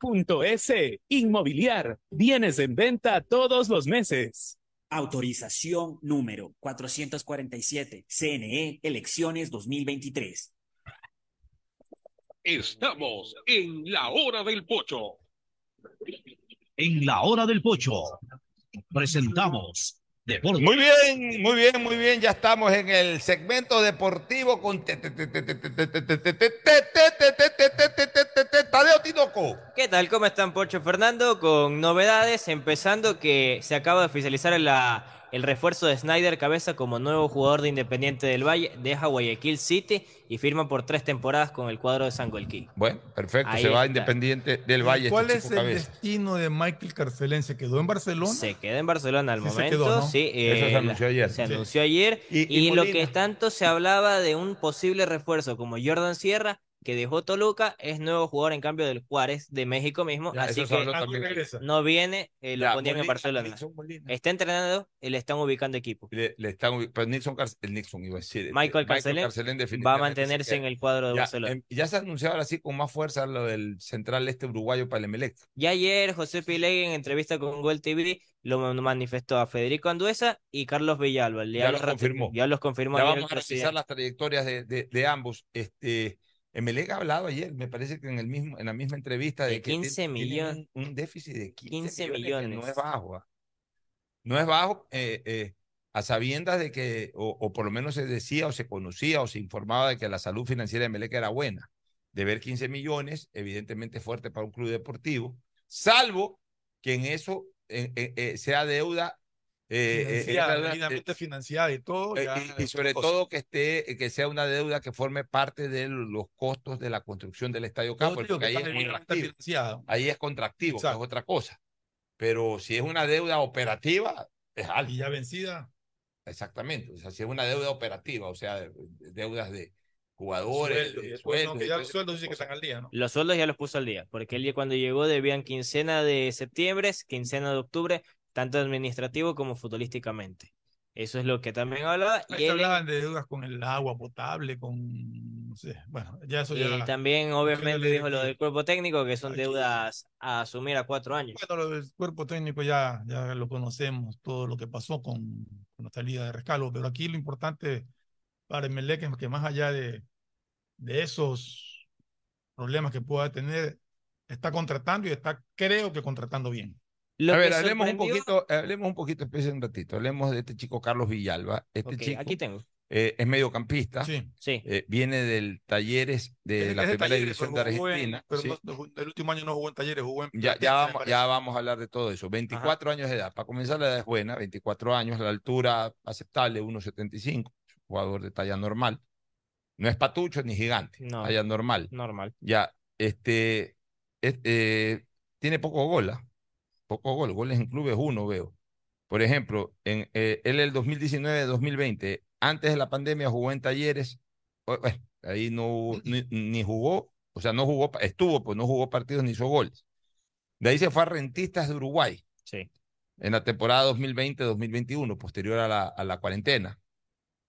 .es. Inmobiliar. Bienes en venta todos los meses. Autorización número 447. CNE Elecciones 2023. Estamos en la hora del pocho. En la hora del pocho presentamos Deportes. Muy bien, muy bien, muy bien. Ya estamos en el segmento deportivo con Tadeo Tinoco. ¿Qué tal? ¿Cómo están, Pocho Fernando? Con novedades, empezando que se acaba de oficializar la, el refuerzo de Snyder Cabeza como nuevo jugador de Independiente del Valle, deja Guayaquil City y firma por tres temporadas con el cuadro de San Guelquí. Bueno, perfecto, se va Independiente del Valle. ¿Cuál este es el destino de Michael Carcelén? ¿Se quedó en Barcelona? Se queda en Barcelona al momento, sí. Eso se anunció ayer. Se anunció ayer. Y, lo que tanto se hablaba de un posible refuerzo como Jordan Sierra, que dejó Toluca, es nuevo jugador en cambio del Juárez de México mismo, así que no viene, eh, lo ponían en Barcelona. Está entrenando y le están ubicando equipo. Le, están pero Nixon, el Nixon iba a decir. Michael, Carcelén, va a mantenerse en el cuadro de ya, Barcelona. Em, ya se ha anunciado ahora sí con más fuerza lo del central este uruguayo para el Emelec. Y ayer José Pilegui en entrevista con Gol TV lo manifestó a Federico Anduesa y Carlos Villalba. Ya, los confirmó. Ya los confirmó. Ya vamos a revisar las trayectorias de, de, de ambos. Este Emelec ha hablado ayer, me parece que en, el mismo, en la misma entrevista de, de 15 millones. Un, déficit de 15, millones. no es bajo. ¿ah? No es bajo eh, eh, a sabiendas de que, o, por lo menos se decía o se conocía o se informaba de que la salud financiera de Emelec era buena. De ver 15 millones, evidentemente fuerte para un club deportivo, salvo que en eso eh, sea deuda eh, eh, financiada, y todo. Eh, y, sobre todo que esté, que sea una deuda que forme parte de los costos de la construcción del Estadio Campo, porque ahí es, contractivo. ahí es contractivo, es otra cosa. Pero si es una deuda operativa, es algo. Y ya vencida. Exactamente, o sea, si es una deuda operativa, o sea, deudas de jugadores, los sueldos que están al día, ¿no? Los sueldos ya los puso al día, porque él cuando llegó debían quincena de septiembre, quincena de octubre, tanto administrativo como futbolísticamente. Eso es lo que también hablaba. y hablaban de deudas con el agua potable, con, no sé, bueno, ya eso y también obviamente dijo lo del cuerpo técnico, que son deudas a asumir a cuatro años. Bueno, lo del cuerpo técnico ya, ya lo conocemos, todo lo que pasó con, con la salida de Rescalo, pero aquí lo importante para Emelec es que más allá de, de esos problemas que pueda tener, está contratando y está, creo que contratando bien a ver, hablemos un poquito, hablemos un poquito, espérense un ratito, hablemos de este chico Carlos Villalba. Este chico, aquí tengo. Eh, es mediocampista. Sí. Eh, viene del Talleres de la primera división de Argentina. pero el último año no jugó en Talleres, jugó en. Ya, ya, vamos, ya vamos a hablar de todo eso. 24 años de edad. Para comenzar, la edad es buena. 24 años, la altura aceptable, 1,75. Jugador de talla normal. No es patucho ni gigante. No. Talla normal. Normal. Ya, este. Eh, tiene poco gola. Poco gol, goles en clubes uno veo. Por ejemplo, en, eh, él el 2019-2020, antes de la pandemia jugó en talleres, ahí no ni, jugó, o sea, no jugó, estuvo, pues no jugó partidos ni hizo goles. De ahí se fue a Rentistas de Uruguay. Sí. En la temporada 2020-2021, posterior a la, a la cuarentena.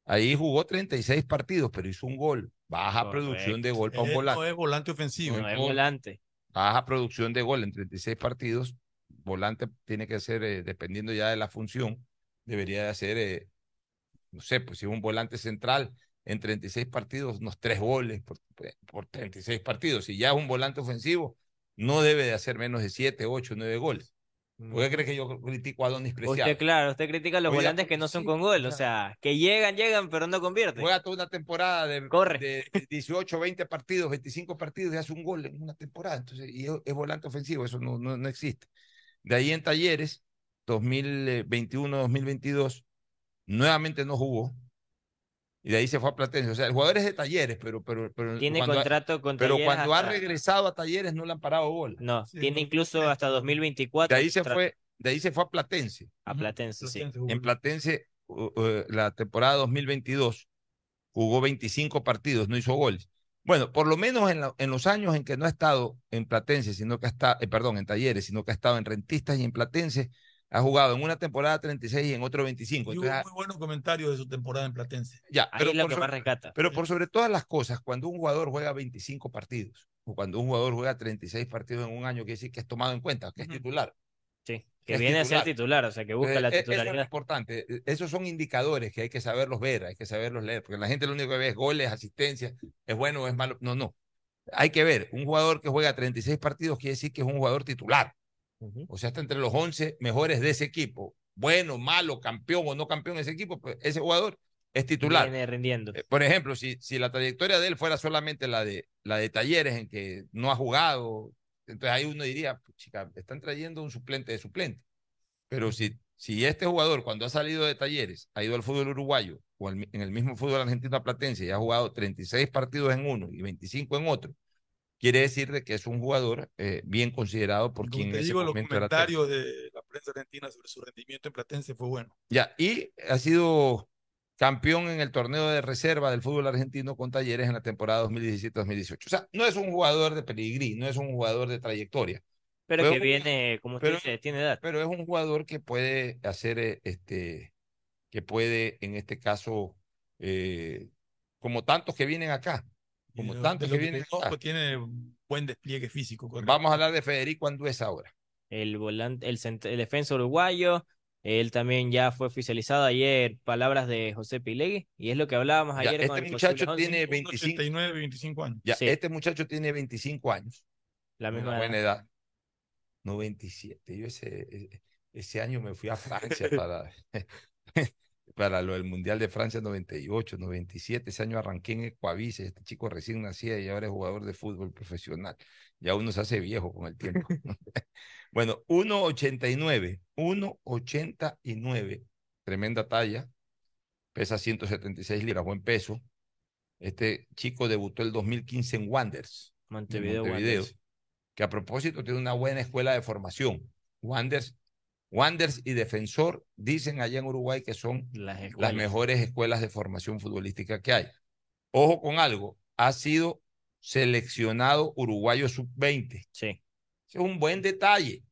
Ahí jugó 36 partidos, pero hizo un gol. Baja producción de gol para un volante. No es volante ofensivo. No es volante. Baja producción de gol en 36 partidos, volante tiene que ser, eh, dependiendo ya de la función, debería de hacer, eh, no sé, pues si es un volante central en 36 partidos, unos tres goles por, por 36 partidos. Si ya es un volante ofensivo, no debe de hacer menos de 7, 8, 9 goles. ¿Por qué cree que yo critico a Donis Preciado? Usted, claro, usted critica a los volantes que no son con gol, o sea, que llegan, llegan, pero no convierten. Juega toda una temporada de, Corre. de 18, 20 partidos, 25 partidos y hace un gol en una temporada. Entonces, y es, volante ofensivo, eso no, no, no existe. De ahí en Talleres, 2021-2022, nuevamente no jugó. Y de ahí se fue a Platense. O sea, el jugador es de Talleres, pero... pero, pero tiene contrato con Pero cuando ha regresado a Talleres no le han parado bola. No, tiene incluso hasta 2024. De ahí se fue, de ahí se fue a Platense. A Platense, sí. En Platense, la temporada 2022, jugó 25 partidos, no hizo goles. Bueno, por lo menos en, en, los años en que no ha estado en Platense, sino que ha estado, eh, perdón, en Talleres, sino que ha estado en Rentistas y en Platense, ha jugado en una temporada 36 y en otro 25. Y hubo muy buenos comentarios de su temporada en Platense. Ya, pero, por sobre, pero por sobre todas las cosas, cuando un jugador juega 25 partidos, o cuando un jugador juega 36 partidos en un año, quiere decir que es tomado en cuenta, que es titular. Sí. Que viene a ser titular, o sea, que busca eh, la eh, titularidad. Eso es importante. E, esos son indicadores que hay que saberlos ver, hay que saberlos leer, porque la gente lo único que ve es goles, asistencia, es bueno o es malo. No, no. Hay que ver, un jugador que juega 36 partidos quiere decir que es un jugador titular. O sea, está entre los 11 mejores de ese equipo. Bueno, malo, campeón o no campeón ese equipo, pues ese jugador es titular. Viene rindiendo. Eh, por ejemplo, si, si la trayectoria de él fuera solamente la de, la de talleres en que no ha jugado, entonces ahí uno diría, pues, chica, están trayendo un suplente de suplente. Pero si, si este jugador, cuando ha salido de talleres, ha ido al fútbol uruguayo o en el mismo fútbol argentino platense y ha jugado 36 partidos en uno y 25 en otro, quiere decir de que es un jugador eh, bien considerado por quien en digo, los comentarios de la prensa argentina sobre su rendimiento en Platense fue bueno. Ya, y ha sido campeón en el torneo de reserva del fútbol argentino con Talleres en la temporada 2017-2018. O sea, no es un jugador de peligrí, no es un jugador de trayectoria. Pero, que viene, como usted dice, tiene edad. Pero es un jugador que puede hacer, eh, este, que puede, en este caso, eh, como tantos que vienen acá, como tantos que, vienen acá. Tiene buen despliegue físico. Vamos a hablar de Federico Anduez ahora. El volante, el, el defensa uruguayo, él también ya fue oficializado ayer, palabras de José Pilegui, y es lo que hablábamos ayer. este muchacho tiene 25, 25 años. Ya, Este muchacho tiene 25 años. La misma buena edad. 97. Yo ese, ese año me fui a Francia *laughs* para, *laughs* para lo del Mundial de Francia 98, 97. Ese año arranqué en Ecuavice. Este chico recién nacía y ahora es jugador de fútbol profesional. Ya uno se hace viejo con el tiempo. *laughs* *laughs* Bueno, 1,89. 1,89. Tremenda talla. Pesa 176 libras, buen peso. Este chico debutó el 2015 en Wanders. Montevideo, Que a propósito tiene una buena escuela de formación. Wanders, Wanders y Defensor dicen allá en Uruguay que son las, las mejores escuelas de formación futbolística que hay. Ojo con algo, ha sido seleccionado uruguayo sub-20. Sí es un buen detalle.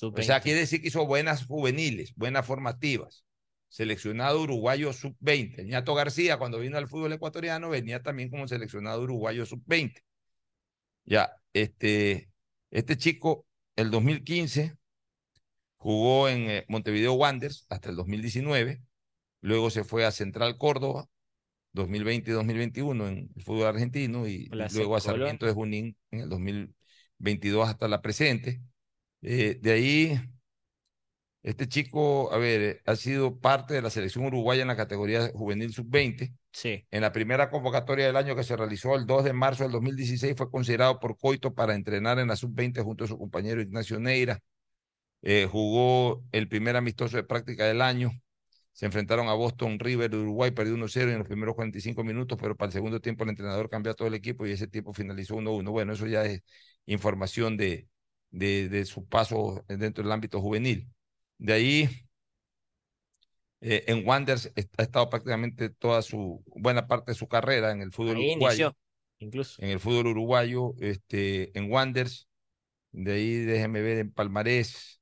O sea, quiere decir que hizo buenas juveniles, buenas formativas. seleccionado uruguayo sub-20. Ñato García, cuando vino al fútbol ecuatoriano, venía también como seleccionado uruguayo sub-20. Ya, este, este chico, el 2015, jugó en eh, Montevideo Wanderers hasta el 2019, luego se fue a Central Córdoba, 2020 y 2021 en el fútbol argentino, y luego a Sarmiento de Junín en el 2022 hasta la presente. Eh, de ahí este chico, a ver, ha sido parte de la selección uruguaya en la categoría juvenil sub-20. Sí. En la primera convocatoria del año que se realizó el 2 de marzo del 2016 fue considerado por Coito para entrenar en la sub-20 junto a su compañero Ignacio Neira. Eh, jugó el primer amistoso de práctica del año. Se enfrentaron a Boston River de Uruguay, perdió 1-0 en los primeros 45 minutos, pero para el segundo tiempo el entrenador cambió a todo el equipo y ese tiempo finalizó 1-1. Bueno, eso ya es información de, de, de su paso dentro del ámbito juvenil. De ahí, eh, en Wanderers ha estado prácticamente toda su, buena parte de su carrera en el fútbol uruguayo. incluso. En el fútbol uruguayo, este, en Wanderers. De ahí, déjeme ver, en Palmarés.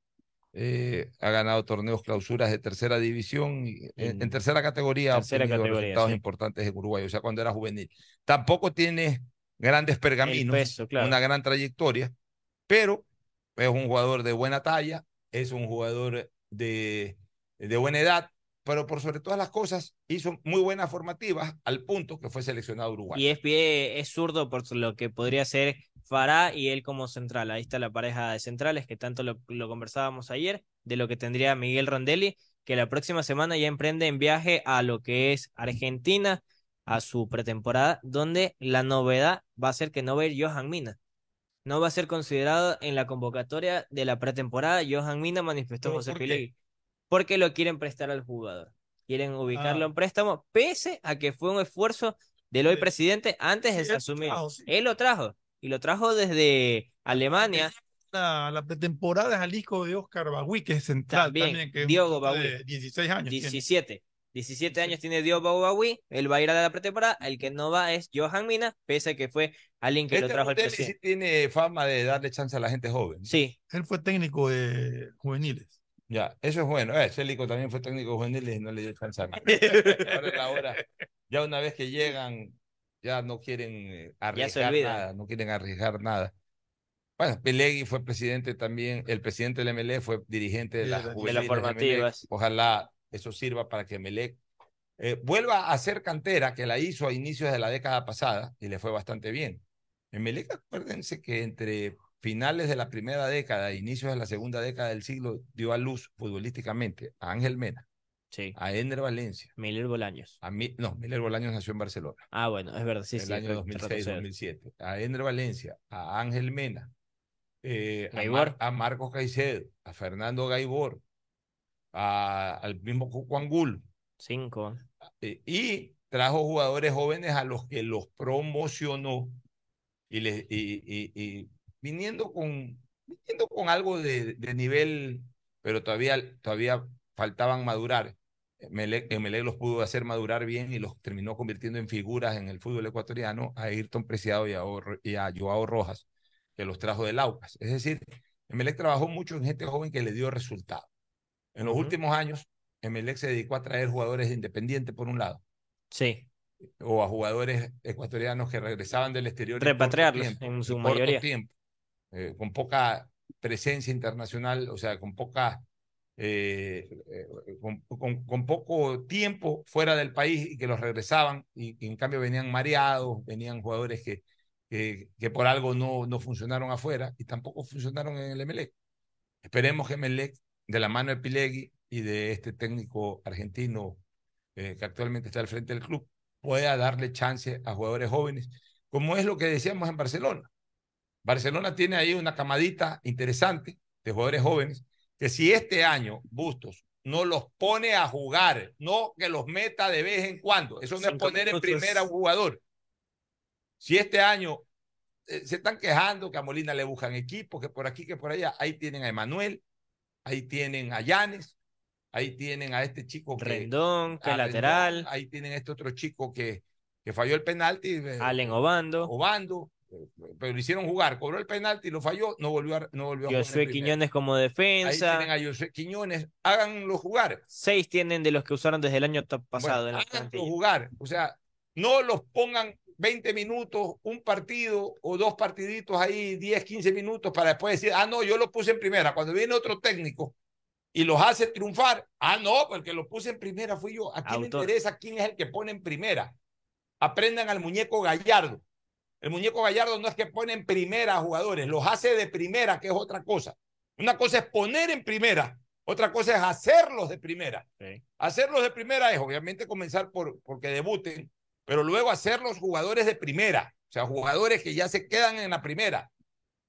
Eh, ha ganado torneos clausuras de tercera división, en, tercera categoría, tercera ha resultados importantes en Uruguay, o sea, cuando era juvenil. Tampoco tiene grandes pergaminos, una gran trayectoria, pero es un jugador de buena talla, es un jugador de, de buena edad, pero por sobre todas las cosas hizo muy buenas formativas al punto que fue seleccionado Uruguay. Y es pie, es zurdo por lo que podría ser Fará y él como central. Ahí está la pareja de centrales que tanto lo, lo conversábamos ayer, de lo que tendría Miguel Rondelli, que la próxima semana ya emprende en viaje a lo que es Argentina, a su pretemporada, donde la novedad va a ser que no va a ir Johan Mina no va a ser considerado en la convocatoria de la pretemporada. Johan Mina manifestó José Pilegui. Porque lo quieren prestar al jugador. Quieren ubicarlo ah. en préstamo, pese a que fue un esfuerzo del hoy presidente antes de asumir. Él lo trajo. Y lo trajo desde Alemania. La, pretemporada de Jalisco de Oscar Bagui, que es central también, que Diogo Bagui. 16 años. 17. 17 años tiene Dios Bawi, él va a ir a la pretemporada, el que no va es Johan Mina, pese a que fue alguien que lo este trajo el presidente. sí tiene fama de darle chance a la gente joven. Sí. Él fue técnico de juveniles. Ya, eso es bueno. Eh, Célico también fue técnico de juveniles y no le dio chance a nadie. *laughs* Ahora Ya una vez que llegan, ya no quieren eh, arriesgar nada, no quieren arriesgar nada. Bueno, Pelegui fue presidente también, el presidente del MLE fue dirigente de, las de las formativas. Ojalá eso sirva para que Melec eh, vuelva a ser cantera, que la hizo a inicios de la década pasada y le fue bastante bien. En Melec, acuérdense que entre finales de la primera década e inicios de la segunda década del siglo dio a luz futbolísticamente a Ángel Mena, sí. a Ender Valencia. Miller Bolaños. A no, Miller Bolaños nació en Barcelona. Ah, bueno, es verdad, sí, el sí. El año 2006-2007. A Ender Valencia, a Ángel Mena, eh, a, a, Marcos Caicedo, a Fernando Gaibor, al mismo Juan Gul. Cinco. Eh, y trajo jugadores jóvenes a los que los promocionó y, les, y, viniendo, con, viniendo con algo de, nivel, pero todavía, todavía faltaban madurar. Melec, los pudo hacer madurar bien y los terminó convirtiendo en figuras en el fútbol ecuatoriano a Ayrton Preciado y a, y a Joao Rojas, que los trajo del Aucas. Es decir, Melec trabajó mucho en gente joven que le dio resultados. En los últimos años, Emelec se dedicó a traer jugadores independientes, por un lado. Sí. O a jugadores ecuatorianos que regresaban del exterior. Repatriarlos en su mayoría. Tiempo, eh, con poca presencia internacional, o sea, con poca. Eh, eh, con, poco tiempo fuera del país y que los regresaban y, en cambio venían mareados, venían jugadores que, que, por algo no, no funcionaron afuera y tampoco funcionaron en el Emelec. Esperemos que Emelec de la mano de Pilegui y de este técnico argentino eh, que actualmente está al frente del club, pueda darle chance a jugadores jóvenes, como es lo que decíamos en Barcelona. Barcelona tiene ahí una camadita interesante de jugadores jóvenes que si este año Bustos no los pone a jugar, no que los meta de vez en cuando, eso no es poner en primera a un jugador. Si este año eh, se están quejando que a Molina le buscan equipos, que por aquí, que por allá, ahí tienen a Emanuel, ahí tienen a Llanes, ahí tienen a este chico que, Rendón, que lateral. ahí tienen a este otro chico que, que falló el penalti. Eh, Allen Obando. Obando. Pero lo hicieron jugar, cobró el penalti, lo falló, no volvió a, no volvió a Josué Quiñones como defensa. Ahí tienen a Josué Quiñones, háganlo jugar. Seis tienen de los que usaron desde el año pasado. Bueno, háganlo jugar, o sea, no los pongan 20 minutos, un partido o dos partiditos ahí, 10, 15 minutos para después decir, ah, no, yo lo puse en primera. Cuando viene otro técnico y los hace triunfar, ah, no, porque lo puse en primera fui yo. ¿A quién le interesa quién es el que pone en primera? Aprendan al muñeco Gallardo. El muñeco Gallardo no es que pone en primera a jugadores, los hace de primera, que es otra cosa. Una cosa es poner en primera, otra cosa es hacerlos de primera. Hacerlos de primera es obviamente comenzar por porque debuten, pero luego hacer los jugadores de primera, o sea, jugadores que ya se quedan en la primera.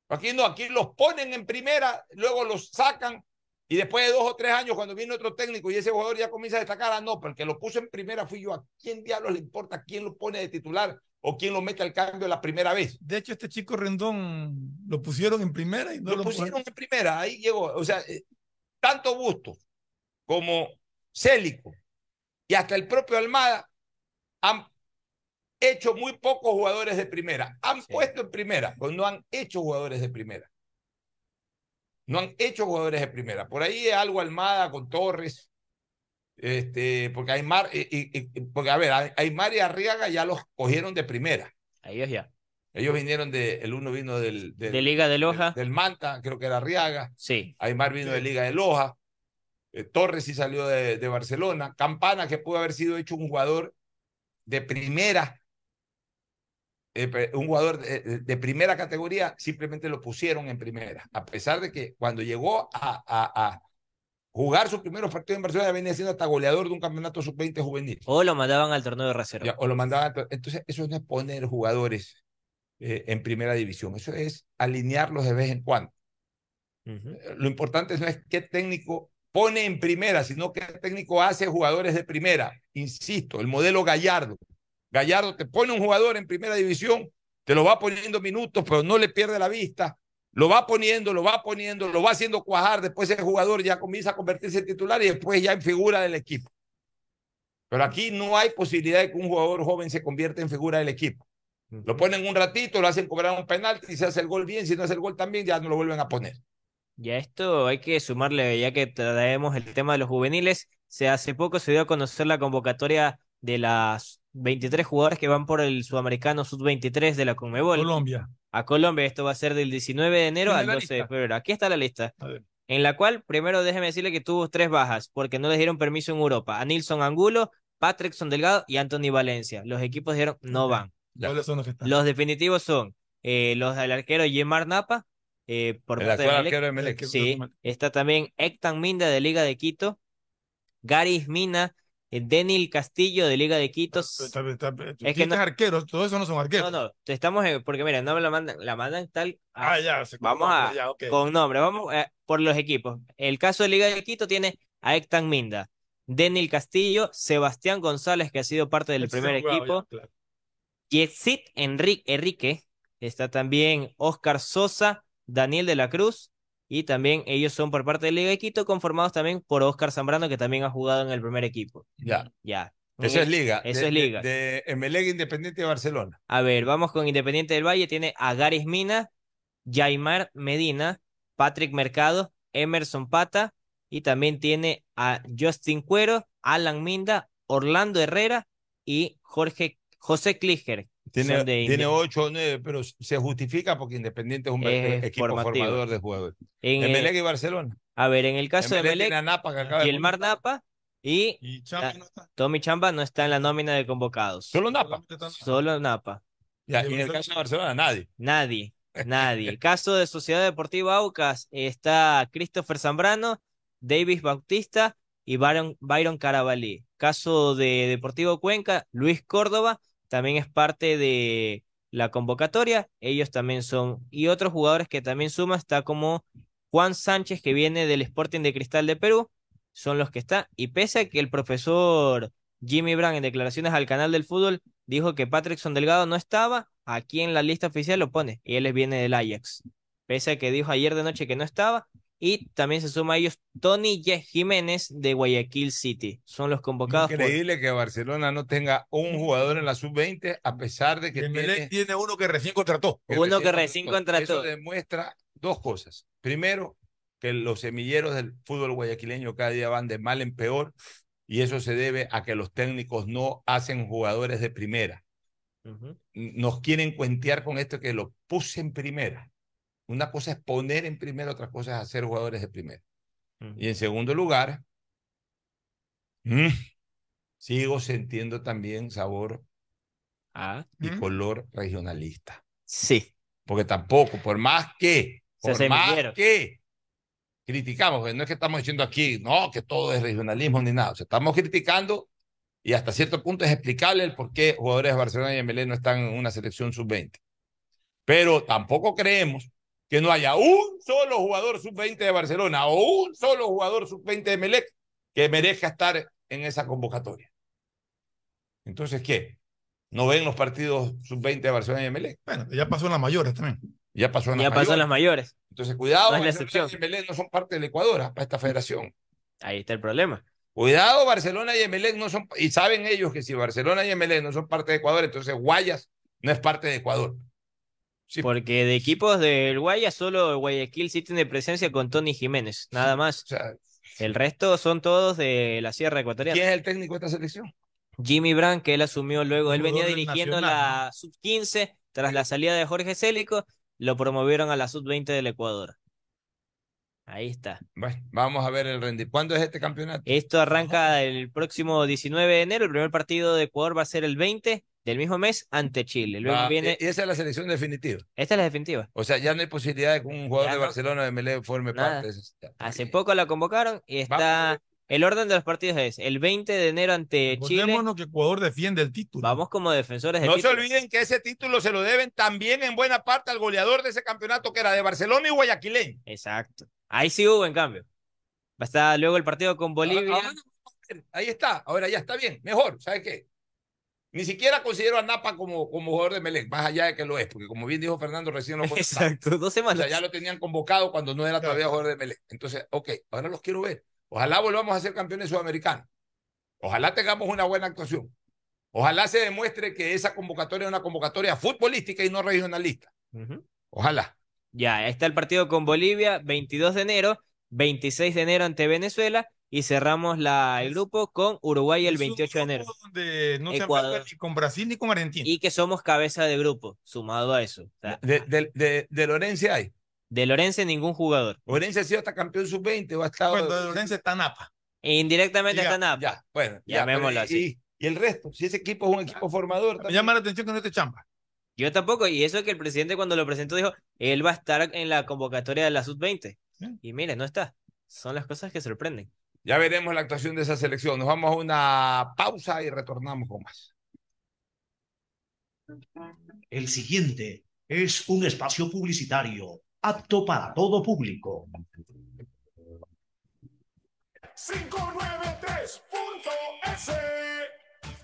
Aquí no, aquí los ponen en primera, luego los sacan y después de dos o tres años, cuando viene otro técnico y ese jugador ya comienza a destacar, ah, no, porque lo puso en primera fui yo. ¿A quién diablos le importa quién lo pone de titular o quién lo mete al cambio la primera vez? De hecho, este chico Rendón lo pusieron en primera y no lo, lo pusieron en primera. Ahí llegó. O sea, eh, tanto Bustos como Célico y hasta el propio Almada han hecho muy pocos jugadores de primera. Han puesto en primera, pero no han hecho jugadores de primera. No han hecho jugadores de primera. Por ahí es algo Almada con Torres. Este, porque Aymar, y, porque a ver, Aymar y Arriaga ya los cogieron de primera. Ellos ya. Ellos vinieron de, el uno vino del, de Liga de Loja. Del, Manta, creo que era Arriaga. Sí. Aymar vino de Liga de Loja. Eh, Torres sí salió de, de Barcelona. Campana, que pudo haber sido hecho un jugador de primera eh, un jugador de, primera categoría, simplemente lo pusieron en primera, a pesar de que cuando llegó a, a, jugar sus primeros partidos en Barcelona venía siendo hasta goleador de un campeonato sub-20 juvenil. O lo mandaban al torneo de reserva. o lo mandaban, entonces eso no es poner jugadores eh, en primera división, eso es alinearlos de vez en cuando. Eh, lo importante no es qué técnico pone en primera, sino qué técnico hace jugadores de primera. Insisto, el modelo Gallardo Gallardo te pone un jugador en primera división, te lo va poniendo minutos, pero no le pierde la vista, lo va poniendo, lo va poniendo, lo va haciendo cuajar, después ese jugador ya comienza a convertirse en titular y después ya en figura del equipo. Pero aquí no hay posibilidad de que un jugador joven se convierta en figura del equipo. Lo ponen un ratito, lo hacen cobrar un penalti, y se hace el gol bien, si no hace el gol también, ya no lo vuelven a poner. Ya esto hay que sumarle, ya que traemos el tema de los juveniles, se hace poco se dio a conocer la convocatoria de las 23 jugadores que van por el sudamericano sub-23 de la Conmebol. Colombia. A Colombia, esto va a ser del 19 de enero al 12 de febrero. Aquí está la lista. En la cual, primero déjeme decirle que tuvo tres bajas, porque no les dieron permiso en Europa. A Nilson Angulo, Patrickson Delgado y Anthony Valencia. Los equipos dijeron no van. los definitivos son eh, los del arquero Yemar Napa, eh, por el parte arquero de Melec. Sí, está también Ektan Minda de Liga de Quito, Garis Mina Denil Castillo de Liga de Quito. es que no, arqueros, todos esos no son arqueros. No, no, estamos porque mira, no me la mandan, la mandan tal. Ah, ya, vamos a con nombre, vamos eh, por los equipos. El caso de Liga de Quito tiene a Ektan Minda, Denil Castillo, Sebastián González, que ha sido parte del primer equipo, Yesit Enrique, Enrique, está también Oscar Sosa, Daniel de la Cruz, y también ellos son por parte de Liga de Quito, conformados también por Oscar Zambrano, que también ha jugado en el primer equipo. Ya. Ya. Eso es Liga. Eso es Liga. De, de Independiente de Barcelona. A ver, vamos con Independiente del Valle. Tiene a Garis Mina, Jaimar Medina, Patrick Mercado, Emerson Pata y también tiene a Justin Cuero, Alan Minda, Orlando Herrera y Jorge José Kliger, tiene, tiene 8 o 9, pero se justifica porque Independiente es un equipo formador de jugadores. En Emelec y Barcelona. A ver, en el caso de Emelec, y el Mar Napa y, Tommy Chamba no está en la nómina de convocados. Solo Napa. Solo Napa. y en el caso de Barcelona, nadie. Nadie, *laughs* nadie. el caso de Sociedad Deportiva Aucas está Christopher Zambrano, Davis Bautista y Byron, Byron Carabalí. Caso de Deportivo Cuenca, Luis Córdoba también es parte de la convocatoria, ellos también son, y otros jugadores que también suman, está como Juan Sánchez, que viene del Sporting de Cristal de Perú, son los que están, y pese a que el profesor Jimmy Brown en declaraciones al canal del fútbol dijo que Patrickson Delgado no estaba, aquí en la lista oficial lo pone, y él viene del Ajax. Pese a que dijo ayer de noche que no estaba, y también se suma a ellos Tony. Jiménez de Guayaquil City. Son los convocados. Increíble que Barcelona no tenga un jugador en la sub-20 a pesar de que tiene... tiene uno que recién contrató. uno que recién contrató. Eso demuestra dos cosas. Primero, que los semilleros del fútbol guayaquileño cada día van de mal en peor y eso se debe a que los técnicos no hacen jugadores de primera. Nos quieren cuentear con esto que lo puse en primera. Una cosa es poner en primera, otra cosa es hacer jugadores de primera. Y en segundo lugar, mm, sigo sintiendo también sabor ah. y color regionalista. Sí. Porque tampoco, por más que, por más que criticamos, porque no es que estamos diciendo aquí, no, que todo es regionalismo ni nada. O sea, estamos criticando y hasta cierto punto es explicable el por qué jugadores de Barcelona y MLE no están en una selección sub-20. Pero tampoco creemos que no haya un solo jugador sub-20 de Barcelona o un solo jugador sub-20 de Melec que merezca estar en esa convocatoria. Entonces, ¿qué? ¿No ven los partidos sub-20 de Barcelona y Melec? Bueno, ya pasó en las mayores también. Ya pasó en las ya mayores. pasó en las mayores. Entonces, cuidado, no, es Barcelona y Melec no son parte del Ecuador ¿ah? para esta federación. Ahí está el problema. Cuidado, Barcelona y Emelec no son, y saben ellos que si Barcelona y Emelec no son parte de Ecuador, entonces Guayas no es parte de Ecuador. Porque de equipos del Guayas, solo Guayaquil sí tiene presencia con Tony Jiménez, nada más. el resto son todos de la Sierra Ecuatoriana. ¿Quién es el técnico de esta selección? Jimmy Brand, que él asumió luego, él venía dirigiendo la sub-15 tras la salida de Jorge Célico, lo promovieron a la sub-20 del Ecuador. Ahí está. Bueno, vamos a ver el rendimiento. ¿Cuándo es este campeonato? Esto arranca el próximo 19 de enero. El primer partido de Ecuador va a ser el 20 del mismo mes ante Chile. Luego viene... ¿Y esa es la selección definitiva? Esta es la definitiva. O sea, ya no hay posibilidad de que un jugador de Barcelona de Melé forme parte de esa. Hace poco la convocaron y está. El orden de los partidos es el 20 de enero ante Chile. que Ecuador defiende el título. Vamos como defensores del No título. se olviden que ese título se lo deben también en buena parte al goleador de ese campeonato que era de Barcelona y Guayaquileño. Exacto. Ahí sí hubo, en cambio. Va a estar luego el partido con Bolivia. ahí está. Ahora ya está bien. Mejor. ¿Sabes qué? Ni siquiera considero a Napa como, como jugador de Melec, más allá de que lo es, porque como bien dijo Fernando, recién lo Exacto, dos semanas. O sea, ya lo tenían convocado cuando no era todavía jugador de Melec. Entonces, ok, ahora los quiero ver. Ojalá volvamos a ser campeones sudamericanos. Ojalá tengamos una buena actuación. Ojalá se demuestre que esa convocatoria es una convocatoria futbolística y no regionalista. Ojalá. Ya, ahí está el partido con Bolivia, 22 de enero, 26 de enero ante Venezuela y cerramos la, el grupo con Uruguay el 28 de enero. Donde no Ecuador. ni con Brasil ni con Argentina. Y que somos cabeza de grupo, sumado a eso. de, de, de, Lorense hay. De Lorense ningún jugador. Lorense ha sido hasta campeón sub-20 o ha estado. Bueno, de Lorense está Napa. Indirectamente está Napa. Ya, bueno. Llamémoslo así. Y, el resto, si ese equipo es un equipo formador. Me llama la atención que no esté chamba. Yo tampoco, y eso que el presidente cuando lo presentó dijo, él va a estar en la convocatoria de la sub-20. Y mire, no está. Son las cosas que sorprenden. Ya veremos la actuación de esa selección. Nos vamos a una pausa y retornamos con más. El siguiente es un espacio publicitario apto para todo público. 593.es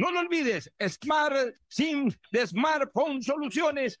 No lo olvides, Smart SIM de Smartphone Soluciones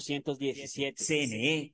1817 CNE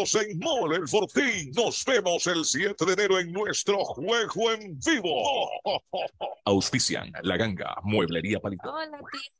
en Mole el Fortín. Nos vemos el 7 de enero en nuestro juego en vivo. Auspician La Ganga, Mueblería Palito. Hola, tía.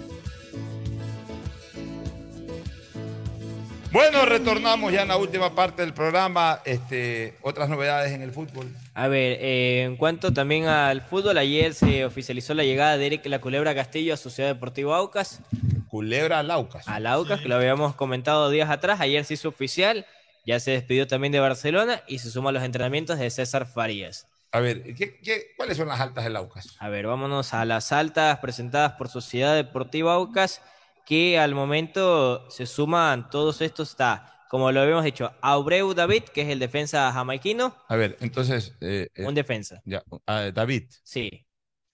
Bueno, retornamos ya en la última parte del programa. Este, otras novedades en el fútbol. A ver, eh, en cuanto también al fútbol, ayer se oficializó la llegada de Eric La Culebra Castillo a Sociedad Deportiva Aucas. Culebra al Aucas. Al Aucas, que lo habíamos comentado días atrás. Ayer se hizo oficial. Ya se despidió también de Barcelona y se suma a los entrenamientos de César Farías. A ver, ¿qué, cuáles son las altas del Aucas? A ver, vámonos a las altas presentadas por Sociedad Deportiva Aucas que al momento se suman todos estos, está, como lo habíamos dicho, Abreu David, que es el defensa jamaiquino. A ver, entonces... Eh, eh, un defensa. Ya, ah, David. Sí.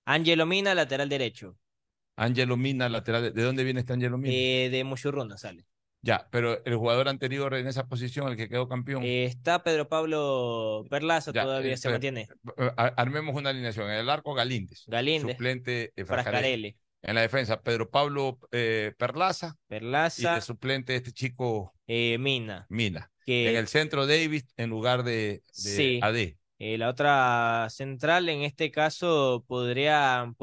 Angelo Mina, lateral derecho. Angelo Mina, lateral. ¿De dónde viene este Angelo Mina? Eh, de Muchurruna sale. Ya, pero el jugador anterior en esa posición, el que quedó campeón. está Pedro Pablo Perlaza, todavía se mantiene. Armemos una alineación. En el arco Galíndez. Galíndez. Suplente Frascarelli. En la defensa, Pedro Pablo eh, Perlaza. Perlaza. Y de suplente este chico. Eh, Mina. Mina. En el centro, Davis en lugar de, de AD. Eh, la otra central, en este caso, podría.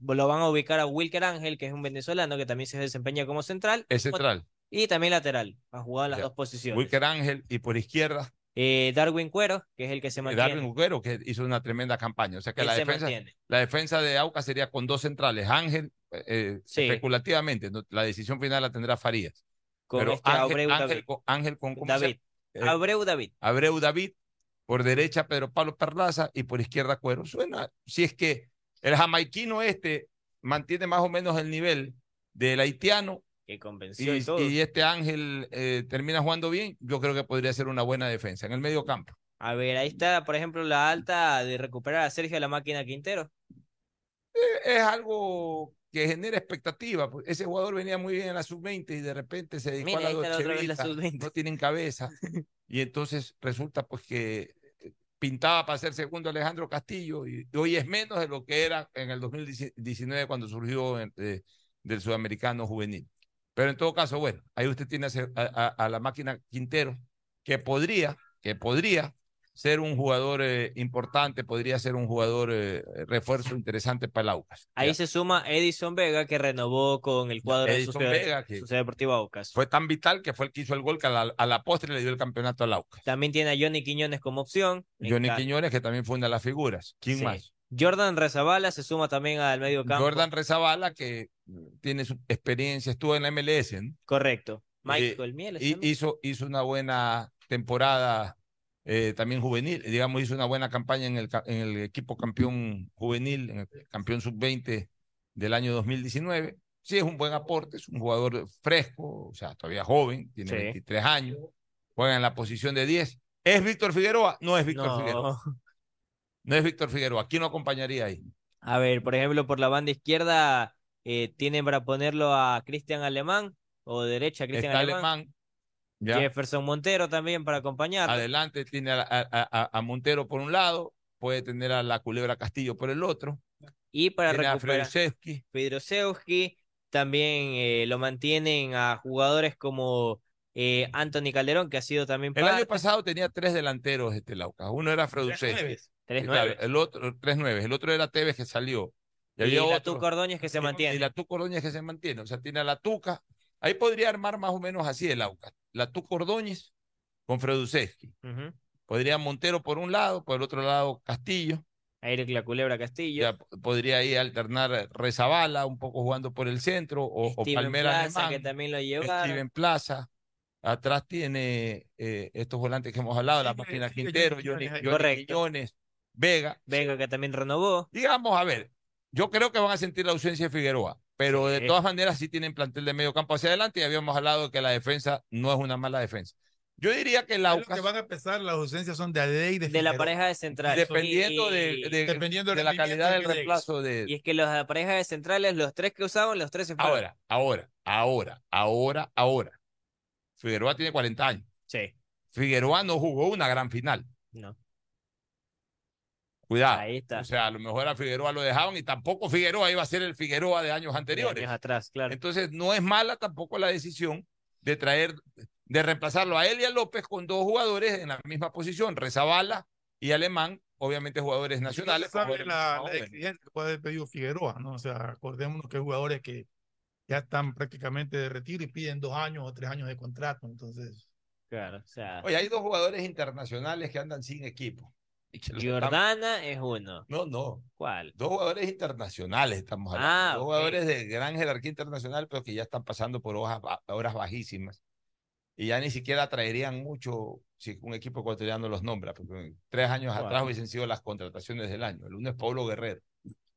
Lo van a ubicar a Wilker Ángel, que es un venezolano que también se desempeña como central. Es central. Y también lateral. Ha jugado en las dos posiciones. Wilker Ángel y por izquierda. Eh, Darwin Cuero, que es el que se mantiene. Darwin Cuero, que hizo una tremenda campaña. O sea que la defensa, la defensa de Aucas sería con dos centrales. Ángel, eh, eh, especulativamente, la decisión final la tendrá Farías. Con Pero este Ángel, Ángel, con, Ángel con David. Abreu David. Abreu David. Por derecha Pedro Pablo Perlaza y por izquierda Cuero. Suena, si es que el jamaiquino este mantiene más o menos el nivel del haitiano, y, este Ángel eh, termina jugando bien, yo creo que podría ser una buena defensa en el medio campo. A ver, ahí está, por ejemplo, la alta de recuperar a Sergio la máquina Quintero. Eh, es algo que genera expectativa. Pues, ese jugador venía muy bien en la sub-20 y de repente se dedicó a la, no tienen cabeza. *laughs* y entonces resulta pues que eh, pintaba para ser segundo Alejandro Castillo y hoy es menos de lo que era en el 2019 cuando surgió del sudamericano juvenil. Pero en todo caso, bueno, ahí usted tiene a, la máquina Quintero, que podría, que podría ser un jugador eh, importante, podría ser un jugador eh, refuerzo interesante para el Aucas. Ahí se suma Edison Vega, que renovó con el cuadro de Edison Vega, que Deportivo Aucas. Fue tan vital que fue el que hizo el gol que a la, postre le dio el campeonato al Aucas. También tiene a Johnny Quiñones como opción. Johnny Quiñones, que también fue una de las figuras. ¿Quién más? Jordan Rezabala se suma también al medio campo. Jordan Rezabala, que tiene su experiencia, estuvo en la MLS. Correcto. Michael eh, Mieles. hizo, hizo una buena temporada eh, también juvenil, digamos, hizo una buena campaña en el, en el equipo campeón juvenil, en el campeón sub-20 del año 2019. Sí, es un buen aporte, es un jugador fresco, o sea, todavía joven, tiene 23 años, juega en la posición de 10. ¿Es Víctor Figueroa? No es Víctor Figueroa. *laughs* No es Víctor Figueroa. ¿Quién lo acompañaría ahí? A ver, por ejemplo, por la banda izquierda, eh, tienen para ponerlo a Cristian Alemán o derecha Cristian Alemán. Jefferson Montero también para acompañar. Adelante tiene a, Montero por un lado, puede tener a la Culebra Castillo por el otro. Y para recuperar Pedro Seuski, también eh, lo mantienen a jugadores como eh, Anthony Calderón, que ha sido también El año pasado tenía tres delanteros este Lauca. Uno era Fredusevski. Tres nueve. el otro, tres nueve. El otro era Tevez que salió. Y, y la Tuca Ordóñez que se mantiene. Y la Tuca Ordóñez que se mantiene. O sea, tiene a la Tuca. Ahí podría armar más o menos así el Aucas. La Tuca Ordóñez con Fredusevski. Podría Montero por un lado, por el otro lado Castillo. Eric La Culebra Castillo. podría ahí alternar Rezabala, un poco jugando por el centro, o, o Palmera Plaza, que también lo lleva. Steven Plaza. Atrás tiene eh, estos volantes que hemos hablado, la máquina Quintero, Johnny, Johnny Vega. Vega que también renovó. Digamos, a ver, yo creo que van a sentir la ausencia de Figueroa, pero de todas maneras sí tienen plantel de medio campo hacia adelante y habíamos hablado de que la defensa no es una mala defensa. Yo diría que la que van a empezar las ausencias son de Adey y de, de la pareja de centrales. Dependiendo, de, dependiendo de, la calidad del reemplazo de. Y es que las parejas de centrales, los tres que usaban, los tres se fueron. Ahora, ahora, ahora, ahora, ahora. Figueroa tiene 40 años. Sí. Figueroa no jugó una gran final. No. Cuidado. Ahí está. O sea, a lo mejor a Figueroa lo dejaron y tampoco Figueroa iba a ser el Figueroa de años anteriores. años atrás, claro. Entonces, no es mala tampoco la decisión de traer, de reemplazarlo a él y a López con dos jugadores en la misma posición, Rezabala y Alemán, obviamente jugadores nacionales. sabe la, la exigencia que puede haber pedido Figueroa, ¿no? O sea, acordémonos que hay jugadores que, ya están prácticamente de retiro y piden dos años o tres años de contrato. Entonces. Claro, o sea. Oye, hay dos jugadores internacionales que andan sin equipo. Jordana es uno. No, no. ¿Cuál? Dos jugadores internacionales estamos hablando. Ah, dos ok. jugadores de gran jerarquía internacional, pero que ya están pasando por hojas, ba- horas bajísimas. Y ya ni siquiera traerían mucho si un equipo ecuatoriano los nombra, porque tres años ¿Cuál? atrás hubiesen sido las contrataciones del año. El uno es Pablo Guerrero.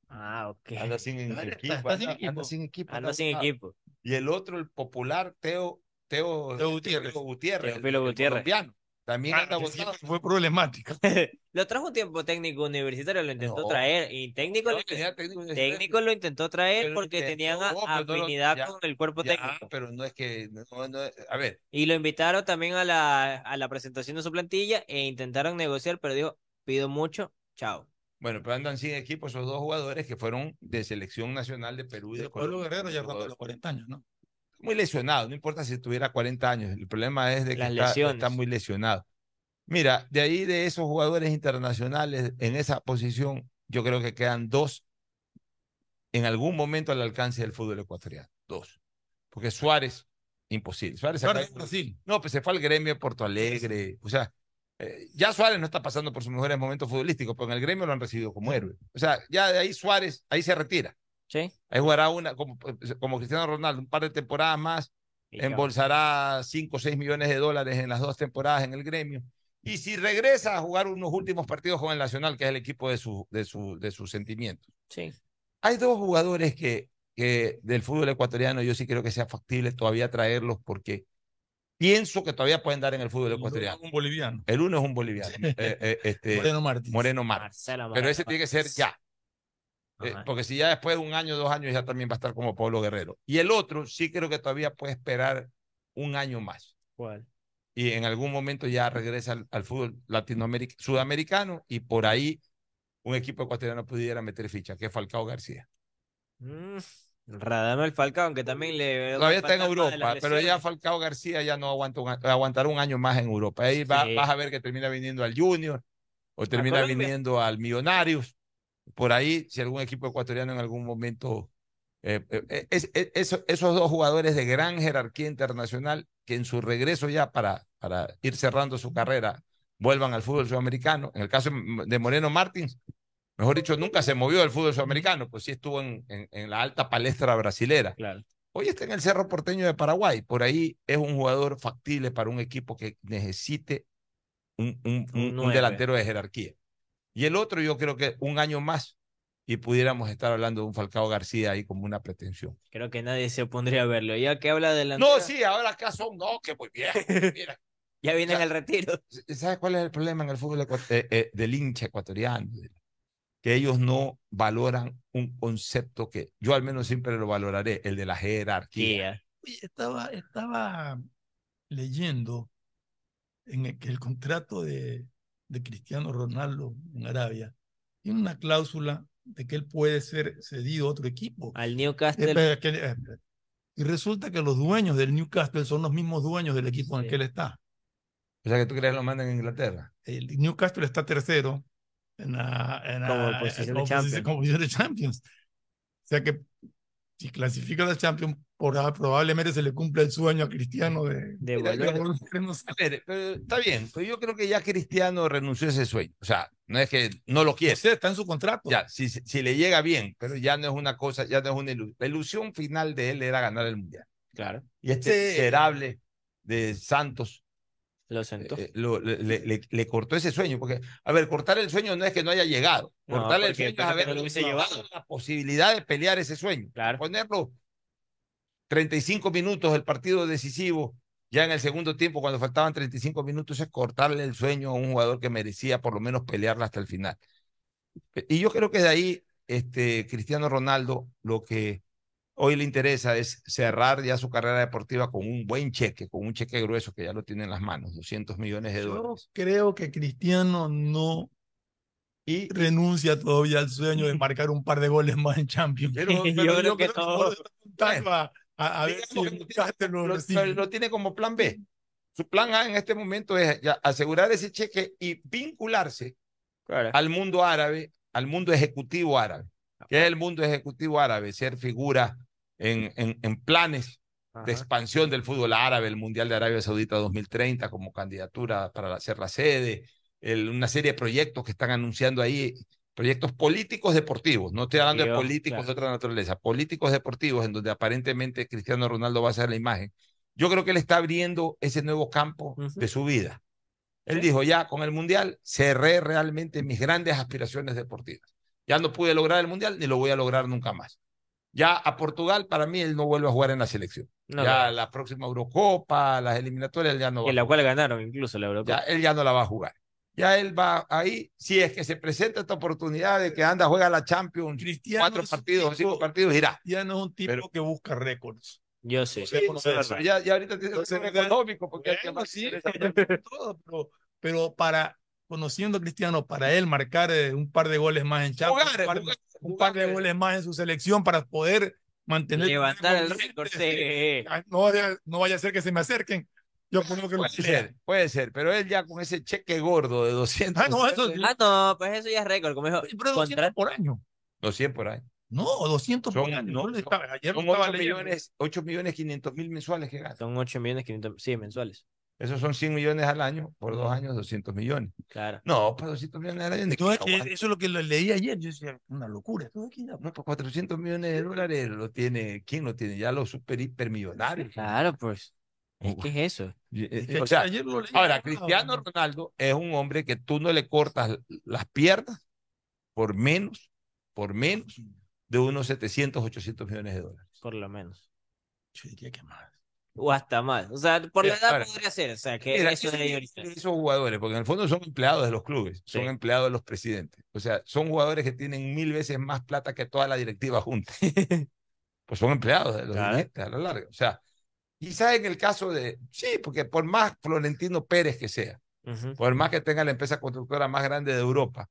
Ah, ok. Anda sin Está- equipo. está sin anda- equipo. anda sin equipo. Anda anda sin equipo. Y el otro, el popular Teo, Teo, Teo Gutiérrez. Teo Gutiérrez, el- Teófilo el Gutiérrez. colombiano. También siempre fue problemático. *laughs* Lo trajo un tiempo técnico universitario, lo intentó No. traer. Y técnico, No, lo, técnico lo intentó traer porque intentó, tenían no lo- afinidad ya, con el cuerpo Ya, técnico. pero no es que. no, no, a ver, Y lo invitaron también a la, a la presentación de su plantilla e intentaron negociar, pero dijo, pido mucho, chao. bueno, pero andan sin equipo esos dos jugadores que fueron de selección nacional de Perú y de Pablo Colombia. Guerrero ya los 40 años, ¿no? Muy lesionado, no importa si tuviera 40 años. El problema es de que está, muy lesionado. Mira, de ahí de esos jugadores internacionales en esa posición, yo creo que quedan dos en algún momento al alcance del fútbol ecuatoriano. Dos. Porque Suárez, imposible. Suárez, se Suárez Brasil. No, pues se fue al gremio de Porto Alegre. O sea, eh, ya Suárez no está pasando por sus mejores momentos futbolísticos, pero en el gremio lo han recibido como héroe. O sea, ya de ahí Suárez, ahí se retira. Sí. Ahí jugará una, como, como Cristiano Ronaldo, un par de temporadas más, embolsará 5 o 6 millones de dólares en las dos temporadas en el gremio. Y si regresa a jugar unos últimos partidos con el Nacional, que es el equipo de, su, de, su, de sus sentimientos. Sí. Hay dos jugadores que, que del fútbol ecuatoriano yo sí creo que sea factible todavía traerlos porque pienso que todavía pueden dar en el fútbol ecuatoriano. Un boliviano. El uno es un boliviano, eh, eh, este, Moreno Martins. Moreno Martins. Pero ese tiene que ser ya. Eh, porque si ya después de un año, dos años, ya también va a estar como Pablo Guerrero. Y el otro sí creo que todavía puede esperar un año más. ¿Cuál? Y en algún momento ya regresa al, al fútbol latinoamericano, sudamericano, y por ahí un equipo ecuatoriano pudiera meter ficha, que es Falcao García. Mm, Radamel Falcao, aunque también le... Todavía está en Europa, pero ya. Falcao García ya no aguanta un, aguantará un año más en Europa. Ahí va- vas a ver que termina viniendo al Junior o termina viniendo al Millonarios. Por ahí, si algún equipo ecuatoriano en algún momento. eh, eh, es- es- eso- esos dos jugadores de gran jerarquía internacional que en su regreso ya para, para ir cerrando su carrera vuelvan al fútbol sudamericano. En el caso de Moreno Martins, mejor dicho, nunca se movió del fútbol sudamericano, pues sí estuvo en, en- en la alta palestra brasilera. Claro. Hoy está en el Cerro Porteño de Paraguay. Por ahí es un jugador factible para un equipo que necesite un, un- un- un nueve. delantero de jerarquía. Y el otro, yo creo que un año más y pudiéramos estar hablando de un Falcao García ahí como una pretensión. Creo que nadie se opondría a verlo. Ya que habla de la... No, sí, ahora acá son, no, que muy bien. Mira, *laughs* Ya viene O sea, el retiro. ¿sabes cuál es el problema en el fútbol eh, eh, del hincha ecuatoriano? Que ellos no valoran un concepto que yo al menos siempre lo valoraré, el de la jerarquía. Oye, estaba, estaba leyendo en el, que el contrato de, de Cristiano Ronaldo en Arabia tiene una cláusula de que él puede ser cedido a otro equipo. Al Newcastle. Que- eh, espera. y resulta que los dueños del Newcastle son los mismos dueños del equipo en el que él está. O sea, que tú crees que lo mandan en Inglaterra. El Newcastle está tercero en la, en la- Como posición de como Champions. como posición de Champions. O sea que si clasifica a la Champions, por- probablemente se le cumple el sueño a Cristiano de, De volver. a ver, pero está bien, pero yo creo que ya Cristiano renunció a ese sueño. O sea, no es que no lo quiere. está en su contrato. Ya, si, si si le llega bien, pero ya no es una cosa, ya no es una ilusión. La ilusión final de él era ganar el Mundial. Claro. Y este miserable de Santos Lo sentó. eh, lo- le, le- cortó ese sueño. Porque, a ver, cortar el sueño no es que no haya llegado. No, Cortarle el sueño es haber no llevado la posibilidad de pelear ese sueño. Ponerlo 35 minutos el partido decisivo, ya en el segundo tiempo, cuando faltaban 35 minutos, es cortarle el sueño a un jugador que merecía por lo menos pelearla hasta el final. Y yo creo que de ahí, este, Cristiano Ronaldo, lo que hoy le interesa es cerrar ya su carrera deportiva con un buen cheque, con un cheque grueso que ya lo tiene en las manos, 200 millones de Yo dólares. creo que Cristiano no y renuncia todavía al sueño de *laughs* marcar un par de goles más en Champions. Pero- *laughs* pero yo yo creo que que todo a, a- a ver si que lo lo, lo tiene como plan B. Su plan A en este momento es ya asegurar ese cheque y vincularse al mundo árabe, al mundo ejecutivo árabe. ¿Qué es el mundo ejecutivo árabe? Ser figura en, en, en planes de expansión del fútbol árabe, el Mundial de Arabia Saudita 2030 como candidatura para hacer la sede, una serie de proyectos que están anunciando ahí, proyectos políticos deportivos, no estoy hablando de políticos de otra naturaleza, políticos deportivos en donde aparentemente Cristiano Ronaldo va a ser la imagen. Yo creo que él está abriendo ese nuevo campo de su vida. Él dijo, ya con el Mundial cerré realmente mis grandes aspiraciones deportivas. Ya no pude lograr el Mundial ni lo voy a lograr nunca más. Ya a Portugal, para mí, él no vuelve a jugar en la selección. ya la próxima Eurocopa, las eliminatorias, él ya no va. En la cual ganaron incluso la Eurocopa. Ya, él ya no la va a jugar. Ya él va ahí, si es que se presenta esta oportunidad de que anda, juega la Champions, Cristiano cuatro partidos o cinco partidos, irá. Ya no es un tipo que busca récords. Yo sé. ya, ya, ahorita tiene que ser económico porque hay que sí, todo, pero, pero para conociendo a Cristiano, para él marcar eh, un par de goles más en Champions, un, par, de goles más en su selección para poder mantener. Levantar el récord. *laughs* No, no vaya a ser que se me acerquen. Yo creo que puede ser, puede ser, pero él ya con ese cheque gordo de 200. Ah, no, eso, ah, no pues eso ya es récord. Como dijo, pero 200 por año. 200 por año. No, 200 por año. No, ayer son 8 millones, 8 millones 500 mil mensuales que gasta. Son 8 millones 500, sí, mensuales. Esos son 100 millones al año, por dos años 200 millones. Claro. No, para 200 millones al año. No, es que eso es lo que leí ayer, yo decía, una locura. No, pues 400 millones de dólares lo tiene, ¿quién lo tiene? Ya los super hipermillonarios. Claro, pues. ¿Qué es eso? Eh, o sea, ahora, Cristiano Ronaldo es un hombre que tú no le cortas las piernas por menos, por menos de unos 700, 800 millones de dólares. Por lo menos. Yo diría que más. O hasta más. O sea, por la edad podría ser. O sea, que eso de Esos jugadores, porque en el fondo son empleados de los clubes, son empleados de los presidentes. O sea, son jugadores que tienen mil veces más plata que toda la directiva junta. *laughs* pues son empleados de los dirigentes a lo largo. O sea, quizás en el caso de. Sí, porque por más Florentino Pérez que sea, por más que tenga la empresa constructora más grande de Europa,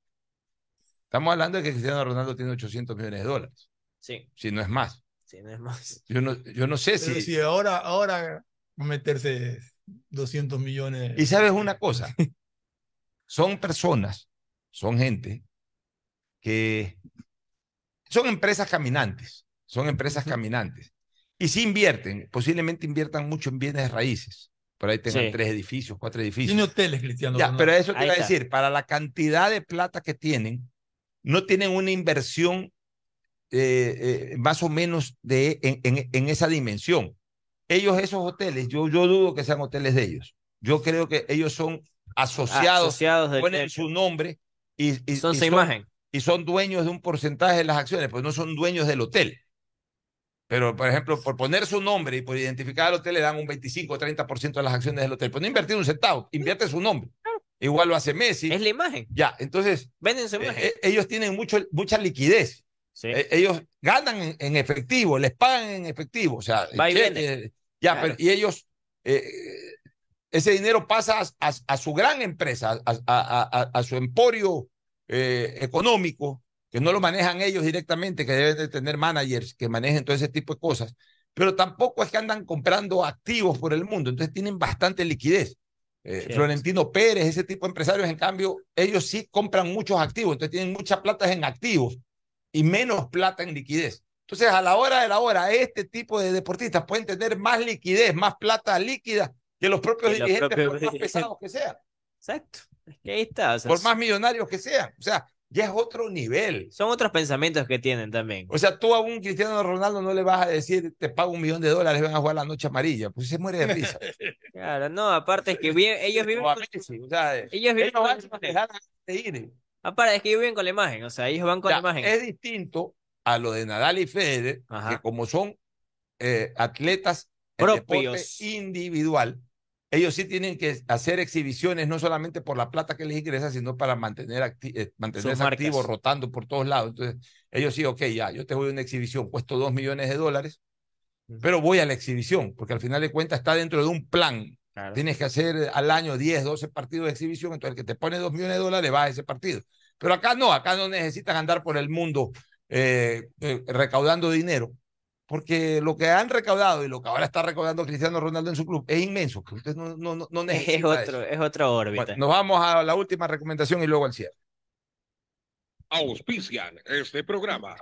estamos hablando de que Cristiano Ronaldo tiene 800 millones de dólares. Sí. Si no es más. Sí, más. Yo no, yo no sé si. si ahora, ahora meterse 200 millones. Y sabes una cosa, son personas, son gente que son empresas caminantes, son empresas caminantes. Y si invierten, posiblemente inviertan mucho en bienes raíces. Por ahí tengan tres edificios, cuatro edificios. Tiene hoteles, Cristiano. Ya, pero eso te iba a decir, para la cantidad de plata que tienen, no tienen una inversión eh, eh, más o menos de, en, en, esa dimensión. Ellos, esos hoteles, yo, yo dudo que sean hoteles de ellos. Yo creo que ellos son asociados, asociados ponen su nombre y, son su imagen. Y son dueños de un porcentaje de las acciones, pues no son dueños del hotel. Pero, por ejemplo, por poner su nombre y por identificar al hotel, le dan un 25 o 30% de las acciones del hotel. Pues no invertir un centavo, invierte su nombre. Igual lo hace Messi. Es la imagen. Ya, entonces. Venden su imagen. Eh, ellos tienen mucho, mucha liquidez. Eh, ellos ganan en, efectivo, les pagan en efectivo. O sea, y, ya, y ellos. Eh, ese dinero pasa a, su gran empresa, a, su emporio económico, que no lo manejan ellos directamente, que deben de tener managers que manejen todo ese tipo de cosas, pero tampoco es que andan comprando activos por el mundo, entonces tienen bastante liquidez. Eh, Florentino Pérez, ese tipo de empresarios, en cambio, ellos sí compran muchos activos, entonces tienen mucha plata en activos y menos plata en liquidez. Entonces, a la hora de la hora, este tipo de deportistas pueden tener más liquidez, más plata líquida que los propios dirigentes, por más pesados que sean. Exacto. Es que ahí está. por más millonarios que sean. O sea, ya es otro nivel. Son otros pensamientos que tienen también. O sea, tú a un Cristiano Ronaldo no le vas a decir, te pago un millón de dólares, van a jugar la noche amarilla, pues se muere de risa. *laughs* claro, no, aparte es que ellos *laughs* viven... con... o sea, ellos viven con... dejar de ir. Aparte es que ellos viven con la imagen, o sea, ellos van con la imagen. Es distinto a lo de Nadal y Federer, que como son eh, atletas propios individual, ellos sí tienen que hacer exhibiciones no solamente por la plata que les ingresa, sino para mantener eh, mantenerse activos, rotando por todos lados. Entonces, ellos sí, ok, ya, yo te voy a una exhibición, cuesto dos millones de dólares, pero voy a la exhibición, porque al final de cuentas está dentro de un plan. Tienes que hacer al año 10, 12 partidos de exhibición, entonces el que te pone dos millones de dólares va a ese partido. Pero acá no, acá no necesitan andar por el mundo eh, eh, recaudando dinero porque lo que han recaudado y lo que ahora está recaudando Cristiano Ronaldo en su club es inmenso, que usted no, no, no *laughs* necesita. Es otro, es otra órbita. nos vamos a la última recomendación y luego al cierre. Auspician este programa.